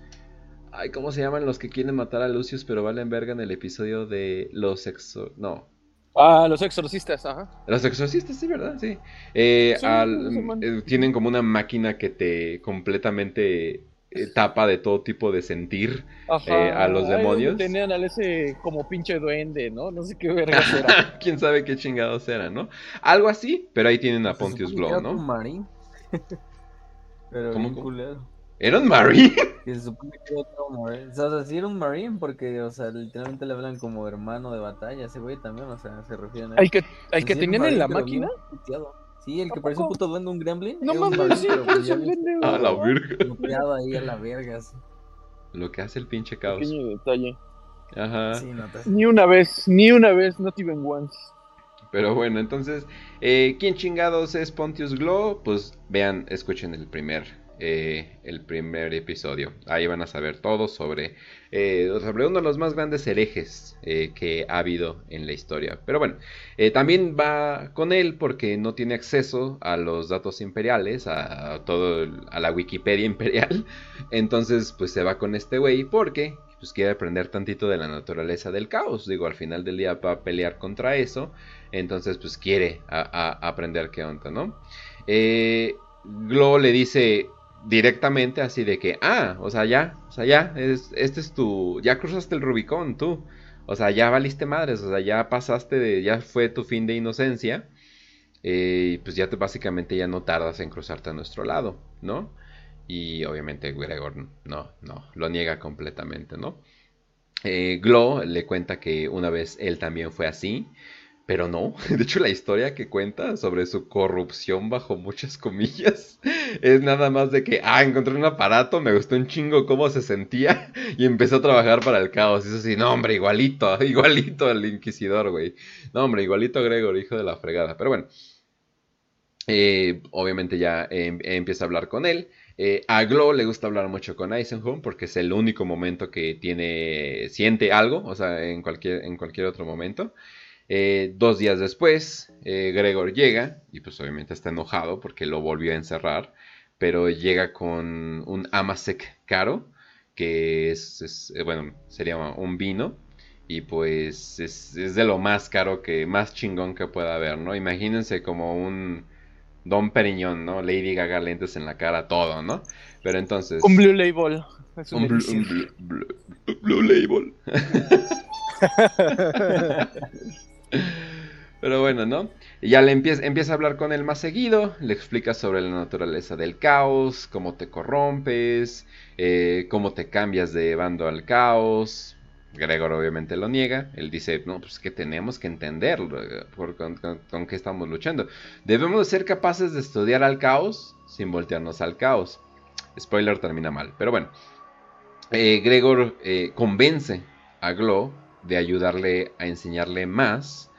Ay, ¿cómo se llaman los que quieren matar a Lucius pero valen verga en el episodio de los exo... No, Ah, los exorcistas, ajá. Los exorcistas, sí, ¿verdad? Sí. Eh, eh, tienen como una máquina que te completamente eh, tapa de todo tipo de sentir a los demonios. tenían al ese como pinche duende, ¿no? No sé qué verga era. Quién sabe qué chingados era, ¿no? Algo así, pero ahí tienen a Pontius Glow, ¿no? pero ¿Cómo, culero. ¿Era un Marine? Que se supone que era otro Marine. O sea, sí era un Marine porque, o sea, literalmente le hablan como hermano de batalla. Ese güey también, o sea, se refieren a él. ¿El que, el que tenían en la máquina? Sí, el que parece un puto duende, un gremlin. No mames, sí, parece un duende. A la verga. ahí a la verga, Lo que hace el pinche caos. Pequeño detalle. Ajá. Sí, no Ni una vez, ni una vez, not even once. Pero bueno, entonces, eh, ¿quién chingados es Pontius Glow? Pues vean, escuchen el primer eh, el primer episodio. Ahí van a saber todo sobre, eh, sobre uno de los más grandes herejes eh, que ha habido en la historia. Pero bueno, también va con él porque no tiene acceso a los datos imperiales, a, todo, a la Wikipedia imperial. Entonces, pues se va con este güey porque pues quiere aprender tantito de la naturaleza del caos. Digo, al final del día va a pelear contra eso. Entonces, pues quiere aprender qué onda, ¿no? Glo le dice, directamente así de que, ah, o sea, ya, o sea, ya, es, este es tu, ya cruzaste el Rubicón tú, o sea, ya valiste madres, o sea, ya pasaste de, ya fue tu fin de inocencia, eh, y pues ya te, básicamente ya no tardas en cruzarte a nuestro lado, ¿no? Y obviamente Gregor no, no, lo niega completamente, ¿no? Eh, Glo le cuenta que una vez él también fue así, pero no, de hecho la historia que cuenta sobre su corrupción bajo muchas comillas es nada más de que, ah, encontré un aparato, me gustó un chingo cómo se sentía y empezó a trabajar para el caos. Y eso sí, no, hombre, igualito, igualito al inquisidor, güey. No, hombre, igualito a Gregor, hijo de la fregada. Pero bueno, eh, obviamente ya em, empieza a hablar con él. Eh, a Glo le gusta hablar mucho con Eisenhower porque es el único momento que tiene, siente algo, o sea, en cualquier, en cualquier otro momento. Eh, dos días después, eh, Gregor llega y pues obviamente está enojado porque lo volvió a encerrar, pero llega con un Amasek caro, que es, eh, bueno, sería un vino y pues es, de lo más caro que, más chingón que pueda haber, ¿no? Imagínense como un Don Periñón, ¿no? Lady Gaga lentes en la cara, todo, ¿no? Pero entonces... Un Blue Label. Un, blue Label. Pero bueno, ¿no? Y ya le empieza, a hablar con él más seguido, le explica sobre la naturaleza del caos, cómo te corrompes, eh, cómo te cambias de bando al caos. Gregor obviamente lo niega, él dice, no, pues que tenemos que entender con, qué estamos luchando. Debemos de ser capaces de estudiar al caos sin voltearnos al caos. Spoiler termina mal, pero bueno. Eh, Gregor eh, convence a Glo de ayudarle a enseñarle más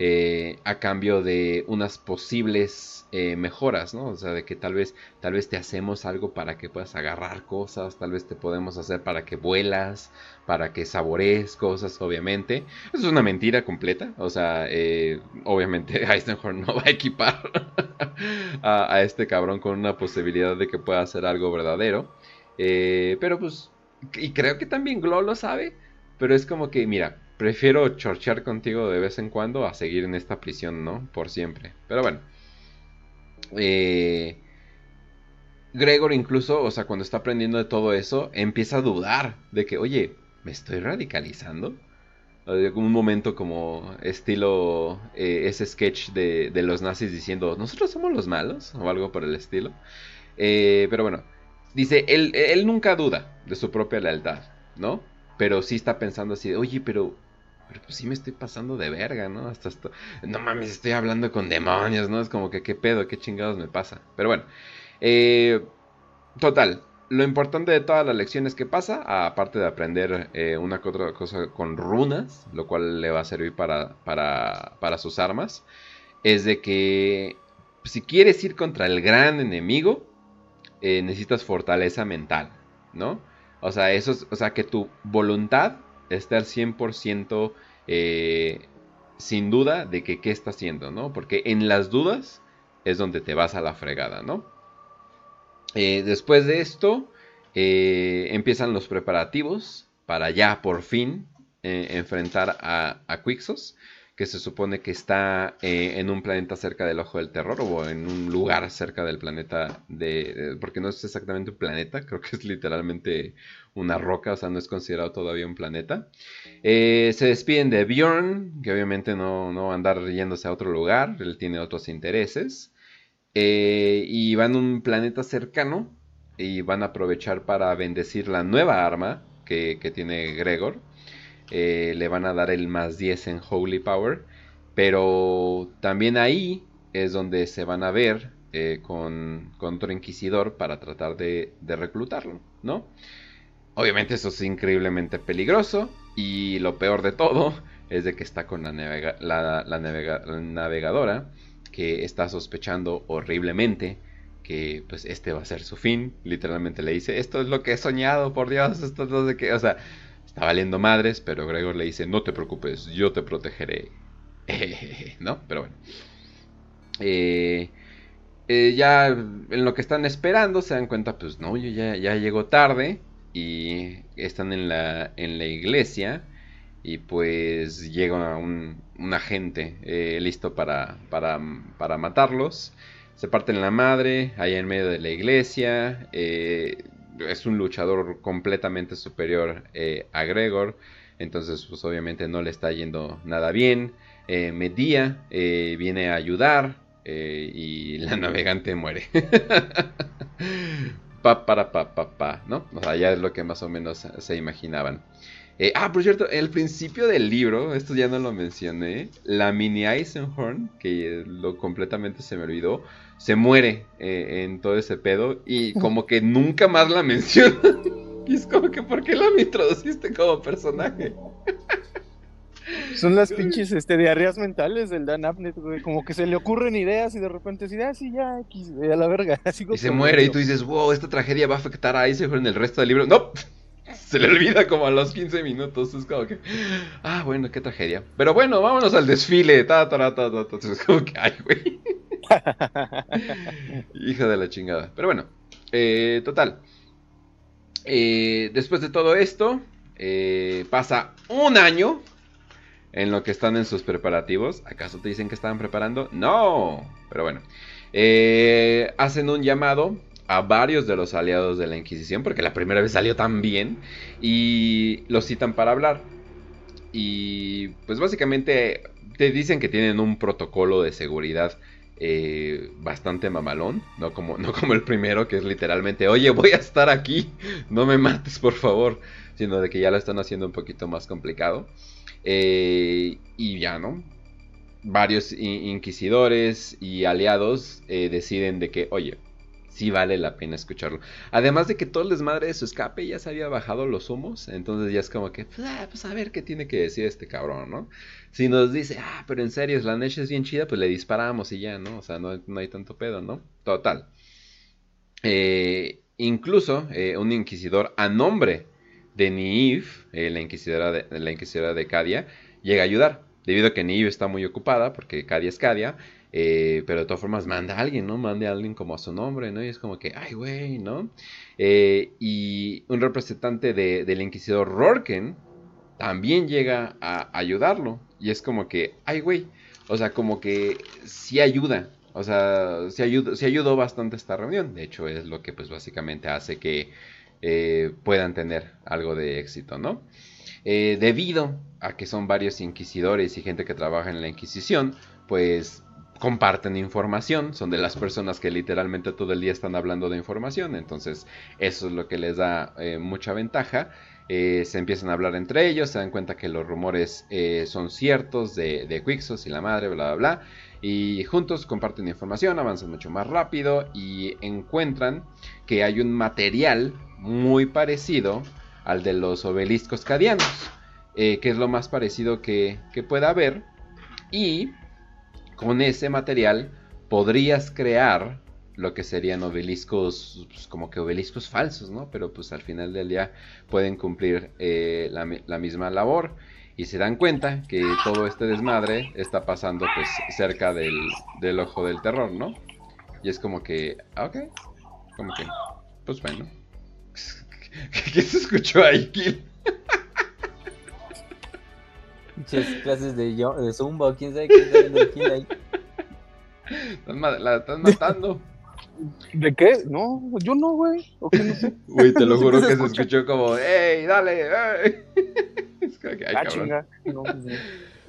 eh, a cambio de unas posibles eh, mejoras, ¿no? O sea, de que tal vez, tal vez te hacemos algo para que puedas agarrar cosas, tal vez te podemos hacer para que vuelas, para que saborees cosas, obviamente. Eso es una mentira completa, o sea, eh, obviamente Eisenhorn no va a equipar a, a, este cabrón con una posibilidad de que pueda hacer algo verdadero. pero pues, y creo que también Glo lo sabe. Pero es como que, mira, prefiero chorchear contigo de vez en cuando a seguir en esta prisión, ¿no? Por siempre. Pero bueno. Eh, Gregor incluso, o sea, cuando está aprendiendo de todo eso, empieza a dudar de que, oye, ¿me estoy radicalizando? Un momento como estilo eh, ese sketch de, los nazis diciendo, nosotros somos los malos, o algo por el estilo. Eh, pero bueno, dice, él, él nunca duda de su propia lealtad, ¿no? Pero sí está pensando así, oye, pero, pero pues sí me estoy pasando de verga, ¿no? Hasta no mames, estoy hablando con demonios, ¿no? Es como que qué pedo, qué chingados me pasa. Pero bueno, eh, total, lo importante de todas las lecciones que pasa, aparte de aprender eh, una que otra cosa con runas, lo cual le va a servir para, para, para sus armas, es de que si quieres ir contra el gran enemigo, eh, necesitas fortaleza mental, ¿no? O sea, eso o sea, que tu voluntad esté al 100% eh, sin duda de que qué está haciendo, ¿no? Porque en las dudas es donde te vas a la fregada, ¿no? Eh, después de esto, eh, empiezan los preparativos para ya por fin enfrentar a, a Quixos, que se supone que está eh, en un planeta cerca del ojo del terror o en un lugar cerca del planeta de, porque no es exactamente un planeta, creo que es literalmente una roca, o sea, no es considerado todavía un planeta. Eh, se despiden de Bjorn, que obviamente no, no va a andar yéndose a otro lugar, él tiene otros intereses. Eh, y van a un planeta cercano y van a aprovechar para bendecir la nueva arma que, que tiene Gregor eh, le van a dar el más 10 en Holy Power. Pero también ahí es donde se van a ver eh, con, otro inquisidor para tratar de, reclutarlo, ¿no? Obviamente eso es increíblemente peligroso y lo peor de todo es de que está con la, navegadora que está sospechando horriblemente que pues este va a ser su fin. Literalmente le dice, esto es lo que he soñado, por Dios, esto es lo de que, o sea, Está valiendo madres, pero Gregor le dice, no te preocupes, yo te protegeré. ¿No? Pero bueno. Eh, eh, ya en lo que están esperando se dan cuenta, pues no, ya, ya llegó tarde y están en la, en la iglesia y pues llega un, agente eh, listo para, para, para, matarlos. Se parten la madre allá en medio de la iglesia es un luchador completamente superior eh, a Gregor. Entonces, pues obviamente no le está yendo nada bien. Eh, Medía eh, viene a ayudar y la navegante muere. pa, para, pa, pa, pa, ¿no? O sea, ya es lo que más o menos se imaginaban. ah, por cierto, el principio del libro, esto ya no lo mencioné, la mini Eisenhorn, que lo completamente se me olvidó, se muere eh, en todo ese pedo y como que nunca más la menciona. y es como que, ¿por qué la me introduciste como personaje? Son las pinches este, diarreas mentales del Dan Abnett, güey. Como que se le ocurren ideas y de repente dice, ah, sí, ya, X, a la verga. y se muere y tú dices, wow, esta tragedia va a afectar a Eisenhower en el resto del libro. No, se le olvida como a los 15 minutos. Es como que, ah, bueno, qué tragedia. Pero bueno, vámonos al desfile. Ta, ta, ta, ta, ta. Es como que, ay, güey. Hija de la chingada. Pero bueno, eh, total. Eh, después de todo esto, eh, pasa un año en lo que están en sus preparativos. ¿Acaso te dicen que estaban preparando? No. Pero bueno. hacen un llamado a varios de los aliados de la Inquisición, porque la primera vez salió tan bien, y los citan para hablar. Y pues básicamente te dicen que tienen un protocolo de seguridad eh, bastante mamalón, no como, no como el primero que es literalmente, oye, voy a estar aquí, no me mates por favor, sino de que ya lo están haciendo un poquito más complicado. Eh, y ya, ¿no? Varios inquisidores y aliados eh, deciden de que, oye, sí vale la pena escucharlo. Además de que todo el desmadre de su escape ya se había bajado los humos, entonces ya es como que, pues, ah, pues a ver qué tiene que decir este cabrón, ¿no? Si nos dice, ah, pero en serio, la Nesh es bien chida, pues le disparamos y ya, ¿no? O sea, no, hay tanto pedo, ¿no? Total. Eh, incluso eh, un inquisidor a nombre de Niiv, eh, la, inquisidora de, la inquisidora de Cadia, llega a ayudar. Debido a que Niiv está muy ocupada, porque Cadia es Cadia, pero de todas formas manda a alguien, ¿no? Mande a alguien como a su nombre, ¿no? Y es como que, ay, güey, ¿no? y un representante de, del inquisidor Rorken también llega a ayudarlo. Y es como que, ay, güey. O sea, como que sí ayuda. O sea, sí, ayudó, sí ayudó bastante esta reunión. De hecho, es lo que pues básicamente hace que eh, puedan tener algo de éxito, ¿no? Eh, debido a que son varios inquisidores y gente que trabaja en la Inquisición, pues comparten información, son de las personas que literalmente todo el día están hablando de información, entonces eso es lo que les da eh, mucha ventaja eh, se empiezan a hablar entre ellos, se dan cuenta que los rumores eh, son ciertos de, de Quixos y la madre, bla, bla, bla. Y juntos comparten información, avanzan mucho más rápido y encuentran que hay un material muy parecido al de los obeliscos cadianos, que es lo más parecido que, que pueda haber. Y con ese material podrías crear lo que serían obeliscos, pues, como que obeliscos falsos, ¿no? Pero pues al final del día pueden cumplir eh, la, misma labor y se dan cuenta que todo este desmadre está pasando pues cerca del, ojo del terror, ¿no? Y es como que, ah, ok, como que, pues bueno. ¿Qué se escuchó ahí, Kill? Muchas clases de, de Zumba o quién sabe qué está viendo kill ahí. La estás matando. ¿De qué? No, yo no, güey. ¿O qué no sé? Güey, te lo juro que se escuchó como, ¡ey, dale! Ey. Es como que, ay, Ah, cabrón. chinga. No,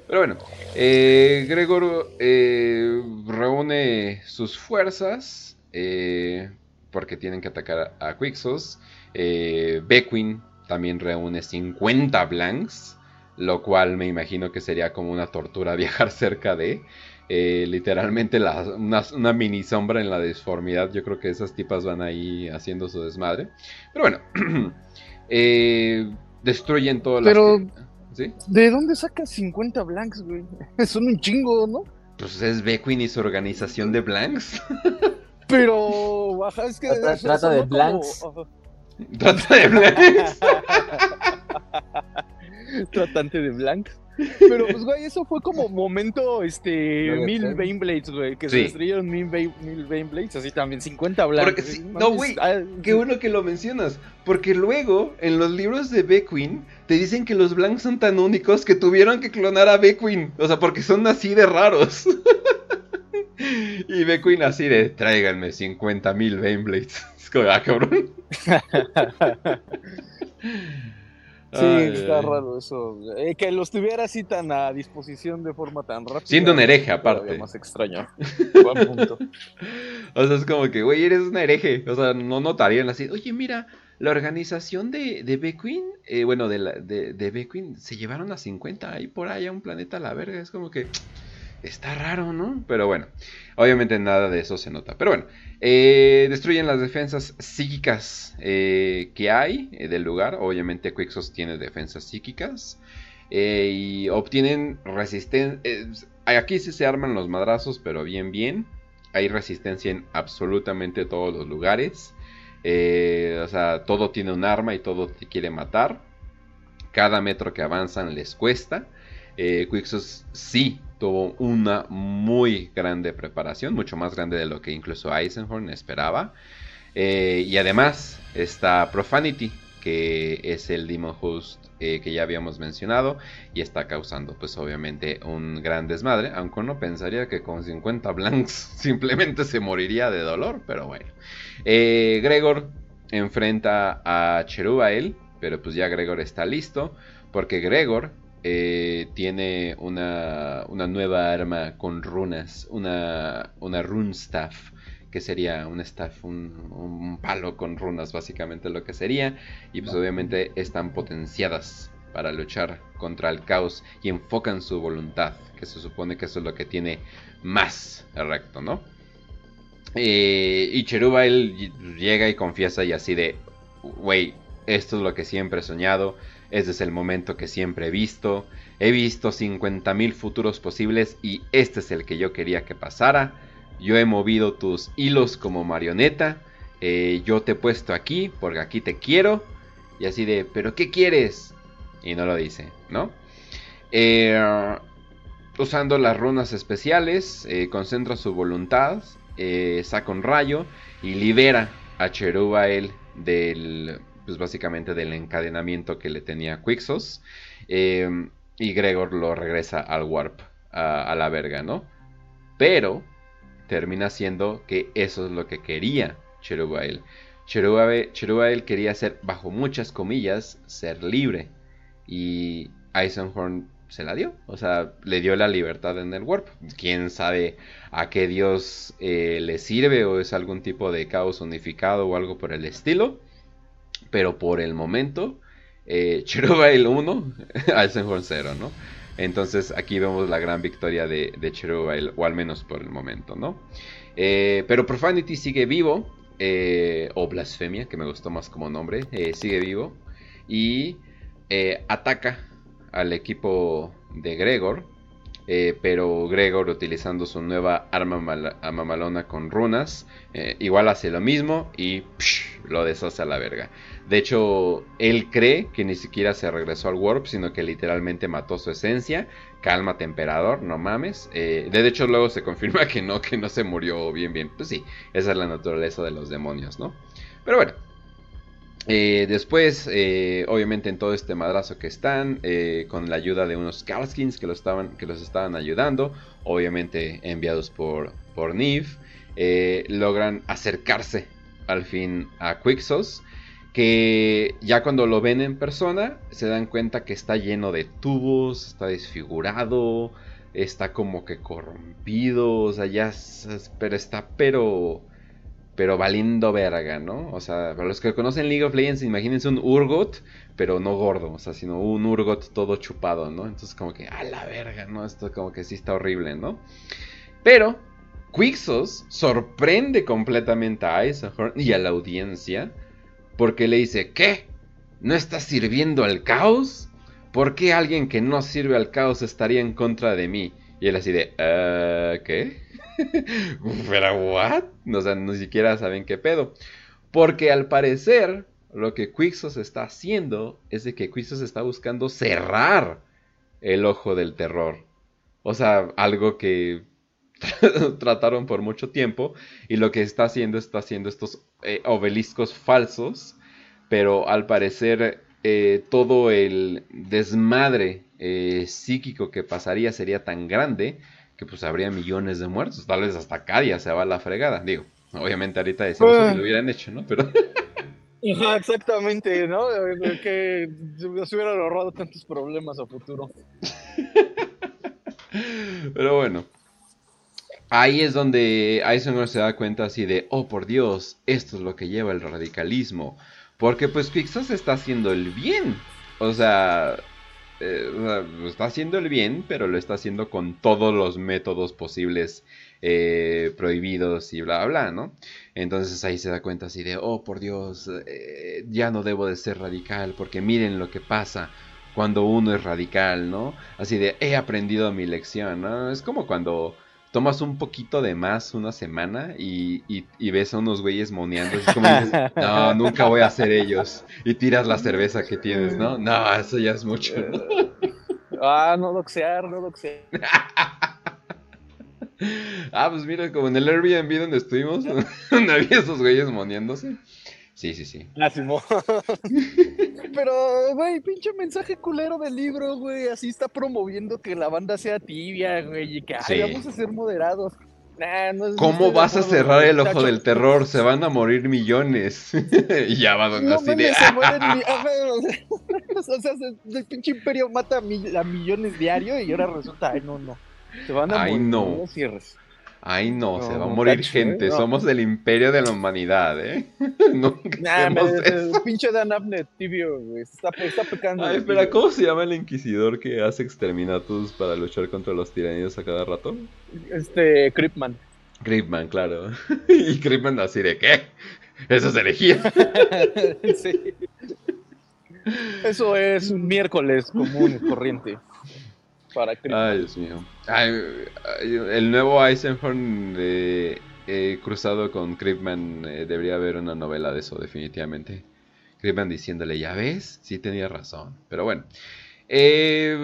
Pero bueno, eh, Gregor eh, reúne sus fuerzas eh, porque tienen que atacar a Quixos. Eh, Beckwin también reúne 50 blanks, lo cual me imagino que sería como una tortura viajar cerca de. eh, literalmente la- una, una mini sombra en la disformidad. Yo creo que esas tipas van ahí haciendo su desmadre. Pero bueno, eh, destruyen todas las. Pero- que- ¿Sí? ¿De dónde sacas 50 blanks, güey? Son un chingo, ¿no? Pues es Beckwin y su organización de blanks. Pero, ajá, es que. Trata- de como- blanks. Trata de blanks. Tratante de blanks. Pero, pues, güey, eso fue como momento, este, mil Pen. Beyblades, güey, que Sí. se destruyeron mil, mil Beyblades, así también, 50 blancos. No, güey, ah, Qué bueno que lo mencionas. Porque luego, en los libros de Beckwin, te dicen que los blanks son tan únicos que tuvieron que clonar a Beckwin. O sea, porque son así de raros. y Beckwin así de, tráiganme 50 mil Beyblades. Es como, ah, cabrón. Sí, Ay, está ay. raro eso. eh, que los tuviera así tan a disposición de forma tan rápida. Siendo un hereje, aparte. Más extraño. Buen punto. O sea, es como que, güey, eres un hereje. O sea, no notarían así. Oye, mira, la organización de, de Beckwin, eh, bueno, de, la, de, de Beckwin, se llevaron a 50 ahí por ahí a un planeta a la verga. Es como que está raro, ¿no? Pero bueno, obviamente nada de eso se nota. Pero bueno, eh, destruyen las defensas psíquicas eh, que hay eh, del lugar. Obviamente Quixos tiene defensas psíquicas. y obtienen resistencia. aquí sí se arman los madrazos, pero bien, bien. Hay resistencia en absolutamente todos los lugares. O sea, todo tiene un arma y todo te quiere matar. Cada metro que avanzan les cuesta. Quixos sí tuvo una muy grande preparación, mucho más grande de lo que incluso Eisenhorn esperaba. Eh, y además está Profanity, que es el Demon Host eh, que ya habíamos mencionado y está causando pues obviamente un gran desmadre, aunque uno pensaría que con 50 blanks simplemente se moriría de dolor, pero bueno. Eh, Gregor enfrenta a Cherubael, pero pues ya Gregor está listo, porque Gregor eh, tiene una, una nueva arma con runas, una, una rune staff, que sería un staff, un, un palo con runas, básicamente lo que sería, y pues obviamente están potenciadas para luchar contra el caos y enfocan su voluntad, que se supone que eso es lo que tiene más recto, ¿no? Eh, y Cheruba él llega y confiesa y así de, güey, esto es lo que siempre he soñado, este es el momento que siempre he visto, he visto 50.000 futuros posibles y este es el que yo quería que pasara, yo he movido tus hilos como marioneta, eh, yo te he puesto aquí porque aquí te quiero, y así de, pero ¿qué quieres? Y no lo dice, ¿no? Eh, usando las runas especiales, eh, concentra su voluntad, saca un rayo y libera a Cherubael del, pues básicamente del encadenamiento que le tenía Quixos. Eh, y Gregor lo regresa al Warp, a, la verga, ¿no? Pero termina siendo que eso es lo que quería. Cherubael, Cherubael quería ser, bajo muchas comillas, ser libre. Y Eisenhorn se la dio. O sea, le dio la libertad en el Warp. Quién sabe a qué dios eh, le sirve o es algún tipo de caos unificado o algo por el estilo. Pero por el momento, eh, Cherubael 1, Eisenhorn 0, ¿no? Entonces aquí vemos la gran victoria de, de o al menos por el momento, ¿no? Eh, pero Profanity sigue vivo, eh, o Blasfemia, que me gustó más como nombre, eh, sigue vivo y ataca al equipo de Gregor, eh, pero Gregor utilizando su nueva arma mal- mamalona con runas, eh, igual hace lo mismo y lo deshace a la verga. De hecho, él cree que ni siquiera se regresó al Warp, sino que literalmente mató su esencia. Cálmate, emperador, no mames. Eh, de hecho, luego se confirma que no, que no se murió bien, bien. Pues sí, esa es la naturaleza de los demonios, ¿no? Pero bueno. Eh, después, eh, obviamente en todo este madrazo que están, eh, con la ayuda de unos Karskins que, los estaban, ayudando, obviamente enviados por, por logran acercarse al fin a Quixos, que ya cuando lo ven en persona se dan cuenta que está lleno de tubos, está desfigurado, está como que corrompido, o sea, ya, pero está pero pero valiendo verga, ¿no? O sea, para los que conocen League of Legends, imagínense un Urgot, pero no gordo, o sea, sino un Urgot todo chupado, ¿no? Entonces como que, a la verga, ¿no? Esto como que sí está horrible, ¿no? Pero Quixos sorprende completamente a Isahorn y a la audiencia porque le dice, ¿qué? ¿No estás sirviendo al caos? ¿Por qué alguien que no sirve al caos estaría en contra de mí? Y él así de, uh, ¿qué? Pero, ¿what? O sea, ni siquiera saben qué pedo. Porque al parecer, lo que Quixos está haciendo es de que Quixos está buscando cerrar el ojo del terror. O sea, algo que trataron por mucho tiempo. Y lo que está haciendo, está haciendo estos eh, obeliscos falsos. Pero al parecer, eh, todo el desmadre eh, psíquico que pasaría sería tan grande que pues habría millones de muertos. Tal vez hasta Cadia se va a la fregada. Digo, obviamente ahorita decimos que lo hubieran hecho, ¿no? Pero... exactamente, ¿no? Que se hubieran ahorrado tantos problemas a futuro. Pero bueno. Ahí es donde Eisenhower se da cuenta así de, oh por Dios, esto es lo que lleva el radicalismo. Porque pues Quixos está haciendo el bien. O sea, eh, está haciendo el bien, pero lo está haciendo con todos los métodos posibles eh, prohibidos y bla, bla, ¿no? Entonces ahí se da cuenta así de, oh, por Dios, eh, ya no debo de ser radical, porque miren lo que pasa cuando uno es radical, ¿no? Así de, he aprendido mi lección, ¿no? Es como cuando tomas un poquito de más una semana y, ves a unos güeyes moneando. Es como no, nunca voy a ser ellos. Y tiras la cerveza que tienes, ¿no? No, eso ya es mucho. Ah, no doxear, no doxear. ah, pues mira, como en el Airbnb donde estuvimos, donde había esos güeyes moneándose. Sí, sí, sí. Ah, Pero, güey, pinche mensaje culero del libro, güey. Así está promoviendo que la banda sea tibia, güey. Y que, ay, vamos a ser moderados. ¿Cómo vas a cerrar el ojo del terror? Se van a morir millones. y ya va donde así de. Se mueren o sea, el pinche imperio mata a, millones diario y ahora resulta, ay, no, no. Se van a ay, morir. No. no cierres. Ay, no, se va a morir gente. ¿eh? Somos el imperio de la humanidad, ¿eh? no, nah, el, pinche Dan Abner, tibio, güey. Está, está pecando. Ay, espera, ¿cómo se llama el inquisidor que hace exterminatus para luchar contra los tiranidos a cada rato? Este, Creepman. Creepman, claro. y Creepman así de, ¿qué? Eso es herejía. sí. Eso es un miércoles común corriente. Ay, Dios mío. el nuevo Eisenhorn eh, cruzado con Creepman eh, debería haber una novela de eso, definitivamente. Creepman diciéndole, ya ves, sí tenía razón. Pero bueno. Eh,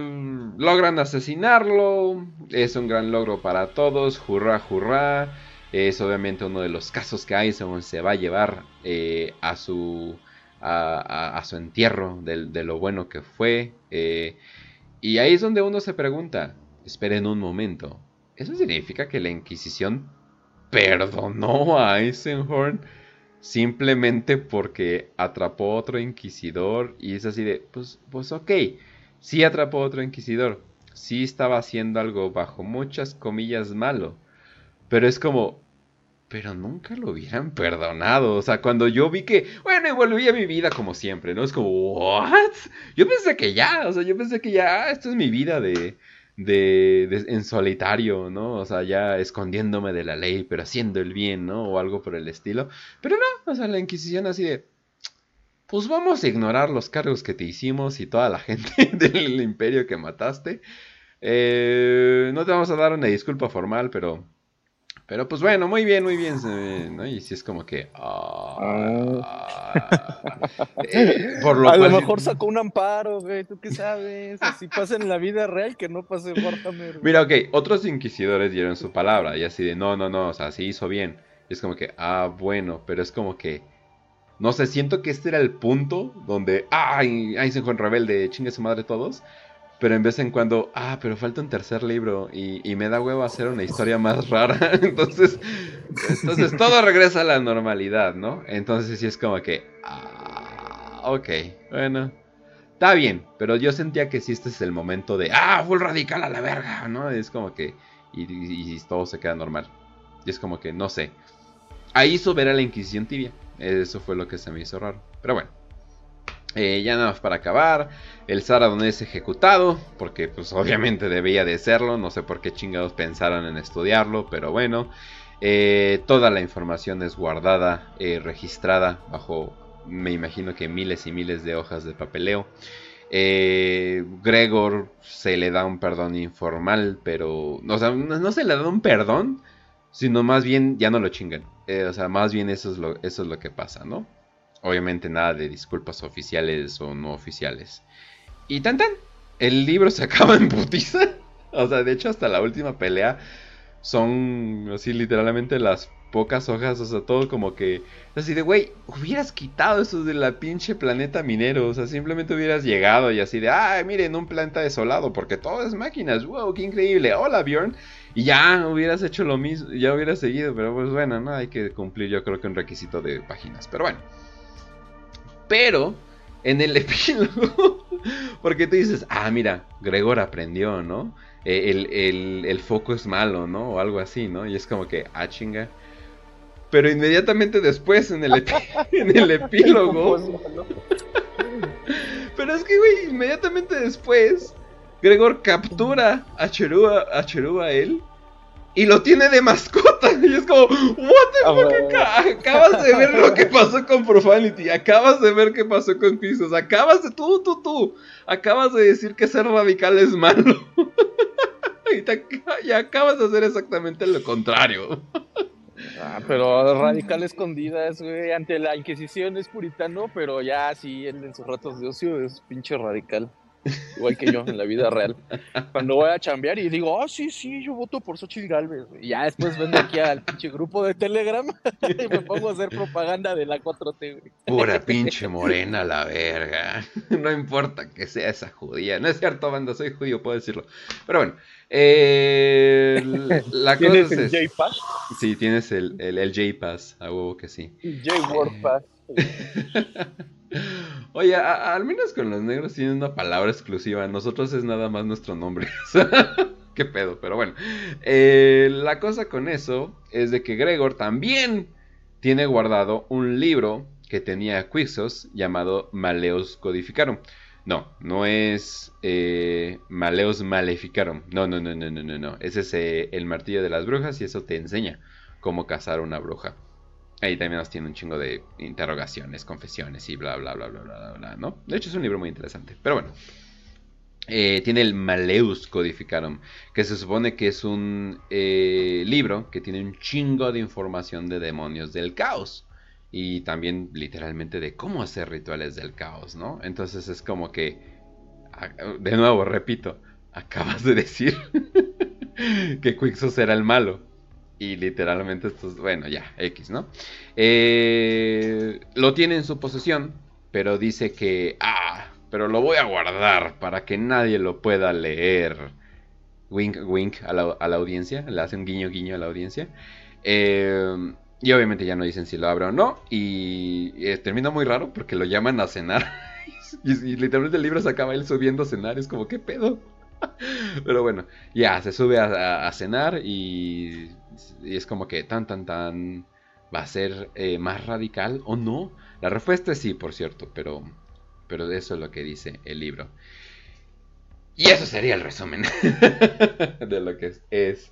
logran asesinarlo. Es un gran logro para todos. Hurra, hurra. Es obviamente uno de los casos que Eisenhorn se va a llevar a su. A, su entierro de, lo bueno que fue. Y ahí es donde uno se pregunta, esperen un momento, ¿eso significa que la Inquisición perdonó a Eisenhorn simplemente porque atrapó otro inquisidor? Y es así de, pues, pues ok, sí atrapó otro inquisidor, sí estaba haciendo algo bajo muchas comillas malo, pero es como, pero nunca lo hubieran perdonado. O sea, cuando yo vi que, bueno, y volví a mi vida como siempre, ¿no? Es como, ¿what? Yo pensé que ya, o sea, yo pensé que ya, ah, esto es mi vida de, de, en solitario, ¿no? O sea, ya escondiéndome de la ley, pero haciendo el bien, ¿no? O algo por el estilo. Pero no, o sea, la Inquisición así de, pues vamos a ignorar los cargos que te hicimos y toda la gente del imperio que mataste. Eh, no te vamos a dar una disculpa formal, pero pero pues bueno, muy bien, muy bien. ¿no? Y si es como que. Ah, eh, por lo a lo mejor sacó un amparo, güey. ¿Tú qué sabes? Si pasa en la vida real, que no pase Warhammer. Mira, ok, otros inquisidores dieron su palabra. Y así de, no, no, no, o sea, sí hizo bien. Y es como que, ah, bueno, pero es como que. No sé, siento que este era el punto donde, ¡ay! Eisenhower rebelde, chingue su madre todos. Pero en vez en cuando, ah, pero falta un tercer libro y, me da huevo hacer una historia más rara. entonces, entonces todo regresa a la normalidad, ¿no? Entonces sí es como que, ah, ok, bueno, está bien. Pero yo sentía que sí este es el momento de, ah, full radical a la verga, ¿no? Es como que, y, todo se queda normal. Y es como que, no sé. Ahí hizo ver a la Inquisición tibia. Eso fue lo que se me hizo raro. Pero bueno. Eh, ya nada más para acabar, el Saradon es ejecutado, porque pues obviamente debía de serlo, no sé por qué chingados pensaron en estudiarlo, pero bueno, eh, toda la información es guardada, eh, registrada bajo, me imagino que miles y miles de hojas de papeleo. Gregor se le da un perdón informal, pero, o sea, no, se le da un perdón, sino más bien ya no lo chingan. o sea, más bien eso es lo, eso es lo que pasa, ¿no? Obviamente nada de disculpas oficiales o no oficiales. Y tan tan, el libro se acaba en putiza. O sea, de hecho hasta la última pelea son así literalmente las pocas hojas, o sea, todo como que así de, güey, hubieras quitado eso de la pinche planeta minero, o sea, simplemente hubieras llegado y así de, ay, miren, un planeta desolado, porque todo es máquinas, wow, qué increíble, hola Bjorn, y ya hubieras hecho lo mismo, ya hubieras seguido, pero pues bueno, no hay que cumplir yo creo que un requisito de páginas, pero bueno. Pero en el epílogo, porque tú dices, ah, mira, Gregor aprendió, ¿no? E, el, foco es malo, ¿no? O algo así, ¿no? Y es como que, ah, chinga. Pero inmediatamente después, en el, en el epílogo. Pero es que, güey, inmediatamente después, Gregor captura a Cherúa, a Cherúa él y lo tiene de mascota. Y es como, what the ah, fuck, acabas de ver lo que pasó con Profanity, acabas de ver qué pasó con Pisos, acabas de, tú, tú, tú, acabas de decir que ser radical es malo. y, acabas de hacer exactamente lo contrario. Ah, pero radical escondidas, güey, ante la Inquisición es puritano, pero ya sí, él en sus ratos de ocio es pinche radical igual que yo en la vida real. Cuando voy a chambear y digo, ah, sí, sí, yo voto por Xochitl Galvez. Y ya después vengo aquí al pinche grupo de Telegram y me pongo a hacer propaganda de la 4T, Pura pinche morena la verga. No importa que sea esa judía. No es cierto, banda, soy judío, puedo decirlo. Pero bueno, eh, la ¿Tienes el J-Pass? Sí, tienes el, el, J-Pass, a huevo que sí. J-Word Pass. Oye, al menos con los negros tienen una palabra exclusiva. Nosotros es nada más nuestro nombre. Qué pedo, pero bueno. Eh, la cosa con eso es de que Gregor también tiene guardado un libro que tenía Quixos llamado Maleos Codificarum. No, no es eh, Maleos Maleficarum. No, no, no, no, no, no, no. Ese es el martillo de las brujas y eso te enseña cómo cazar una bruja. Ahí también nos tiene un chingo de interrogaciones, confesiones y bla, bla, bla, bla, bla, bla, ¿no? De hecho es un libro muy interesante. Pero bueno. Eh, tiene el Maleus Codificarum, que se supone que es un eh, libro que tiene un chingo de información de demonios del caos. Y también literalmente de cómo hacer rituales del caos, ¿no? Entonces es como que, de nuevo, repito, acabas de decir que Quixos era el malo. Y literalmente esto es, bueno, ya, X, ¿no? Eh, lo tiene en su posesión, pero dice que, ah, pero lo voy a guardar para que nadie lo pueda leer. Wink, wink a la, audiencia, le hace un guiño, guiño a la audiencia. Eh, y obviamente ya no dicen si lo abre o no. Y eh, termina muy raro porque lo llaman a cenar. y, literalmente el libro se acaba él subiendo a cenar. Es como, ¿qué pedo? Pero bueno, ya se sube a cenar y y es como que tan, tan, tan, va a ser eh, más radical o no. La respuesta es sí, por cierto, pero, pero eso es lo que dice el libro. Y eso sería el resumen de lo que es,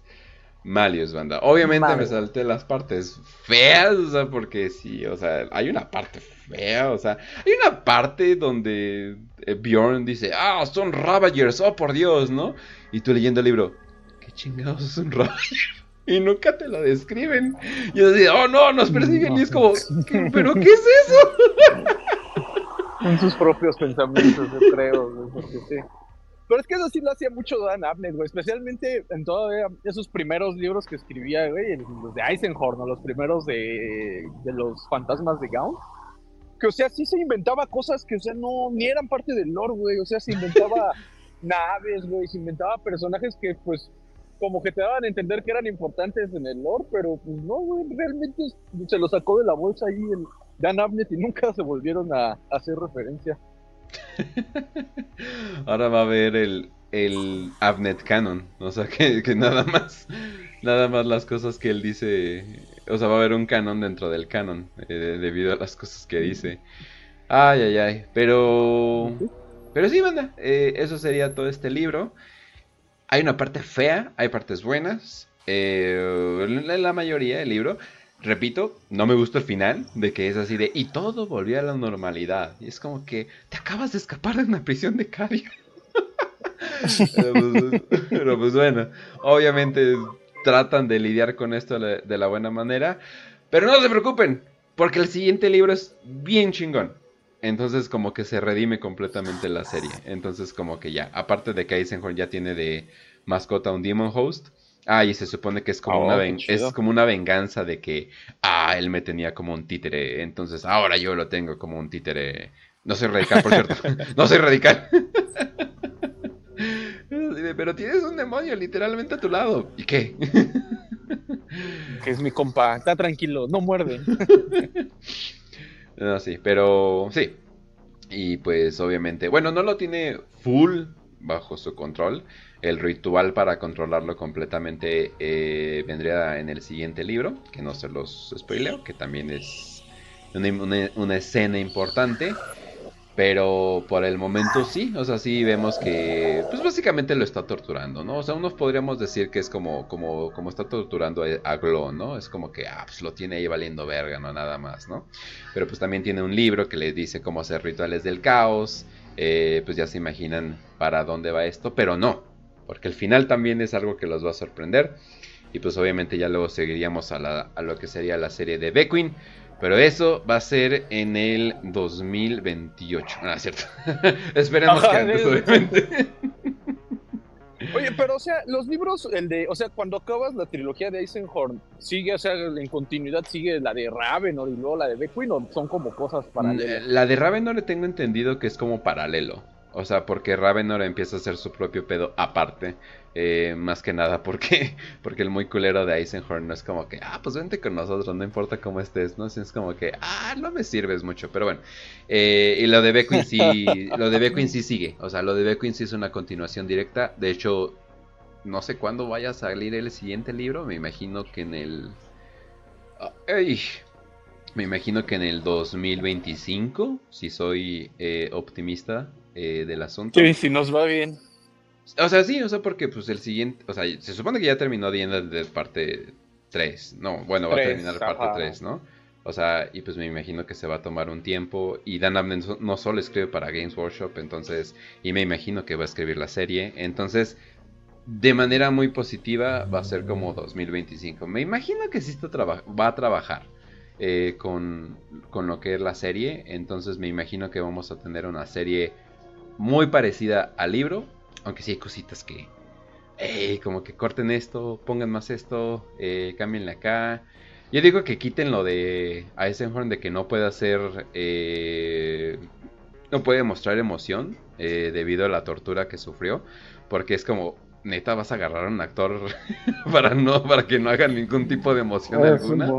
Malius, banda. Obviamente me salté las partes feas, o sea, porque sí, o sea, hay una parte fea, o sea, hay una parte donde eh, Bjorn dice, ah, son Ravagers, oh por Dios, ¿no? Y tú leyendo el libro, ¿qué chingados es un Ravager? Y nunca te lo describen. Y yo decía, oh no, nos persiguen. y es como, ¿pero qué es eso? Son sus propios pensamientos, yo creo, Pero es que eso sí lo hacía mucho Dan Abnett, güey. Especialmente en todos esos primeros libros que escribía, güey. Los de Eisenhorn, o los primeros de, de los fantasmas de Gaunt. que, o sea, sí se inventaba cosas que, o sea, no, ni eran parte del lore, güey. O sea, se inventaba naves, güey, se inventaba personajes que, pues, como que te daban a entender que eran importantes en el lore, pero pues no, güey, realmente se lo sacó de la bolsa ahí el Dan Abnett y nunca se volvieron a, hacer referencia. Ahora va a haber el, el Abnet Canon, o sea que, que, nada más, nada más las cosas que él dice, o sea va a haber un canon dentro del canon eh, debido a las cosas que dice. Ay, ay, ay, pero, pero sí, banda, eh, eso sería todo este libro. Hay una parte fea, hay partes buenas. Eh, la mayoría del libro. Repito, no me gusta el final, de que es así de, y todo volvió a la normalidad. Y es como que te acabas de escapar de una prisión de Cario. Pues, pero, pues, bueno, obviamente tratan de lidiar con esto de la buena manera. Pero no se preocupen, porque el siguiente libro es bien chingón. Entonces como que se redime completamente la serie. Entonces como que ya, aparte de que Eisenhorn ya tiene de mascota un Demon Host. Ah, y se supone que es como, oh, una, es como una venganza de que, ah, él me tenía como un títere. Entonces ahora yo lo tengo como un títere. No soy radical, por cierto. no soy radical. Pero tienes un demonio literalmente a tu lado. ¿Y qué? que es mi compa. Está tranquilo, no muerde. No, sí, pero sí. Y pues obviamente, bueno, no lo tiene full bajo su control. El ritual para controlarlo completamente eh, vendría en el siguiente libro, que no se los spoileo, que también es una escena importante. Pero por el momento sí, o sea, sí vemos que, pues básicamente lo está torturando, ¿no? O sea, unos podríamos decir que es como, como, como está torturando a Glo, ¿no? Es como que, ah, pues lo tiene ahí valiendo verga, no nada más, ¿no? Pero pues también tiene un libro que le dice cómo hacer rituales del caos, eh, pues ya se imaginan para dónde va esto, pero no, porque el final también es algo que los va a sorprender. Y pues obviamente ya luego seguiríamos a, la, a lo que sería la serie de Beckwin. Pero eso va a ser en el 2028. Ah, cierto. Esperemos que antes, obviamente. Oye, pero o sea, los libros, el de, o sea, cuando acabas la trilogía de Eisenhorn, sigue, o sea, en continuidad sigue la de Ravenor y luego la de Beckwin o son como cosas paralelas. La de Ravenor tengo entendido que es como paralelo. O sea, porque Ravenor empieza a hacer su propio pedo aparte. Eh, más que nada porque, porque el muy culero de Eisenhorn no es como que, ah, pues vente con nosotros, no importa cómo estés, ¿no? Es como que, ah, no me sirves mucho, pero bueno. Eh, y lo de Beckwin sí, lo de Beckwin sí sigue. O sea, lo de Beckwin sí es una continuación directa. De hecho, no sé cuándo vaya a salir el siguiente libro. Me imagino que en el... Ay, me imagino que en el 2025, si soy eh, optimista eh, del asunto. Sí, si nos va bien. O sea, sí, o sea, porque pues el siguiente, o sea, se supone que ya terminó The de parte 3, no, bueno, va a terminar parte 3, ¿no? O sea, y pues me imagino que se va a tomar un tiempo. Y Dan Abnett no solo escribe para Games Workshop, entonces, y me imagino que va a escribir la serie. Entonces, de manera muy positiva, va a ser como 2025. Me imagino que sí va a trabajar eh, con, con lo que es la serie. Entonces, me imagino que vamos a tener una serie muy parecida al libro, aunque sí hay cositas que, como que corten esto, pongan más esto, eh, cámbienle acá. Yo digo que quiten lo de Eisenhorn de que no puede hacer, eh, no puede mostrar emoción eh, debido a la tortura que sufrió, porque es como, neta vas a agarrar a un actor para no para que no haga ningún tipo de emoción alguna.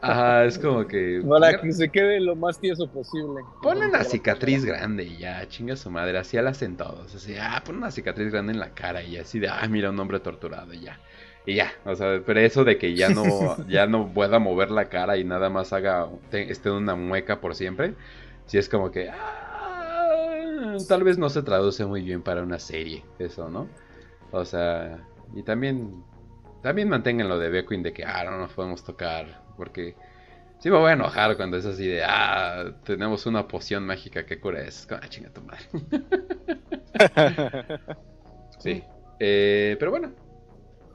Ajá, es como que para que se quede lo más tieso posible. Ponle una cicatriz grande y ya, chinga su madre, así la hacen todos, así, ah, pon una cicatriz grande en la cara y así de, ah, mira un hombre torturado y ya. Y ya, o sea, pero eso de que ya no ya no pueda mover la cara y nada más haga esté una mueca por siempre, si es como que ah, tal vez no se traduce muy bien para una serie, eso, ¿no? O sea, y también, también mantengan lo de Beckwin de que, ah, no nos podemos tocar, porque sí me voy a enojar cuando es así de, ah, tenemos una poción mágica que cura eso. Ah, chinga tu madre. sí, eh, pero bueno,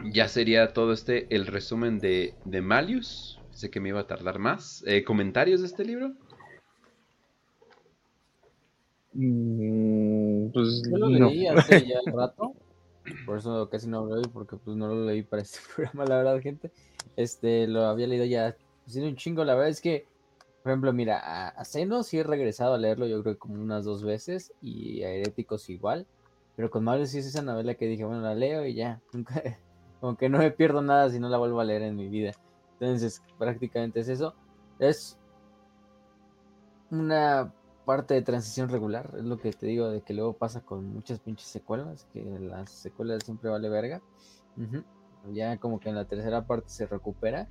ya sería todo este el resumen de, de Malius. Sé que me iba a tardar más. Eh, ¿Comentarios de este libro? Mm, pues Yo lo leí hace ya rato, por eso casi no lo leí, porque pues no lo leí para este programa, la verdad, gente. Este, lo había leído ya, pues, un chingo, la verdad es que por ejemplo, mira, a, a Zeno sí he regresado a leerlo, yo creo que como unas dos veces, y a Heréticos igual. Pero con Mario sí es esa novela que dije, bueno, la leo y ya. Nunca, como que no me pierdo nada si no la vuelvo a leer en mi vida. Entonces, prácticamente es eso. Es una parte de transición regular, es lo que te digo, de que luego pasa con muchas pinches secuelas, que las secuelas siempre vale verga. Ya como que en la tercera parte se recupera.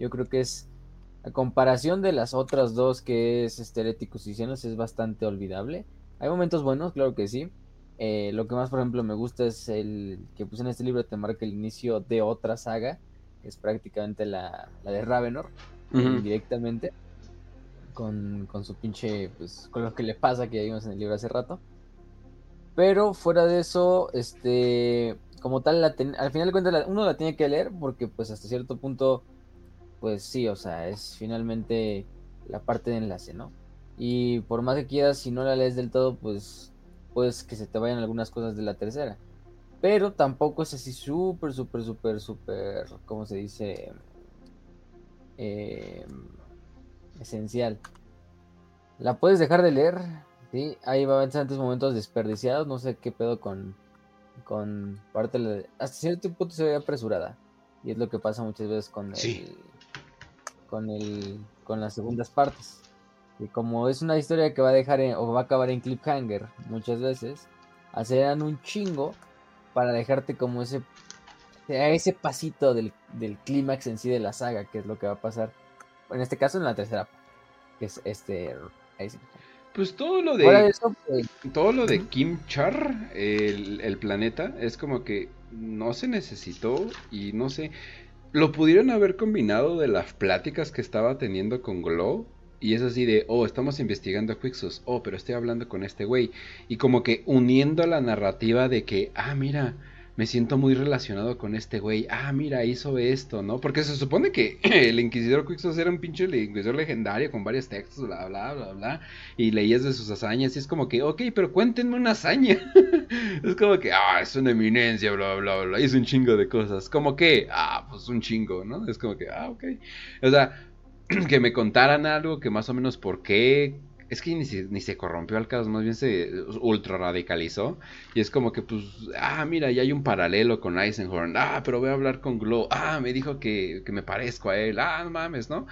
Yo creo que es, a comparación de las otras dos, que es Esteréticos y Cenos, es bastante olvidable. Hay momentos buenos, claro que sí. Eh, lo que más, por ejemplo, me gusta es el que pues en este libro te marca el inicio de otra saga, que es prácticamente la, la de Ravenor, directamente, con, con, su pinche, pues, con lo que le pasa que vimos en el libro hace rato. Pero fuera de eso, este, como tal, la al final de cuentas uno la tiene que leer porque pues hasta cierto punto, pues sí, o sea, es finalmente la parte de enlace, ¿no? Y por más que quieras, si no la lees del todo, pues pues que se te vayan algunas cosas de la tercera. Pero tampoco es así súper, súper, súper, súper, ¿cómo se dice? Em, esencial. La puedes dejar de leer, ¿sí? Hay bastantes momentos desperdiciados, no sé qué pedo con, con parte de Hasta cierto punto se ve apresurada. Y es lo que pasa muchas veces con el, con el, con las segundas partes. Y como es una historia que va a dejar o va a acabar en cliffhanger muchas veces, hacerán un chingo para dejarte como ese ese pasito del, del clímax en sí de la saga, que es lo que va a pasar. En este caso en la tercera, que es este Pues todo lo de pues, todo lo de Kim Char, el, el planeta, es como que no se necesitó y no sé, lo pudieron haber combinado de las pláticas que estaba teniendo con Glow y es así de, oh, estamos investigando a Quixos, oh, pero estoy hablando con este güey. Y como que uniendo la narrativa de que, ah, mira, me siento muy relacionado con este güey. Ah, mira, hizo esto, ¿no? Porque se supone que el Inquisidor Quixos era un pinche Inquisidor legendario con varios textos, bla, bla, bla, bla. Y leías de sus hazañas y es como que, ok, pero cuéntenme una hazaña. es como que, ah, es una eminencia, bla, bla, bla. Hizo un chingo de cosas. Como que, ah, pues un chingo, ¿no? Es como que, ah, ok. O sea, que me contaran algo que más o menos por qué. Es que ni se, ni se corrompió al caso, más bien se ultra radicalizó. Y es como que, pues, ah, mira, ya hay un paralelo con Eisenhorn. Ah, pero voy a hablar con Glow. Ah, me dijo que, que me parezco a él. Ah, no mames, ¿no?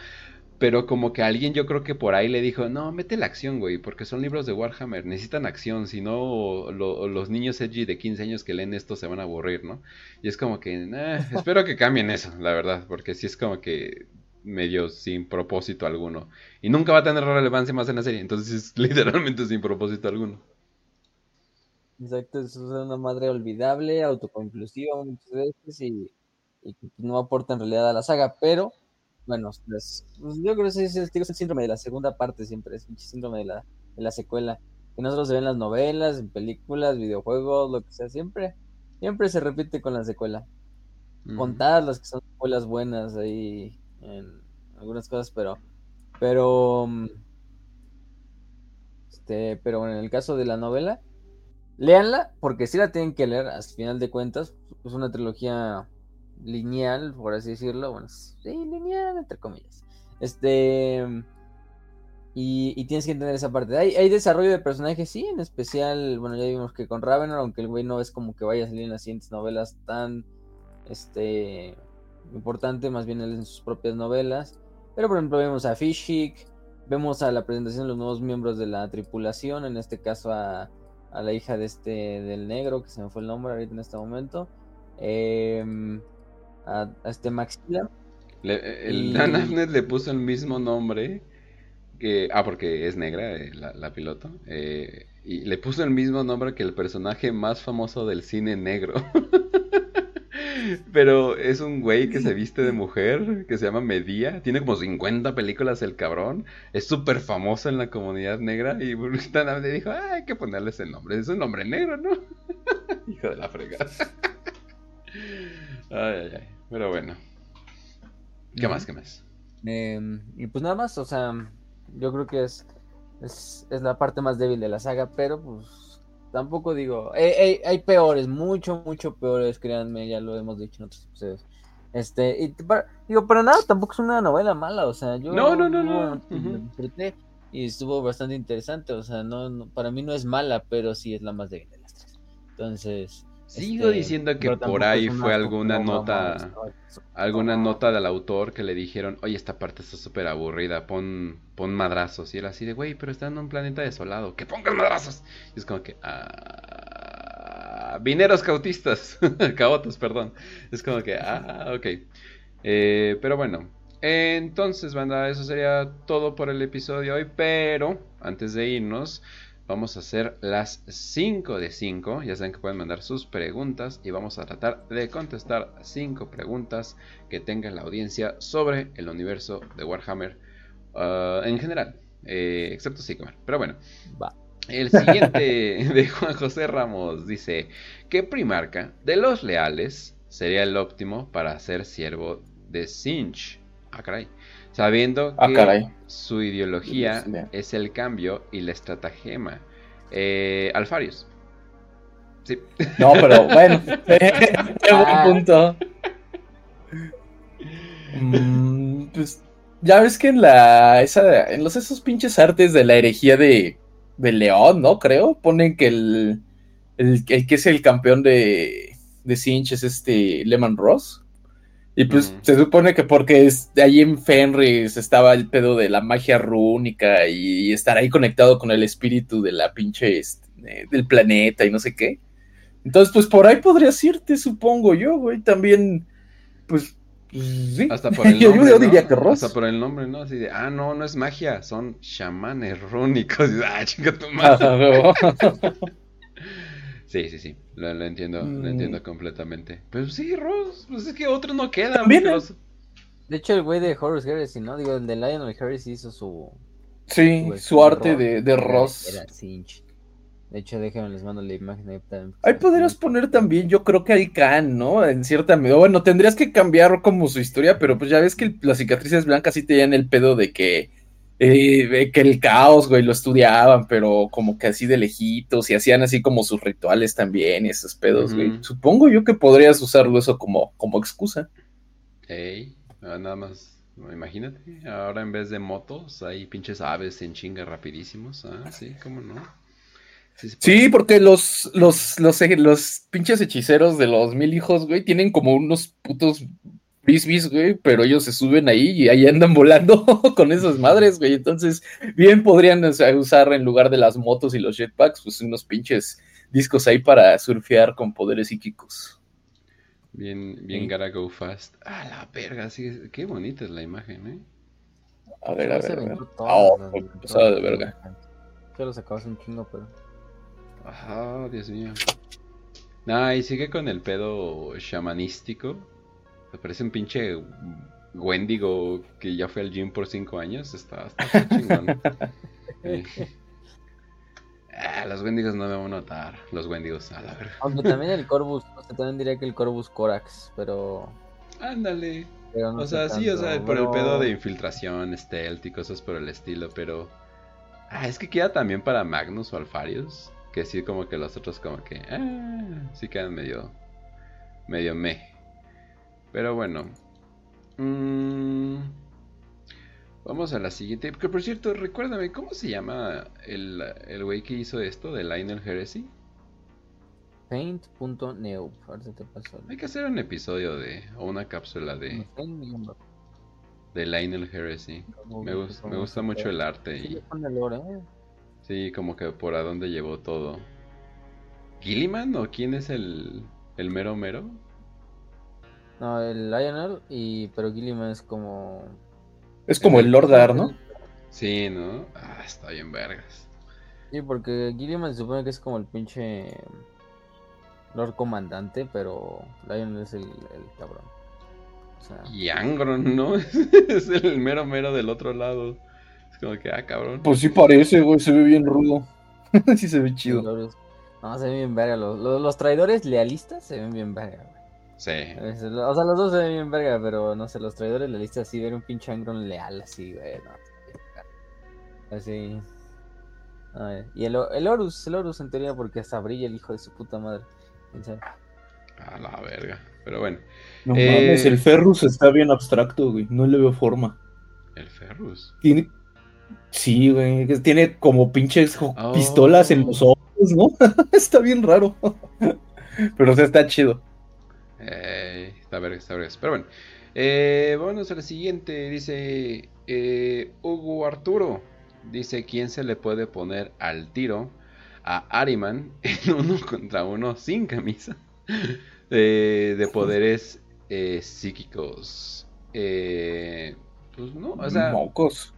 Pero como que alguien yo creo que por ahí le dijo, no, mete la acción, güey, porque son libros de Warhammer, necesitan acción, si no los niños edgy de 15 años que leen esto se van a aburrir, ¿no? Y es como que, espero que cambien eso, la verdad, porque si es como que medio sin propósito alguno. Y nunca va a tener relevancia más en la serie, entonces es literalmente sin propósito alguno. Exacto, es una madre olvidable, autoconclusiva muchas veces y, y que no aporta en realidad a la saga, pero bueno, pues, pues yo creo que es, es, el síndrome de la segunda parte siempre, es el síndrome de la, de la secuela, que no solo se ve en las novelas, en películas, videojuegos, lo que sea, siempre, siempre se repite con la secuela. Contadas las que son secuelas buenas ahí en algunas cosas, pero, pero, mm, este, pero en el caso de la novela, léanla porque si la tienen que leer, al final de cuentas, es una trilogía lineal, por así decirlo, bueno, sí, lineal, entre comillas. Este, y, tienes que entender esa parte. Hay, hay desarrollo de personajes, sí, en especial, bueno, ya vimos que con Ravenor, aunque el güey no es como que vaya a salir en las siguientes novelas tan, este, importante, más bien él en sus propias novelas. Pero por ejemplo vemos a Fishik, vemos a la presentación de los nuevos miembros de la tripulación, en este caso a, a la hija de este del negro, que se me fue el nombre ahorita en este momento, em, a, este Maxila. Le, el Dan le puso el mismo nombre que ah porque es negra eh, la, la, piloto eh, y le puso el mismo nombre que el personaje más famoso del cine negro. Pero es un güey que se viste de mujer, que se llama Medía. Tiene como 50 películas el cabrón. Es súper famoso en la comunidad negra. Y Burstana le dijo, ah, hay que ponerle ese nombre. Es un nombre negro, ¿no? Hijo de la fregada. ay, ay, ay. Pero bueno. ¿Qué más? ¿Qué más? Em, y pues nada más, o sea, yo creo que es, es, es la parte más débil de la saga, pero pues Tampoco digo, hay peores, mucho, mucho peores, créanme, ya lo hemos dicho en otros episodios. Este, y para- digo, para nada, tampoco es una novela mala, o sea, yo No, no, no, no, disfruté y estuvo bastante interesante, o sea, no, no- para mí no es mala, pero sí es la más débil de las tres. Entonces, Sigo este, diciendo que por ahí fue alguna nota, alguna no. nota del autor que le dijeron, oye, esta parte está súper aburrida, pon, pon madrazos. Y él así de, güey, pero está en un planeta desolado, que pongan madrazos. Y es como que, ah, vineros cautistas, caotos, perdón. Es como que, ah, ok. Eh, pero bueno, entonces, banda, eso sería todo por el episodio de hoy. Pero antes de irnos, vamos a hacer las 5 de 5. Ya saben que pueden mandar sus preguntas y vamos a tratar de contestar 5 preguntas que tenga la audiencia sobre el universo de Warhammer ah, en general, eh, excepto Sigmar. Pero bueno, Va. el siguiente de Juan José Ramos dice: ¿Qué primarca de los leales sería el óptimo para ser siervo de Sinch? Ah, caray. Sabiendo Ah, que caray. su ideología Dios es el cambio y la estratagema. Eh, Alfarius. Sí. No, pero bueno. Qué buen punto. Mm, pues ya ves que en la esa en los esos pinches artes de la herejía de, de León, ¿no? Creo, ponen que el, el, el que es el campeón de, de Sinch es este Lehman Ross. Y pues se supone que porque es, allí en Fenris estaba el pedo de la magia rúnica y, estar ahí conectado con el espíritu de la pinche este, eh, del planeta y no sé qué. Entonces, pues por ahí podrías irte, supongo yo, güey. También, pues, pues, sí. Hasta por el Yo- nombre. yo ¿no? diría que Ross. Hasta por el nombre, ¿no? Así de, ah, no, no es magia, son chamanes rúnicos. Y, ah, chinga tu madre. Sí, sí, sí. Lo, lo entiendo, lo Mm. entiendo completamente. Pero sí, Ross, pues es que otro no queda. También, porque ¿eh? los- De hecho, el güey de Horus Heresy, ¿no? Digo, el de Lionel Heresy hizo su... sí, su su arte Ross, de, de Ross. Era Sinch. De hecho, déjenme les mando la imagen ahí también. Ahí podrías poner también, yo creo que al Khan, ¿no? En cierta medida. Bueno, tendrías que cambiar como su historia, pero pues ya ves que el- las cicatrices blancas sí tenían el pedo de que, eh, que el caos, güey, lo estudiaban, pero como que así de lejitos y hacían así como sus rituales también y esos pedos, güey. Supongo yo que podrías usarlo eso como, como excusa. Ey, ah, nada más. Imagínate, ahora en vez de motos hay pinches aves en chinga rapidísimos. Ah, sí, cómo no. Sí, porque los, los, los, los pinches hechiceros de los mil hijos, güey, tienen como unos putos frisbees, güey, pero ellos se suben ahí y ahí andan volando con esas madres, güey. Entonces, bien podrían o sea, usar en lugar de las motos y los jetpacks, pues unos pinches discos ahí para surfear con poderes psíquicos. Bien, bien Sí. gotta go fast. Ah, la verga, sí, qué bonita es la imagen, ¿eh? A ver, a ver, a ver. Todas Oh, pasada de verga. Yo lo sacaba hace un chingo, pero... Ajá, Dios mío. Nah, y sigue con el pedo shamanístico. Me parece un pinche Wendigo que ya fue al gym por cinco años. Está, está, chingón. Eh. Ah, los Wendigos no me van a notar. Los Wendigos, a la verga. Aunque también el Corvus, o sea, también diría que el Corvus Corax, pero... Ándale. pero no O sea, sí, o sea, por el pedo de infiltración, stealth y cosas por el estilo, pero... Ah, es que queda también para Magnus o Alfarius, que sí como que los otros como que... Ah, sí quedan medio... medio meh. Pero bueno. Mm, vamos a la siguiente. Que por cierto, recuérdame, ¿cómo se llama el el güey que hizo esto de Lionel Heresy? Paint.neo, te paso. el- Hay que hacer un episodio de... o una cápsula de, de Lionel Heresy. Me, gus- me gusta mucho el arte Sí, y... ¿eh? Sí, como que por a dónde llevó todo. ¿Gilliman o quién es el, el mero mero? No, el Lionel, y, pero Gilliman es como... Es como el Lord Dar, ¿no? Sí, ¿no? Ah, está bien vergas. Sí, porque Gilliman se supone que es como el pinche Lord Comandante, pero Lionel es el, el cabrón. O sea, Y Angron, ¿no? es el mero mero del otro lado. Es como que, ah, cabrón. Pues sí parece, güey, se ve bien rudo. sí se ve chido. No, se ven bien verga. Los, los, los traidores lealistas se ven bien verga. Sí. Es- O sea, los dos se ven bien verga, pero no sé, los traidores lealistas sí ver un pinche Angron leal así, güey. No, así. Y el, el Horus, el Horus en teoría porque hasta brilla el hijo de su puta madre. ¿Quién sabe? A la verga. Pero bueno. No mames, Eh, el Ferrus está bien abstracto, güey. No le veo forma. El Ferrus. Tiene... Sí, güey. que Tiene como pinches Oh. pistolas en los ojos, ¿no? está bien raro. Pero o sea, está chido. Eh, está verga, está verga. Pero bueno. Eh, vámonos a la siguiente. Dice eh, Hugo Arturo. Dice: ¿Quién se le puede poner al tiro a Ariman en uno contra uno sin camisa? De poderes psíquicos. Pues no, o sea. Mocos.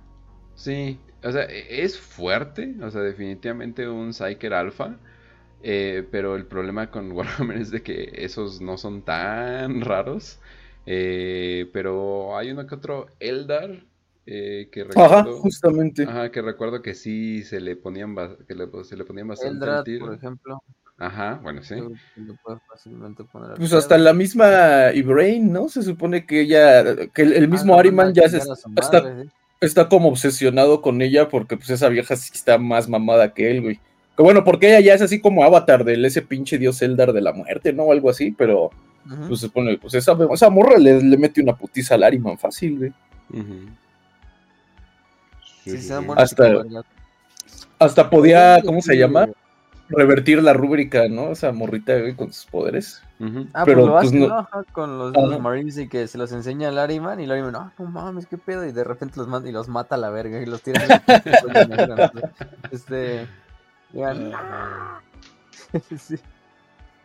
Sí, o sea, e- es fuerte, o sea, definitivamente un Psyker Alpha, eh, pero el problema con Warhammer es de que esos no son tan raros, eh, pero hay uno que otro Eldar eh, que Ajá, recuerdo, justamente. ajá, que recuerdo que sí se le ponían, ba- que le- se le ponían bastante tiro. por ejemplo. Ajá, bueno, sí. Pues hasta la misma Ibrain, ¿no? Se supone que ella, que el, el mismo Ah, Ariman manda a ya se está, está como obsesionado con ella porque pues esa vieja sí está más mamada que él, güey. Que bueno, porque ella ya es así como avatar del ese pinche dios Eldar de la muerte, ¿no? O algo así, pero Ujú. pues se supone, pues esa, esa morra le, le mete una putiza al Ariman fácil, güey. Sí, Sí, Hasta-. Hasta podía, ¿cómo se llama? Revertir la rúbrica, ¿no? Esa morrita, güey, con sus poderes. Ah, Pero, pues lo pues, hace, no- con los, Ajá. los Marines y que se los enseña al Ariman y el Ariman, no, no mames, qué pedo, y de repente los manda y los mata a la verga y los tira. este. Digan, Ah, sí.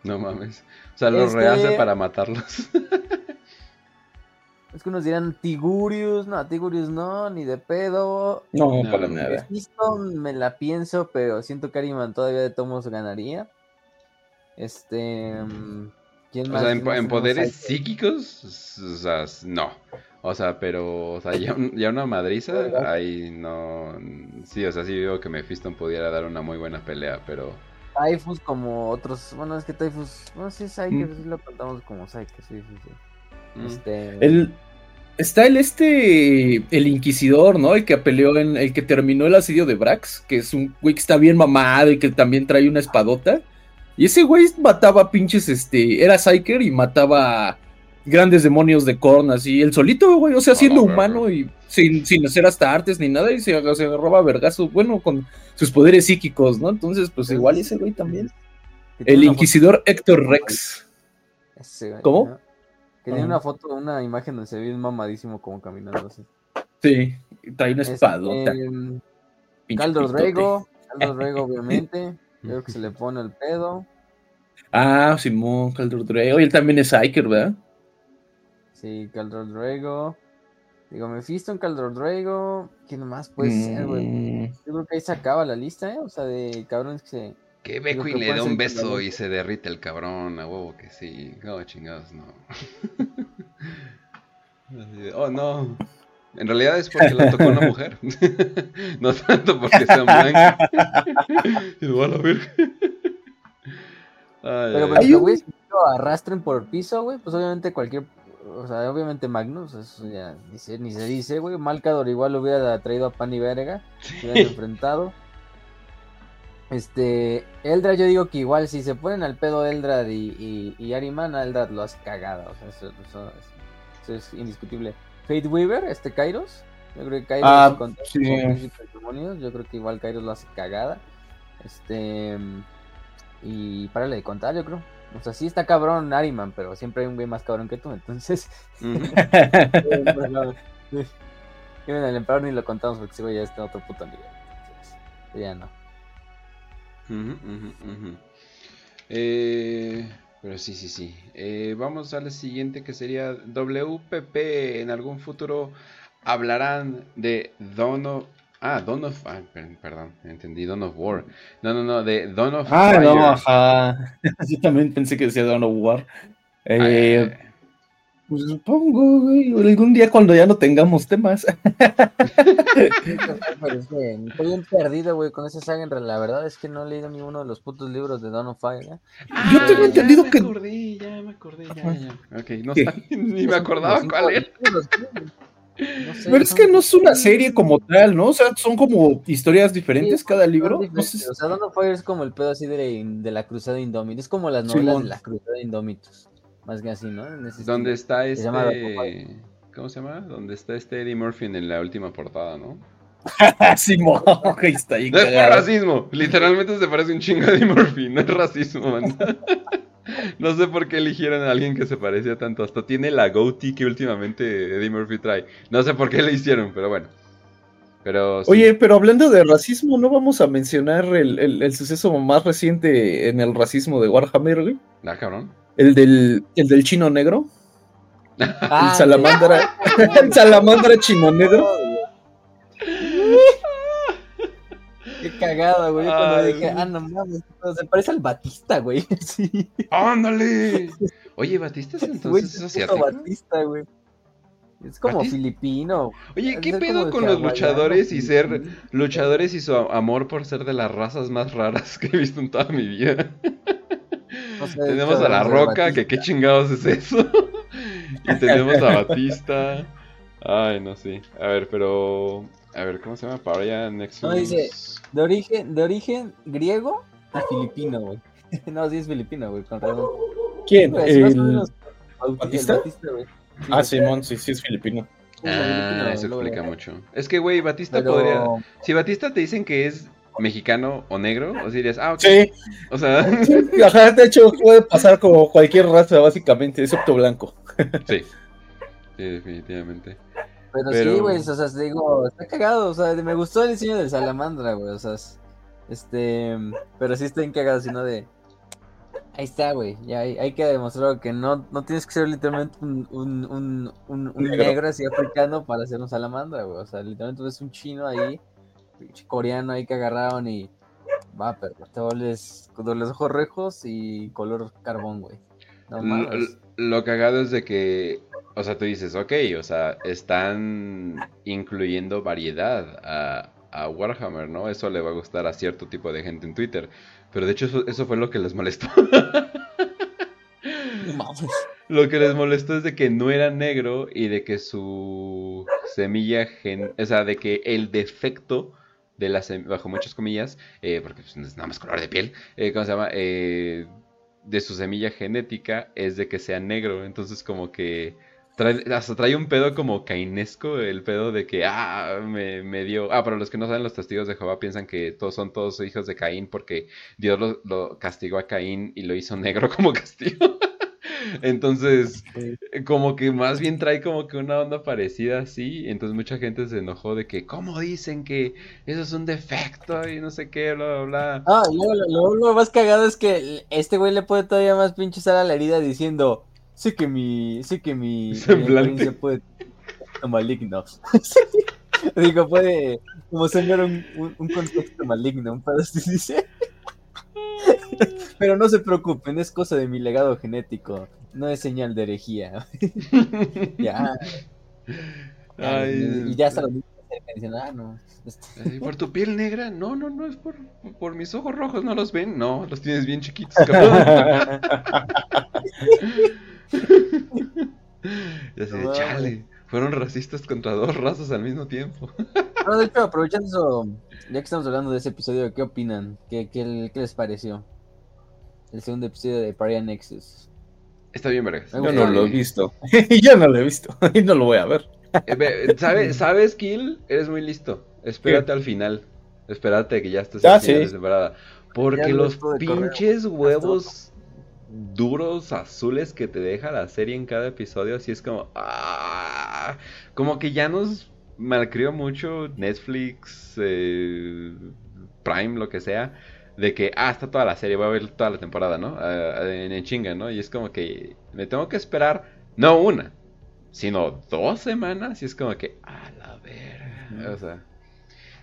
No mames. O sea, lo Este- rehace para matarlos. Es que unos dirán Tigurius, no, Tigurius no, ni de pedo. No, No, para no. nada. Me la pienso, pero siento que Ariman todavía de tomos ganaría. Este. mm, ¿Quién O sea, en, ¿Quién más en tenemos poderes psíquicos, o sea, no. O sea, pero, o sea, ya, un- ya una madriza, ¿Verdad? ahí no. Sí, o sea, sí digo que Mephisto pudiera dar una muy buena pelea, pero. Typhus como otros. Bueno, es que Typhus. No sé, Psyker, Mm. sí lo contamos como Psyker, sí, sí, sí. mm, Este. El, está el este, el Inquisidor, ¿no? El que peleó en, el que terminó el asedio de Brax, que es un güey que está bien mamado y que también trae una espadota. Y ese güey mataba pinches, este, era Psyker y mataba grandes demonios de Korn, así, el solito, güey, o sea, siendo verga. humano y sin, sin hacer hasta artes ni nada, y se, se agarraba a vergazo, bueno, con sus poderes psíquicos, ¿no? Entonces, pues igual ese güey también. El Inquisidor Héctor Rex. Ese, güey, ¿Cómo? ¿no? Que tiene una foto, una imagen donde se ve mamadísimo como caminando así. Sí, trae una espadota. Este, Caldo. Rego, Caldo Rego, obviamente. Creo que se le pone el pedo. Ah, Simón, Calder Drake. Oye, él también es Iker, ¿verdad? Sí, Caldo Rego. Digo, Mephisto en Caldo Rego. ¿Quién más puede ser, güey? Mm, Yo creo que ahí se acaba la lista, ¿eh? O sea, de cabrones que se. Que que le da un beso y se derrite el cabrón, a huevo que sí. No, chingados, no. Oh, no. En realidad es porque la tocó una mujer. no tanto porque sean blancos. y lo van a ver. Ay, Pero, pero Hay que, güey, si lo arrastren por el piso, güey, pues obviamente cualquier. O sea, obviamente Magnus, eso ya ni se, ni se dice, güey. Malcador igual lo hubiera traído a Pan y Verga. Se hubieran enfrentado. Este, Eldrad, yo digo que igual si se ponen al pedo Eldrad y, y, y Ariman, Eldrad lo hace cagada. O sea, eso, eso es, eso es indiscutible. Fate Weaver, este Kairos. Yo creo que Kairos Ah, con, sí. con yo creo que igual Kairos lo hace cagada. Este y párale de contar, yo creo. O sea, sí está cabrón Ariman, pero siempre hay un güey más cabrón que tú, entonces. Bueno, el emperador ni lo contamos porque ese güey ya está en otro puto nivel. Entonces, ya no. Ujú, ujú, ujú. Eh, pero sí, sí, sí. Eh, vamos al siguiente que sería WPP. En algún futuro hablarán de Dawn of... Ah, Dawn of... ah, per- perdón, entendí, Dawn of War. No, no, no, de Dawn of Ah, Fire. no, ajá. Yo también pensé que decía Dawn of War. Eh, Ah, pues supongo, güey. Algún día cuando ya no tengamos temas. Estoy bien perdido, güey, con esa saga. En realidad, la verdad es que no he leído ni uno de los putos libros de Dawn of Fire. ¿eh? Yo tengo ya entendido me que- acordé, ya me acordé, ya, ya. Ok, no sabía, ni me acordaba cuál era. No sé, Pero es que no es una serie como tal, ¿no? O sea, son como historias diferentes Sí, cada libro. No sé O sea, Dawn of Fire es como el pedo así de, de la cruzada Indómita. Es como las novelas de la cruzada Indómitos. Más que así, ¿no? En ese ¿Dónde estilo. está Se llama este... ¿Cómo se llama? ¿Dónde está este Eddie Murphy en la última portada, no? Simón, está ahí No es por racismo, literalmente se parece un chingo a Eddie Murphy, no es racismo, man. No sé por qué eligieron a alguien que se parecía tanto, hasta tiene la goatee que últimamente Eddie Murphy trae. No sé por qué le hicieron, pero bueno. Pero sí. Oye, pero hablando de racismo, ¿no vamos a mencionar el, el- el suceso más reciente en el racismo de Warhammer, güey? Ah, cabrón. El del, el del chino negro. Ah, el salamandra. el salamandra chino negro. Qué cagado, güey. Yo Cuando Ay, dije, ah, no mames, se parece al Batista, güey. Sí. ¡Ándale! Oye, Batista es Güey, entonces se es asiático. Batista, güey. Es como ¿Batista? filipino. Oye, ¿qué pedo con los luchadores y ser luchadores y su amor por ser de las razas más raras que he visto en toda mi vida? No sé, tenemos a La Roca, que qué chingados es eso. y tenemos a Batista. Ay, no sé. A ver, pero. A ver, ¿cómo se llama? Para allá Nexus. No, dice- De origen, de origen griego y filipino, güey. No, sí es filipino, güey, con razón. ¿Quién? Sí, o El- menos, el ¿Batista? Sí, Ah. Simón, sí, sí es filipino. Ah, filipino, eso explica mucho. Es que, güey, Batista Pero- podría. Si Batista te dicen que es mexicano o negro, o si dirías, ah, ok. Sí, O sea, ajá, de hecho puede pasar como cualquier raza, básicamente, excepto blanco. sí. Sí, definitivamente. Pero, Pero- sí, güey, o sea, te digo, está cagado, o sea, me gustó el diseño del salamandra, güey, o sea, es- este, pero sí está bien cagado, sino de, ahí está, güey, ya hay, hay que demostrar que no, no tienes que ser literalmente un, un, un, un, un Negro. negro así africano para ser un salamandra, güey, o sea, literalmente ves un chino ahí, pinche coreano ahí que agarraron y, va, pero con los ojos rojos y color carbón, güey, no L- mames. l- Lo cagado es de que, o sea, tú dices, ok, o sea, están incluyendo variedad a, a Warhammer, ¿no? Eso le va a gustar a cierto tipo de gente en Twitter. Pero de hecho eso, eso fue lo que les molestó. Mames. Lo que les molestó es de que no era negro y de que su semilla, gen... o sea, de que el defecto de la sem- bajo muchas comillas, eh, porque pues, es nada más color de piel, eh, ¿cómo se llama? Eh, de su semilla genética es de que sea negro, entonces como que trae, hasta trae un pedo como cainesco, el pedo de que, ah, me, me dio, ah, para los que no saben, los testigos de Jehová piensan que todos son todos hijos de Caín porque Dios lo, lo castigó a Caín y lo hizo negro como castigo. Entonces, como que más bien trae como que una onda parecida así. Entonces mucha gente se enojó de que, ¿cómo dicen que eso es un defecto? Y no sé qué, bla, bla, bla. Ah, luego lo más cagado es que este güey le puede todavía más pinche sal a la herida diciendo, sé que mi, sé que mi Semblante. apariencia puede maligno. Digo, puede como sembrar un, un, un contexto maligno, un pedo así dice. Pero no se preocupen, es cosa de mi legado genético, no es señal de herejía. ya. ya, Ay, y ya hasta los niños dicen, ah, no. este- ¿Por tu piel negra? No, no, no, es por, por mis ojos rojos, ¿no los ven? No, los tienes bien chiquitos, cabrón. Y así de, No, chale, fueron racistas contra dos razas al mismo tiempo. No, de hecho, aprovechando eso, ya que estamos hablando de ese episodio, ¿qué opinan? ¿Qué, qué, qué les pareció? El segundo episodio de Paria Nexus. Está bien, vergas. Yo no lo he visto. Yo no lo he visto. Y no lo voy a ver. Eh, ¿Sabes, ¿Sabes, Kill? Eres muy listo. Espérate al final. Espérate que ya estés Ah, sí. de temporada. Porque Ya los pinches huevos duros azules que te deja la serie en cada episodio, así es como. ah, como que ya nos malcrió mucho Netflix, eh, Prime, lo que sea. De que, ah, está toda la serie, voy a ver toda la temporada, ¿no? Ah, en, en chinga, ¿no? Y es como que me tengo que esperar, no una, sino dos semanas y es como que a la verga. O sea,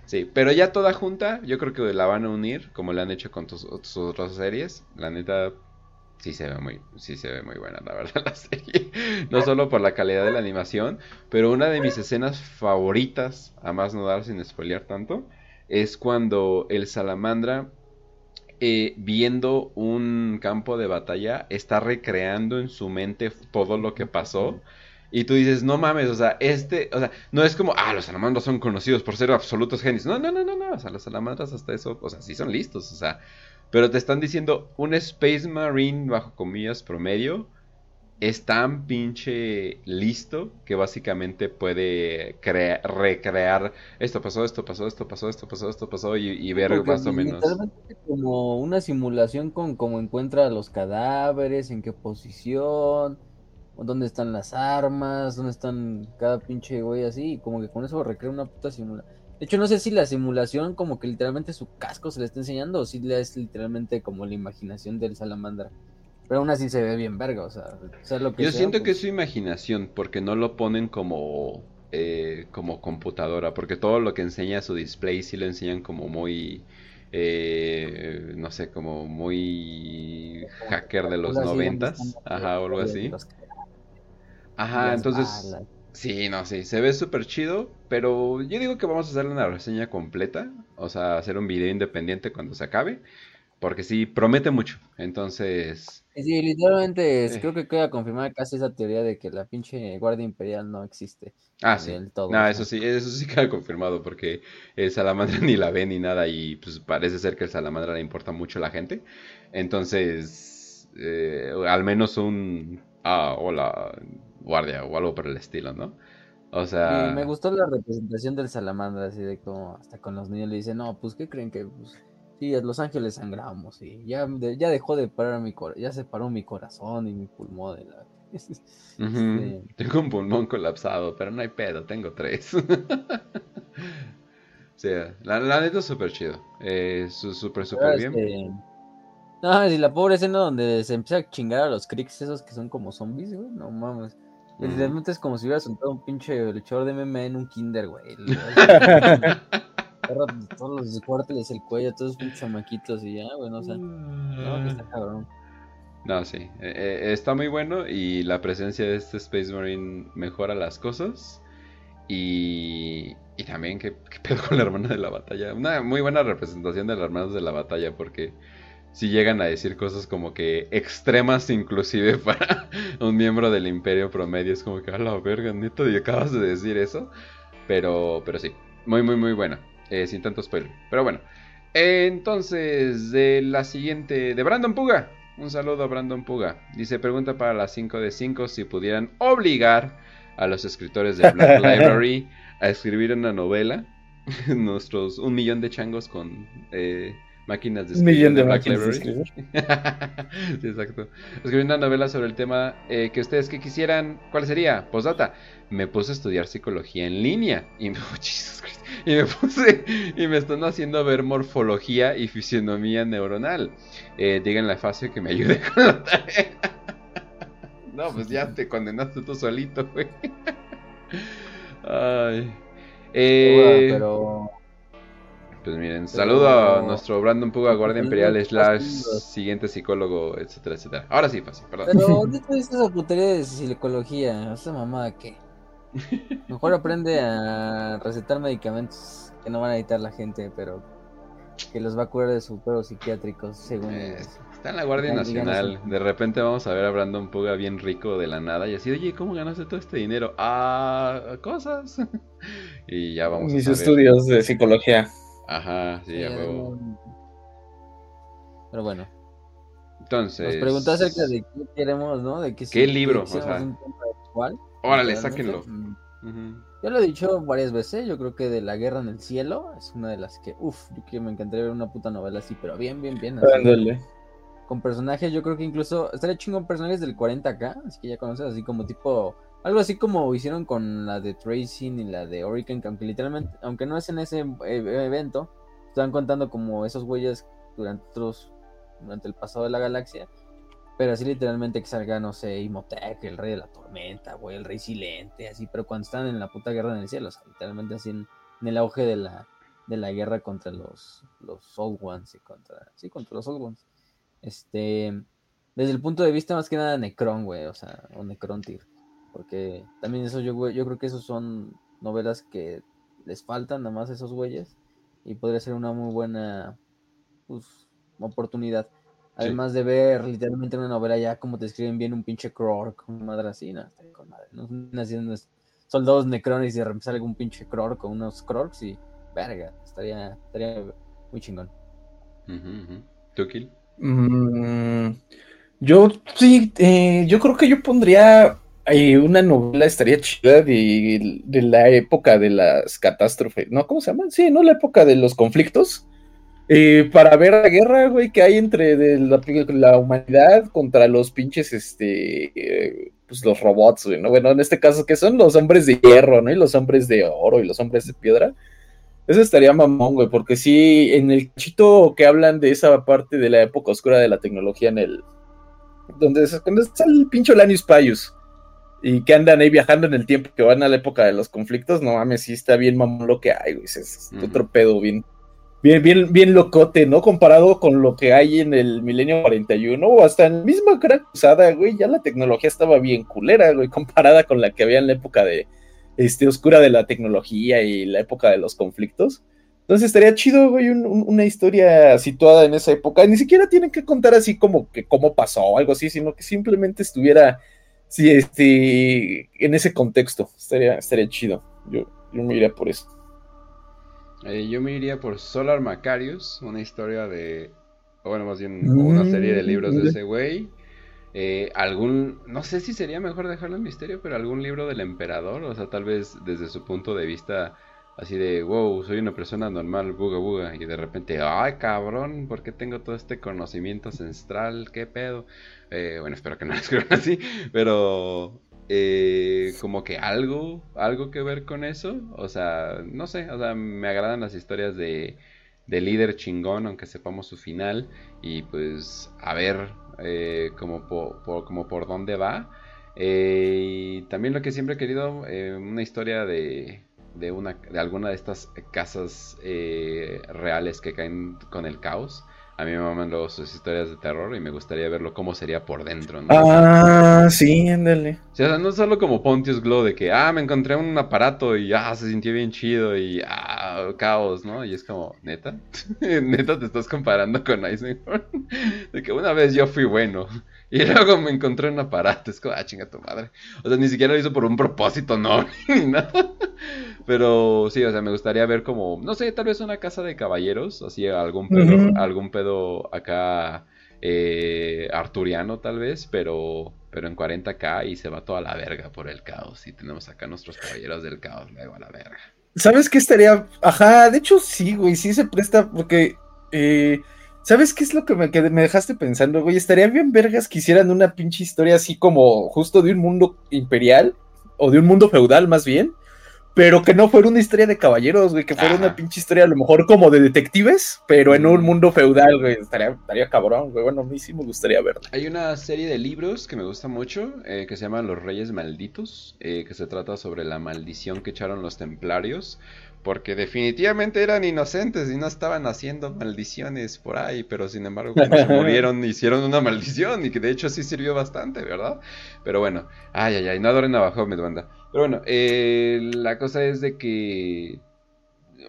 sí, pero ya toda junta, yo creo que la van a unir como la han hecho con tus, tus otras series. La neta, sí se ve muy, sí se ve muy buena, la verdad, la serie. No solo por la calidad de la animación, pero una de mis escenas favoritas, a más no dar sin spoilear tanto, es cuando el salamandra eh, viendo un campo de batalla, está recreando en su mente todo lo que pasó. Y tú dices, no mames, o sea, este, o sea, no es como, ah, los salamandras son conocidos por ser absolutos genios. No, no, no, no, no, o sea, los salamandras hasta eso, o sea, sí son listos, o sea, pero te están diciendo un Space Marine bajo comillas promedio es tan pinche listo que básicamente puede crea- recrear esto pasó, esto pasó, esto pasó, esto pasó, esto pasó y, y ver Porque más o menos. como una simulación con cómo encuentra los cadáveres, en qué posición, dónde están las armas, dónde están cada pinche güey así, y como que con eso recrea una puta simulación. De hecho, no sé si la simulación como que literalmente su casco se le está enseñando o si le es literalmente como la imaginación del salamandra. Pero aún así se ve bien verga, o sea, sea lo que Yo sea, siento que es pues, su imaginación porque no lo ponen como eh, como computadora, porque todo lo que enseña su display sí lo enseñan como muy eh, no sé, como muy hacker de los noventas, ajá, o algo así. Ajá, entonces. Sí, no, sí, se ve súper chido, pero yo digo que vamos a hacerle una reseña completa, o sea, hacer un video independiente cuando se acabe, porque sí, promete mucho, entonces, Sí, literalmente es- creo que queda confirmada casi esa teoría de que la pinche Guardia Imperial no existe ah, sí, del todo. no, eso sí, eso sí queda confirmado, porque el salamandra ni la ve ni nada, y pues parece ser que el salamandra le importa mucho a la gente, entonces, eh, al menos un, ah, hola, guardia, o algo por el estilo, ¿no? O sea... Y me gustó la representación del salamandra, así de como hasta con los niños le dicen, no, pues ¿qué creen que? Pues, sí, a Los Ángeles sangramos y ya, de- ya dejó de parar mi corazón, ya se paró mi corazón y mi pulmón de la... Este, Tengo un pulmón colapsado, pero no hay pedo, tengo tres. O sea, la, la neta es súper chido. Eh, súper, súper bien. este, No, si la pobre escena donde se empieza a chingar a los cricks esos que son como zombies, güey, no mames. Ujú. Literalmente es como si hubiera soltado un pinche luchador de MMA en un kinder, güey. Agarra todos los cuarteles el cuello, todos chamaquitos y ya, güey, no, o sea, no, que está cabrón. No, sí. eh, eh, está muy bueno y la presencia de este Space Marine mejora las cosas. Y, y también, ¿qué, qué pedo con la hermana de la batalla? Una muy buena representación de las hermanas de la batalla porque si llegan a decir cosas como que extremas inclusive para un miembro del imperio promedio. Es como que, a la verga, neta, y acabas de decir eso. Pero, pero sí, muy, muy, muy buena. Eh, sin tanto spoiler. Pero bueno. Entonces, de la siguiente, de Brandon Puga. Un saludo a Brandon Puga. Dice, pregunta para las 5 de 5 si pudieran obligar a los escritores de Black Library a escribir una novela. Nuestros un millón de changos con eh, máquinas de Un millón de Black máquinas de Library. sí, exacto. Escribir una novela sobre el tema eh, que ustedes que quisieran. ¿Cuál sería? Postdata. Me puse a estudiar psicología en línea y me, oh, Jesus Christ. y me puse y me están haciendo ver morfología y fisionomía neuronal. Eh, díganle a Facio que me ayude con la tarea. no, pues ya te condenaste tú solito, güey. Ay. Eh, pero pues miren, saludo a nuestro Brandon Puga, guardia Pero imperial, no, slash siguiente psicólogo, etcétera, etcétera. Ahora sí, Facio, perdón. Pero, ¿dónde te dices esa putería de psicología? ¿Esa mamada qué? Mejor aprende a recetar medicamentos que no van a editar la gente, pero que los va a curar de sus pedos psiquiátricos, según Eh, está en la Guardia Nacional. De repente vamos a ver a Brandon Puga bien rico de la nada y así, oye, ¿cómo ganaste todo este dinero? Ah, cosas. y ya vamos Mis a saber. estudios de psicología. Ajá, sí, a huevo. Pero bueno, Entonces. nos preguntó acerca de qué queremos, ¿no? De si ¿Qué libro? quisiéramos O sea, un actual, Órale, sáquenlo. Mm. Yo lo he dicho varias veces, yo creo que de la guerra en el cielo es una de las que, uff, yo que me encantaría ver una puta novela así, pero bien, bien, bien. así. Con personajes, yo creo que incluso estaría chingón personajes del 40k, así que ya conoces, así como tipo, algo así como hicieron con la de Tracing y la de Hurricane, que aunque literalmente, aunque no es en ese eh, evento, están contando como esos güeyes durante otros, durante el pasado de la galaxia, pero así literalmente que salga, no sé, Imhotep, el rey de la tormenta, güey, el rey silente, así, pero cuando están en la puta guerra en el cielo, literalmente así en, el auge de la, de la guerra contra los, los Old Ones y contra, sí, contra los Old Ones. Este, desde el punto de vista más que nada Necron, güey, o sea, o Necrontyr. Porque también eso yo, yo creo que esos son novelas que les faltan nada más a esos güeyes. Y podría ser una muy buena pues, oportunidad. Además de ver literalmente una novela ya como te escriben bien un pinche Krork, una madre así, no, con madre. No haciendo soldados necrones y de repente sale un pinche Krork con unos Krorks y verga, estaría, estaría muy chingón. ¿Tú, Kill? Mm, Yo sí, eh, yo creo que yo pondría eh, una novela, estaría chida de, de, la época de las catástrofes, ¿no? ¿Cómo se llama? Sí, ¿no? La época de los conflictos. Eh, para ver la guerra, güey, que hay entre la, humanidad contra los pinches, este, eh, pues los robots, güey, ¿no? Bueno, en este caso, que son los hombres de hierro, ¿no? Y los hombres de oro y los hombres de piedra. Eso estaría mamón, güey, porque sí, en el chito que hablan de esa parte de la época oscura de la tecnología en el, donde, está el pincho Lanius Payus y que andan ahí viajando en el tiempo que van a la época de los conflictos, no mames, sí está bien mamón lo que hay, güey, es, otro pedo bien, bien, bien, bien locote, ¿no? Comparado con lo que hay en el milenio 41 o hasta en la misma gran cruzada, güey, ya la tecnología estaba bien culera, güey, comparada con la que había en la época de, este, oscura de la tecnología y la época de los conflictos. Entonces estaría chido, güey, una historia situada en esa época. Ni siquiera tienen que contar así como que cómo pasó o algo así, sino que simplemente estuviera sí, este, en ese contexto. Estaría, estaría chido. Yo, yo me iría por eso. Eh, yo me iría por Solar Macarius, una historia de, bueno, más bien una serie de libros de mm, ese güey. Eh, algún, no sé si sería mejor dejarlo en misterio, pero algún libro del emperador, o sea, tal vez desde su punto de vista así de, wow, soy una persona normal, buga buga, y de repente, ay cabrón, ¿por qué tengo todo este conocimiento ancestral? ¿Qué pedo? Eh, bueno, espero que no lo escriban así, pero eh, como que algo, algo que ver con eso, o sea, no sé, o sea, me agradan las historias de, de líder chingón, aunque sepamos su final, y pues a ver eh, como, por, como por dónde va. y también lo que siempre he querido, una historia de, de, una, de alguna de estas casas eh, reales que caen con el caos. A mí me maman luego sus historias de terror y me gustaría verlo cómo sería por dentro. Ah, sí, ándale. O sea, no solo como Pontius Glow de que, ah, me encontré un aparato y, ah, se sintió bien chido y, ah, caos, ¿no? Y es como, ¿neta? ¿Neta te estás comparando con Eisenhorn? de que una vez yo fui bueno. Y luego me encontré un aparato. Es como, ah, chinga tu madre. O sea, ni siquiera lo hizo por un propósito, no, ni nada. Pero sí, o sea, me gustaría ver como, no sé, tal vez una casa de caballeros, así algún pedo, algún pedo acá eh, arturiano tal vez, pero, pero en 40k y se va toda la verga por el caos. Y tenemos acá nuestros caballeros del caos luego a la verga. ¿Sabes qué estaría? Ajá, de hecho sí, güey, sí se presta porque... Eh ¿Sabes qué es lo que me, me dejaste pensando, güey? Estaría bien vergas que hicieran una pinche historia así como justo de un mundo imperial, o de un mundo feudal más bien, pero que no fuera una historia de caballeros, güey, que fuera una pinche historia a lo mejor como de detectives, pero en un mundo feudal, güey. Estaría, estaría cabrón, güey. Bueno, a mí sí me gustaría verlo. Hay una serie de libros que me gusta mucho, eh, que se llama Los Reyes Malditos, eh, que se trata sobre la maldición que echaron los templarios porque definitivamente eran inocentes y no estaban haciendo maldiciones por ahí, pero sin embargo cuando se murieron hicieron una maldición y que de hecho sí sirvió bastante, ¿verdad? Pero bueno, ay, ay, ay, no adoren abajo, mi banda. Pero bueno, eh, la cosa es de que,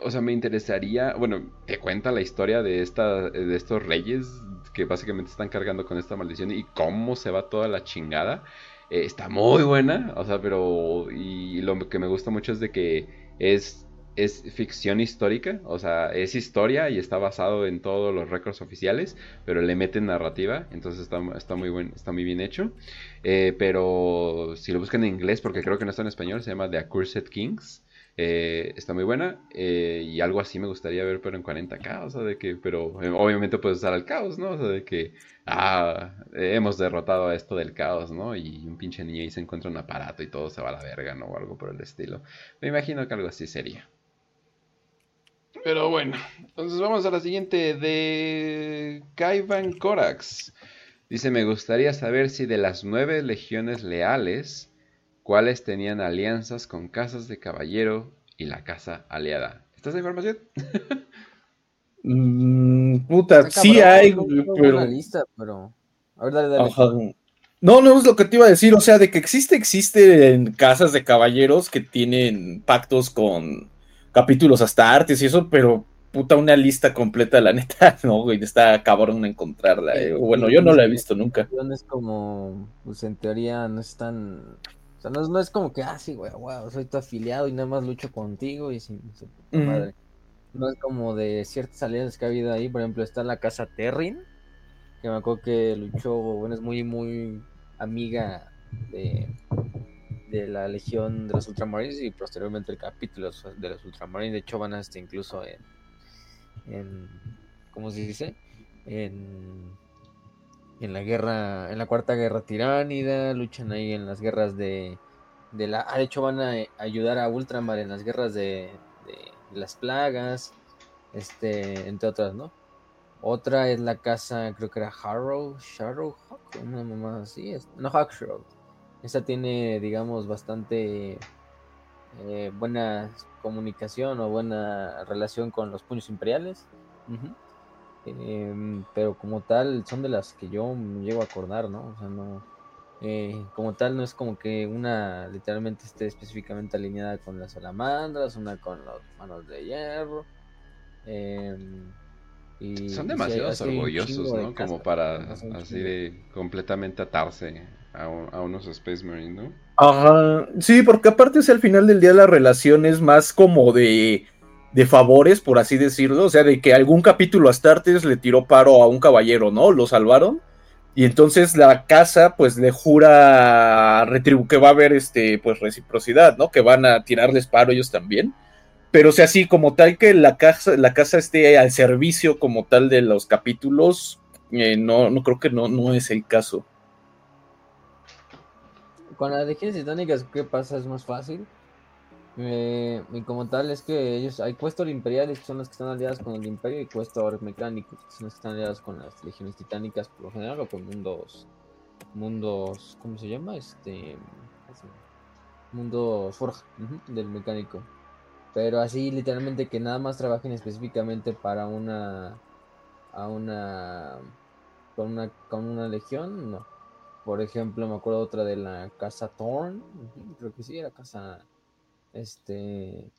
o sea, me interesaría, bueno, te cuenta la historia de, esta, de estos reyes que básicamente están cargando con esta maldición y cómo se va toda la chingada. Eh, está muy buena, o sea, pero y lo que me gusta mucho es de que es es ficción histórica, o sea, es historia y está basado en todos los récords oficiales, pero le meten narrativa, entonces está, está muy, buen, está muy bien hecho. Eh, pero si lo buscan en inglés, porque creo que no está en español, se llama The Accursed Kings. Eh, está muy buena eh, y algo así me gustaría ver, pero en 40k, o sea, de que, pero obviamente puedes usar al caos, ¿no? O sea, de que, ah, hemos derrotado a esto del caos, ¿no? Y un pinche niño ahí se encuentra un aparato y todo se va a la verga, ¿no? O algo por el estilo. Me imagino que algo así sería. Pero bueno, entonces vamos a la siguiente de Kaivan Korax. Dice, me gustaría saber si de las nueve legiones leales, cuáles tenían alianzas con casas de caballero y la casa aliada. ¿Estás esa información? Mm, puta, sí hay, pero... Lista, pero... A ver, dale, dale. No, no es lo que te iba a decir, o sea, de que existe, existe en casas de caballeros que tienen pactos con capítulos hasta artes y eso, pero puta, una lista completa, la neta, no, güey, está cabrón encontrarla. Eh. Bueno, yo no la he visto nunca. Es como, pues en teoría no es tan. O sea, no es, como que, ah, sí, güey, wow, soy tu afiliado y nada más lucho contigo y sin su puta madre. No es como de ciertas alianzas que ha habido ahí, por ejemplo, está la casa Terrin, que me acuerdo que luchó, bueno, es muy, muy amiga de, de la Legión de los Ultramarines y posteriormente el capítulo de los Ultramarines. De hecho, van a estar incluso en, en ¿cómo se dice? En, en la guerra, en la cuarta guerra tiránida, luchan ahí en las guerras de, de la, ah, de hecho van a ayudar a Ultramar en las guerras de, las plagas, este, entre otras, ¿no? Otra es la casa, creo que era Harrow, Hawk, una mamá así, no Hawkshaw. Esa tiene, digamos, bastante eh, buena comunicación o buena relación con los puños imperiales. Em, pero como tal, son de las que yo me llego a acordar, ¿no? O sea, no. Eh, como tal, no es como que una literalmente esté específicamente alineada con las salamandras, una con las manos de hierro. Eh, son demasiado orgullosos, ¿no? Como para así de completamente atarse a, unos Space Marines, ¿no? Ajá, sí, porque aparte, o al final del día la relación es más como de, de favores, por así decirlo, o sea, de que algún capítulo Astartes le tiró paro a un caballero, ¿no? Lo salvaron. Y entonces la casa, pues, le jura que va a haber, este, pues, reciprocidad, ¿no? Que van a tirarles paro ellos también pero o sea, así como tal que la casa, la casa esté al servicio como tal de los capítulos, eh, no, no creo que no, no es el caso. Con las legiones titánicas, ¿qué pasa? Es más fácil. Eh, y como tal es que ellos, hay Questor imperiales que son las que están aliadas con el imperio y Questor mecánicos que son las que están aliadas con las legiones titánicas por lo general o con mundos, mundos, ¿cómo se llama? Este, mundos forja del mecánico. Pero así literalmente que nada más trabajen específicamente para una a una con una con una legión, no. Por ejemplo, me acuerdo otra de la casa Thorn, creo que sí era casa este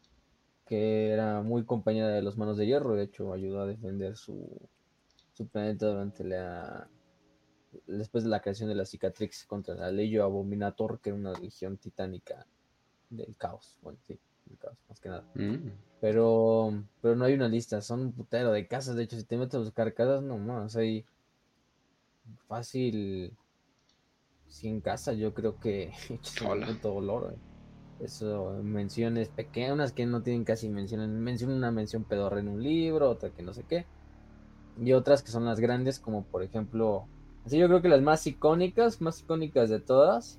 que era muy compañera de los manos de hierro, de hecho ayudó a defender su su planeta durante la después de la creación de la cicatrix contra la Leyo Abominator, que era una legión titánica del caos. Bueno, sí más que nada. Mm. Pero, pero no hay una lista, son un putero de casas. De hecho, si te metes a buscar casas, no más, hay fácil 100 casas. Yo creo que todo loro. Eso, menciones pequeñas que no tienen casi menciones. Menciona una mención pedorra en un libro, otra que no sé qué. Y otras que son las grandes, como por ejemplo, así yo creo que las más icónicas, más icónicas de todas.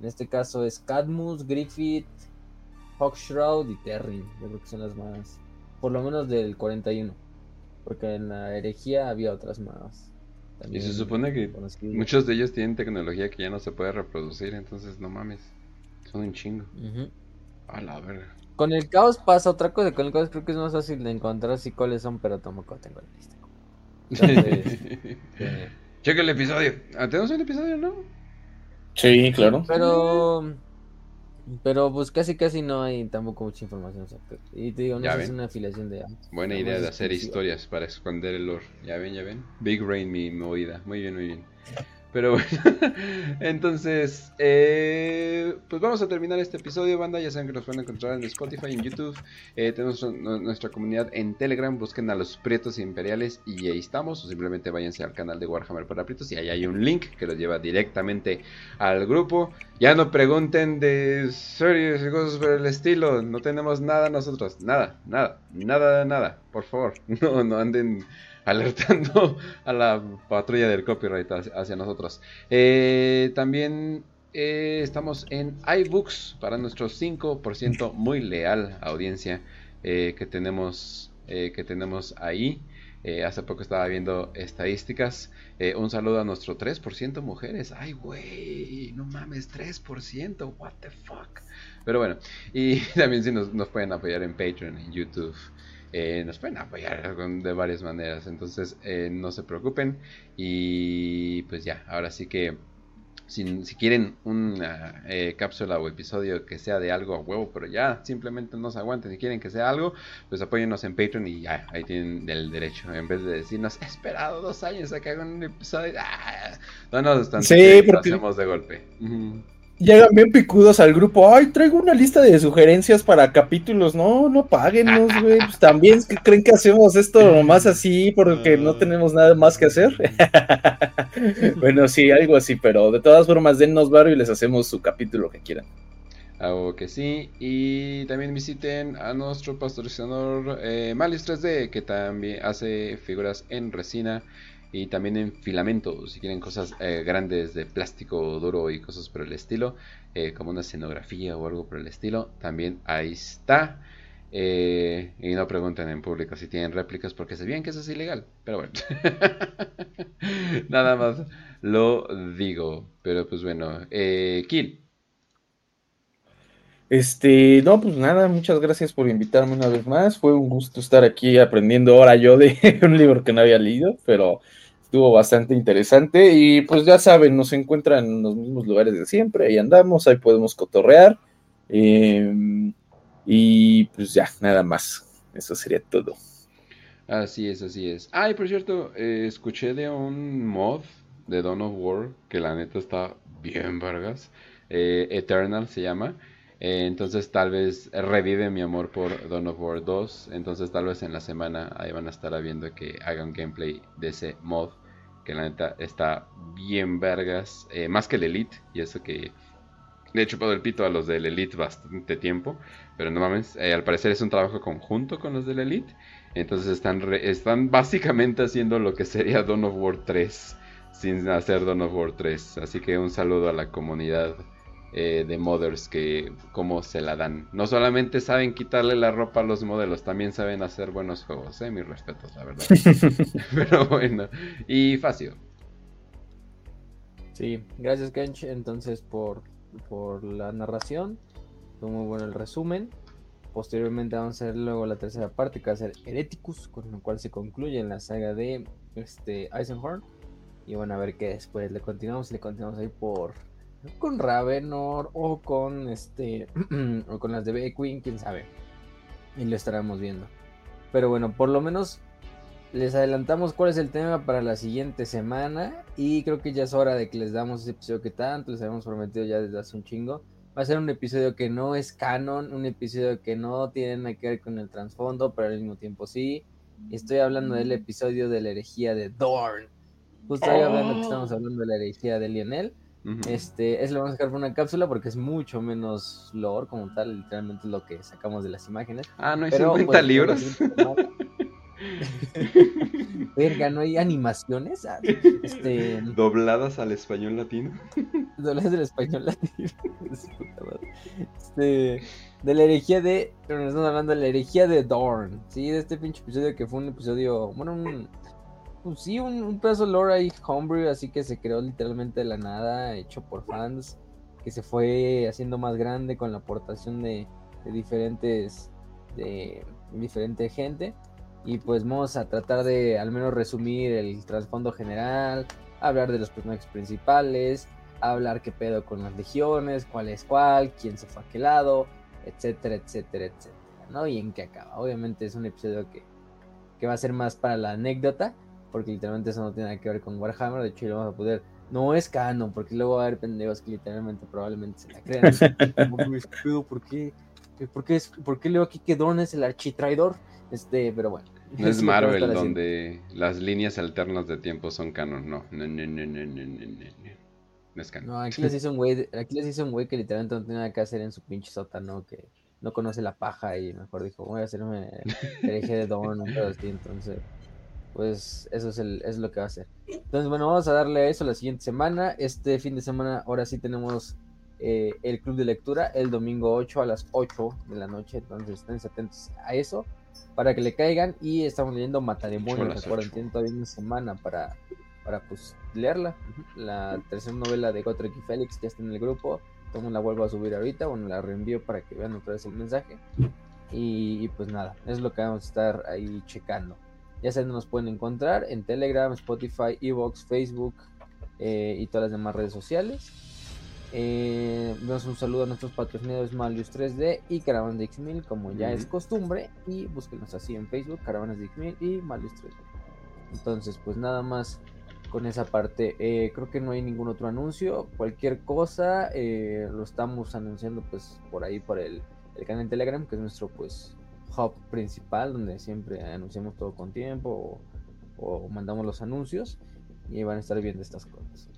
En este caso es Cadmus, Griffith, Hawkshroud y Terry. Yo creo que son las más. Por lo menos del 41. Porque en la herejía había otras más. Y se supone que muchos de ellos tienen tecnología que ya no se puede reproducir. Entonces, no mames. Son un chingo. A la verga. Con el caos pasa otra cosa. Con el caos creo que es más fácil de encontrar así cuáles son. Pero tampoco tengo la lista. Eh, Checa el episodio. Ah, ¿Tenemos el episodio, no? Sí, claro. Pero. Pero pues casi casi no hay tampoco mucha información. Y te digo, no es una afiliación de... Buena idea de hacer historias para esconder el lore. Ya ven, ya ven. Big Rain mi movida. Muy bien, muy bien. Pero bueno, entonces, eh, pues vamos a terminar este episodio, banda. Ya saben que nos pueden encontrar en Spotify, en YouTube. Eh, tenemos nuestra comunidad en Telegram. Busquen a los Prietos Imperiales y ahí estamos. O simplemente váyanse al canal de Warhammer para Prietos y ahí hay un link que los lleva directamente al grupo. Ya no pregunten de series y cosas por el estilo. No tenemos nada nosotros. Nada, nada, nada, nada. Por favor, no, no anden alertando a la patrulla del copyright hacia, nosotros. Eh, también eh, estamos en iBooks para nuestro 5% muy leal audiencia eh, que, tenemos, que tenemos ahí. hace poco estaba viendo estadísticas. un saludo a nuestro 3% mujeres. Ay, güey, no mames, 3%, what the fuck. Pero bueno, y también si nos, nos pueden apoyar en Patreon, en YouTube. Eh, nos pueden apoyar de varias maneras. Entonces, eh, no se preocupen. Y pues ya, ahora sí que si, quieren una eh, cápsula o episodio que sea de algo a huevo, pero ya simplemente no se aguanten. Si quieren que sea algo, pues apóyennos en Patreon y ya, ahí tienen el derecho. En vez de decirnos, he esperado dos años a que hagan un episodio. Ah, no nos están sí, porque... hacemos de golpe. Llegan bien picudos al grupo. Ay, traigo una lista de sugerencias para capítulos. No, no páguenos, güey. Pues también creen que hacemos esto más así porque no tenemos nada más que hacer. bueno, sí, algo así, pero de todas formas, dennos barrio y les hacemos su capítulo que quieran. Algo que sí. Y también visiten a nuestro patrocinador eh, Malis 3D, que también hace figuras en resina y también en filamento, si quieren cosas eh, grandes de plástico duro y cosas por el estilo, eh, como una escenografía o algo por el estilo, también ahí está. Eh, y no pregunten en público si tienen réplicas porque se bien que eso es ilegal, pero bueno. Nada más lo digo, pero pues bueno. Kill. Este, no, pues nada, muchas gracias por invitarme una vez más. Fue un gusto estar aquí aprendiendo ahora yo de un libro que no había leído, pero estuvo bastante interesante y pues ya saben, nos encuentran en los mismos lugares de siempre, ahí andamos, ahí podemos cotorrear em, y pues ya, nada más, eso sería todo. Así es, así es. Ah, y por cierto, eh, escuché de un mod de Dawn of War que la neta está bien, Vargas. Eh, Eternal se llama. Eh, entonces tal vez revive mi amor por Dawn of War 2. Entonces tal vez en la semana ahí van a estar viendo que haga un gameplay de ese mod que la neta está bien vergas, eh, más que el Elite, y eso que le he chupado el pito a los del Elite bastante tiempo, pero no mames, eh, al parecer es un trabajo conjunto con los del Elite, entonces están, están básicamente haciendo lo que sería Dawn of War 3, sin hacer Dawn of War 3, así que un saludo a la comunidad eh, de modders que cómo se la dan. No solamente saben quitarle la ropa a los modelos, también saben hacer buenos juegos, eh, mis respetos, la verdad. Pero bueno, y Facio. Sí, gracias Kench entonces por, por la narración. Fue muy bueno el resumen. Posteriormente vamos a hacer luego la tercera parte que va a ser Hereticus, con lo cual se concluye en la saga de este, Eisenhorn. Y van a ver que después le continuamos y le continuamos ahí por con Ravenor o con este o con las de B Queen, quién sabe. Y lo estaremos viendo. Pero bueno, por lo menos les adelantamos cuál es el tema para la siguiente semana. Y creo que ya es hora de que les damos ese episodio que tanto les habíamos prometido ya desde hace un chingo. Va a ser un episodio que no es canon, un episodio que no tiene nada que ver con el trasfondo, pero al mismo tiempo sí. Estoy hablando del episodio de la herejía de Dorn. Justo estoy hablando que estamos hablando de la herejía de Lionel. Este, es lo vamos a sacar por una cápsula porque es mucho menos lore como tal, literalmente es lo que sacamos de las imágenes. Ah, no hay 50 pues, libros. Verga, no hay animaciones. Ah, este... Dobladas al español latino. Dobladas al español latino. Este, de la herejía de. Estamos hablando de la herejía de Dorn. Sí, de este pinche episodio que fue un episodio. Bueno, un pues sí, un, pedazo de lore ahí homebrew, así que se creó literalmente de la nada, hecho por fans, que se fue haciendo más grande con la aportación de, diferentes, de diferente gente. Y pues vamos a tratar de al menos resumir el trasfondo general, hablar de los personajes principales, hablar qué pedo con las legiones, cuál es cuál, quién se fue a qué lado, etcétera, etcétera, etcétera, ¿no? Y en qué acaba. Obviamente es un episodio que, que va a ser más para la anécdota, porque literalmente eso no tiene nada que ver con Warhammer, de hecho lo vamos a poder, no es canon, porque luego va a haber pendejos que literalmente probablemente se la crean. ¿Por qué? ¿Por qué, es, ¿Por qué leo aquí que Dorn es el architraidor? Este, pero bueno. No es Marvel donde las líneas alternas de tiempo son canon, no. No, no, no, no, no, no, no. es canon. No, aquí les hizo un güey, aquí les hizo un güey que literalmente no tiene nada que hacer en su pinche sótano, que no conoce la paja y mejor dijo, voy a hacerme hereje de Dorn, un así, entonces pues eso es, el, es lo que va a hacer. Entonces, bueno, vamos a darle a eso la siguiente semana. Este fin de semana, ahora sí tenemos eh, el club de lectura el domingo 8 a las 8 de la noche. Entonces, estén atentos a eso para que le caigan. Y estamos leyendo Matademonios. Recuerden, tienen todavía una semana para, para pues, leerla. La tercera novela de Gotrek y Félix ya está en el grupo. Tomo la vuelvo a subir ahorita. Bueno, la reenvío para que vean otra vez el mensaje. Y, y pues nada, es lo que vamos a estar ahí checando. Ya saben nos pueden encontrar en Telegram, Spotify, Evox, Facebook eh, y todas las demás redes sociales. Eh, damos un saludo a nuestros patrocinadores Malius 3D y Caravanas de X1000, como ya es costumbre. Y búsquenos así en Facebook, Caravanas de X1000 y Malius 3D. Entonces, pues nada más con esa parte. Eh, creo que no hay ningún otro anuncio. Cualquier cosa eh, lo estamos anunciando pues por ahí por el, el, canal Telegram, que es nuestro pues hub principal, donde siempre anunciamos todo con tiempo o, mandamos los anuncios y van a estar viendo estas cosas.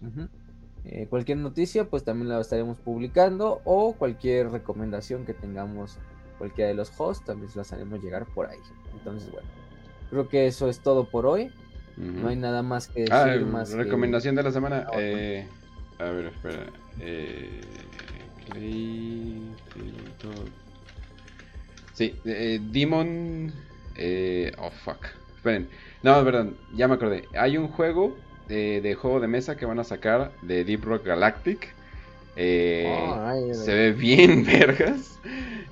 Eh, cualquier noticia pues también la estaremos publicando o cualquier recomendación que tengamos cualquiera de los hosts también se las haremos llegar por ahí. Entonces bueno, creo que eso es todo por hoy. No hay nada más que ah, decir. más recomendación de la semana. Eh, a ver, espera. Eh, sí, eh, Demon. Eh, oh, fuck. Esperen. No, perdón, ya me acordé. Hay un juego de, juego de mesa que van a sacar de Deep Rock Galactic. Eh, se ve bien vergas.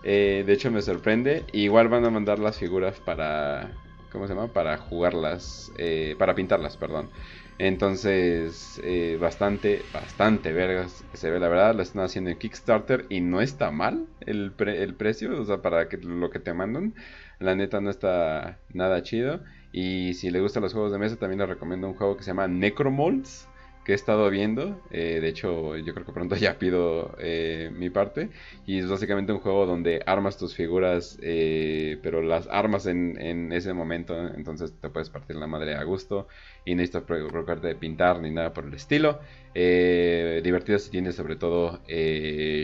de hecho me sorprende. Igual van a mandar las figuras para ¿cómo se llama? Para jugarlas, eh, para pintarlas, perdón. Entonces, eh, bastante, bastante vergas se ve, la verdad. Lo están haciendo en Kickstarter y no está mal el, el precio, o sea, para que, lo que te mandan. La neta no está nada chido. Y si le gustan los juegos de mesa, también les recomiendo un juego que se llama Necromolds que he estado viendo. Eh, de hecho, yo creo que pronto ya pido eh, mi parte. Y es básicamente un juego donde armas tus figuras, eh, pero las armas en, ese momento. Entonces te puedes partir la madre a gusto. Y no necesitas preocuparte de pintar ni nada por el estilo. divertido si tienes sobre todo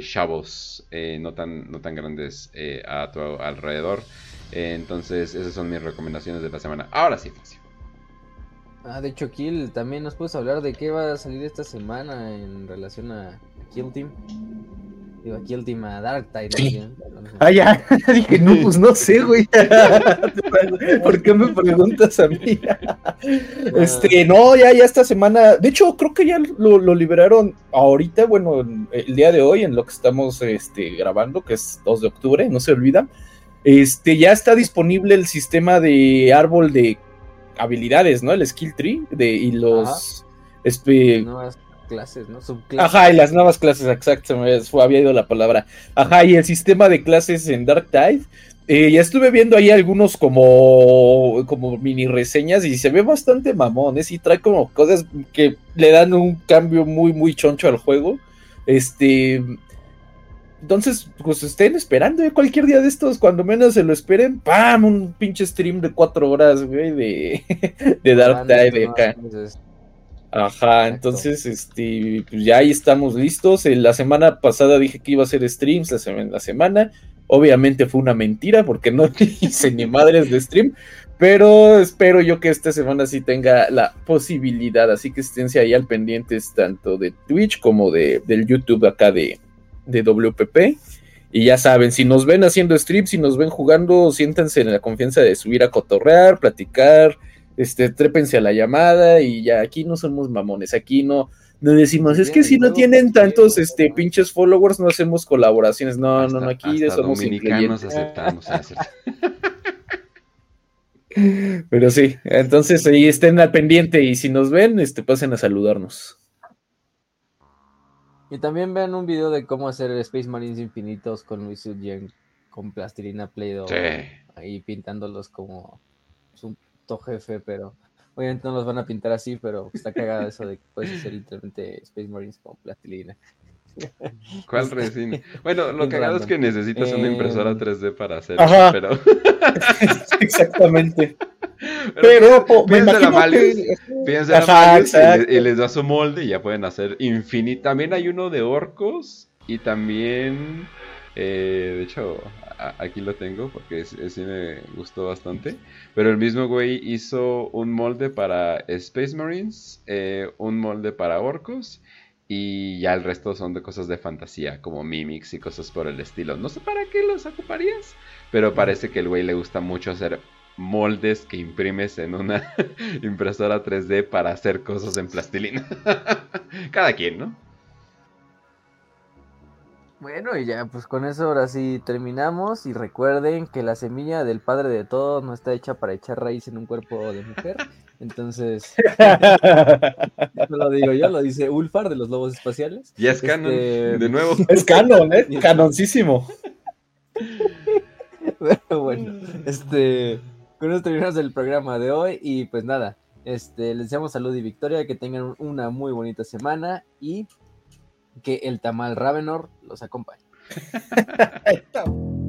chavos no, tan, no tan grandes a tu alrededor. entonces, esas son mis recomendaciones de la semana. Ahora sí, Facio. Ah, de hecho, Kill, también nos puedes hablar de qué va a salir esta semana en relación a Kill Team. Digo, a Kill Team, a Dark Tide. Ah, ya, dije, no, pues no sé, güey. ¿Por qué me preguntas a mí? este, no, ya, ya esta semana. De hecho, creo que ya lo, lo, liberaron ahorita, bueno, el día de hoy, en lo que estamos este, grabando, que es 2 de octubre, no se olvida. Este, ya está disponible el sistema de árbol de habilidades, ¿no? El skill tree de, y los... nuevas clases, ¿no? Ajá, y las nuevas clases, exacto, me había ido la palabra. Ajá, y el sistema de clases en Dark Tide. Eh, ya estuve viendo ahí algunos como, como mini reseñas y se ve bastante mamón, ¿eh? Sí, trae como cosas que le dan un cambio muy, muy choncho al juego. Este, entonces, pues estén esperando, ¿eh? cualquier día de estos, cuando menos se lo esperen, ¡pam! Un pinche stream de cuatro horas, güey, de, de Dark Tide acá. Ajá, entonces, este, pues ya ahí estamos listos. La semana pasada dije que iba a hacer streams la, la semana. Obviamente fue una mentira porque no hice ni madres de stream. Pero espero yo que esta semana sí tenga la posibilidad. Así que esténse ahí al pendientes tanto de Twitch como de, del YouTube acá de, de WPP. Y ya saben, si nos ven haciendo streams, si nos ven jugando, siéntense en la confianza de subir a cotorrear, platicar, este, trépense a la llamada y ya aquí no somos mamones, aquí no, no decimos, es que si no tienen tantos este pinches followers, no hacemos colaboraciones. No, no, no, aquí somos dominicanos aceptamos. Pero sí, entonces ahí estén al pendiente y si nos ven, este pasen a saludarnos. Y también vean un video de cómo hacer Space Marines infinitos con Luis Yen con plastilina Play-Doh. Ahí pintándolos como un jefe, pero obviamente no los van a pintar así, pero está cagado eso de que puedes hacer literalmente Space Marines con plastilina. ¿Cuál resina? Bueno, lo cagado es que necesitas una impresora 3D em, para hacer Ajá. pero... Exactamente. Pero, piensa la Malice, y, les, da su molde y ya pueden hacer infinito. También hay uno de orcos y también, eh, de hecho, aquí lo tengo porque sí me gustó bastante. Pero el mismo güey hizo un molde para Space Marines, eh, un molde para orcos y ya el resto son de cosas de fantasía, como mimics y cosas por el estilo. No sé para qué los ocuparías, pero parece que el güey le gusta mucho hacer moldes que imprimes en una impresora 3D para hacer cosas en plastilina. Cada quien, ¿no? Bueno, y ya, pues con eso ahora sí terminamos. Y recuerden que la semilla del padre de todos no está hecha para echar raíz en un cuerpo de mujer. Entonces, no lo digo yo, lo dice Ulfar de los Lobos Espaciales. Y es canon, este, de nuevo. Es canon, ¿eh? Canoncísimo. Pero bueno, este, con eso terminamos el programa de hoy y pues nada, Este, les deseamos salud y victoria, que tengan una muy bonita semana y que el tamal Ravenor los acompañe.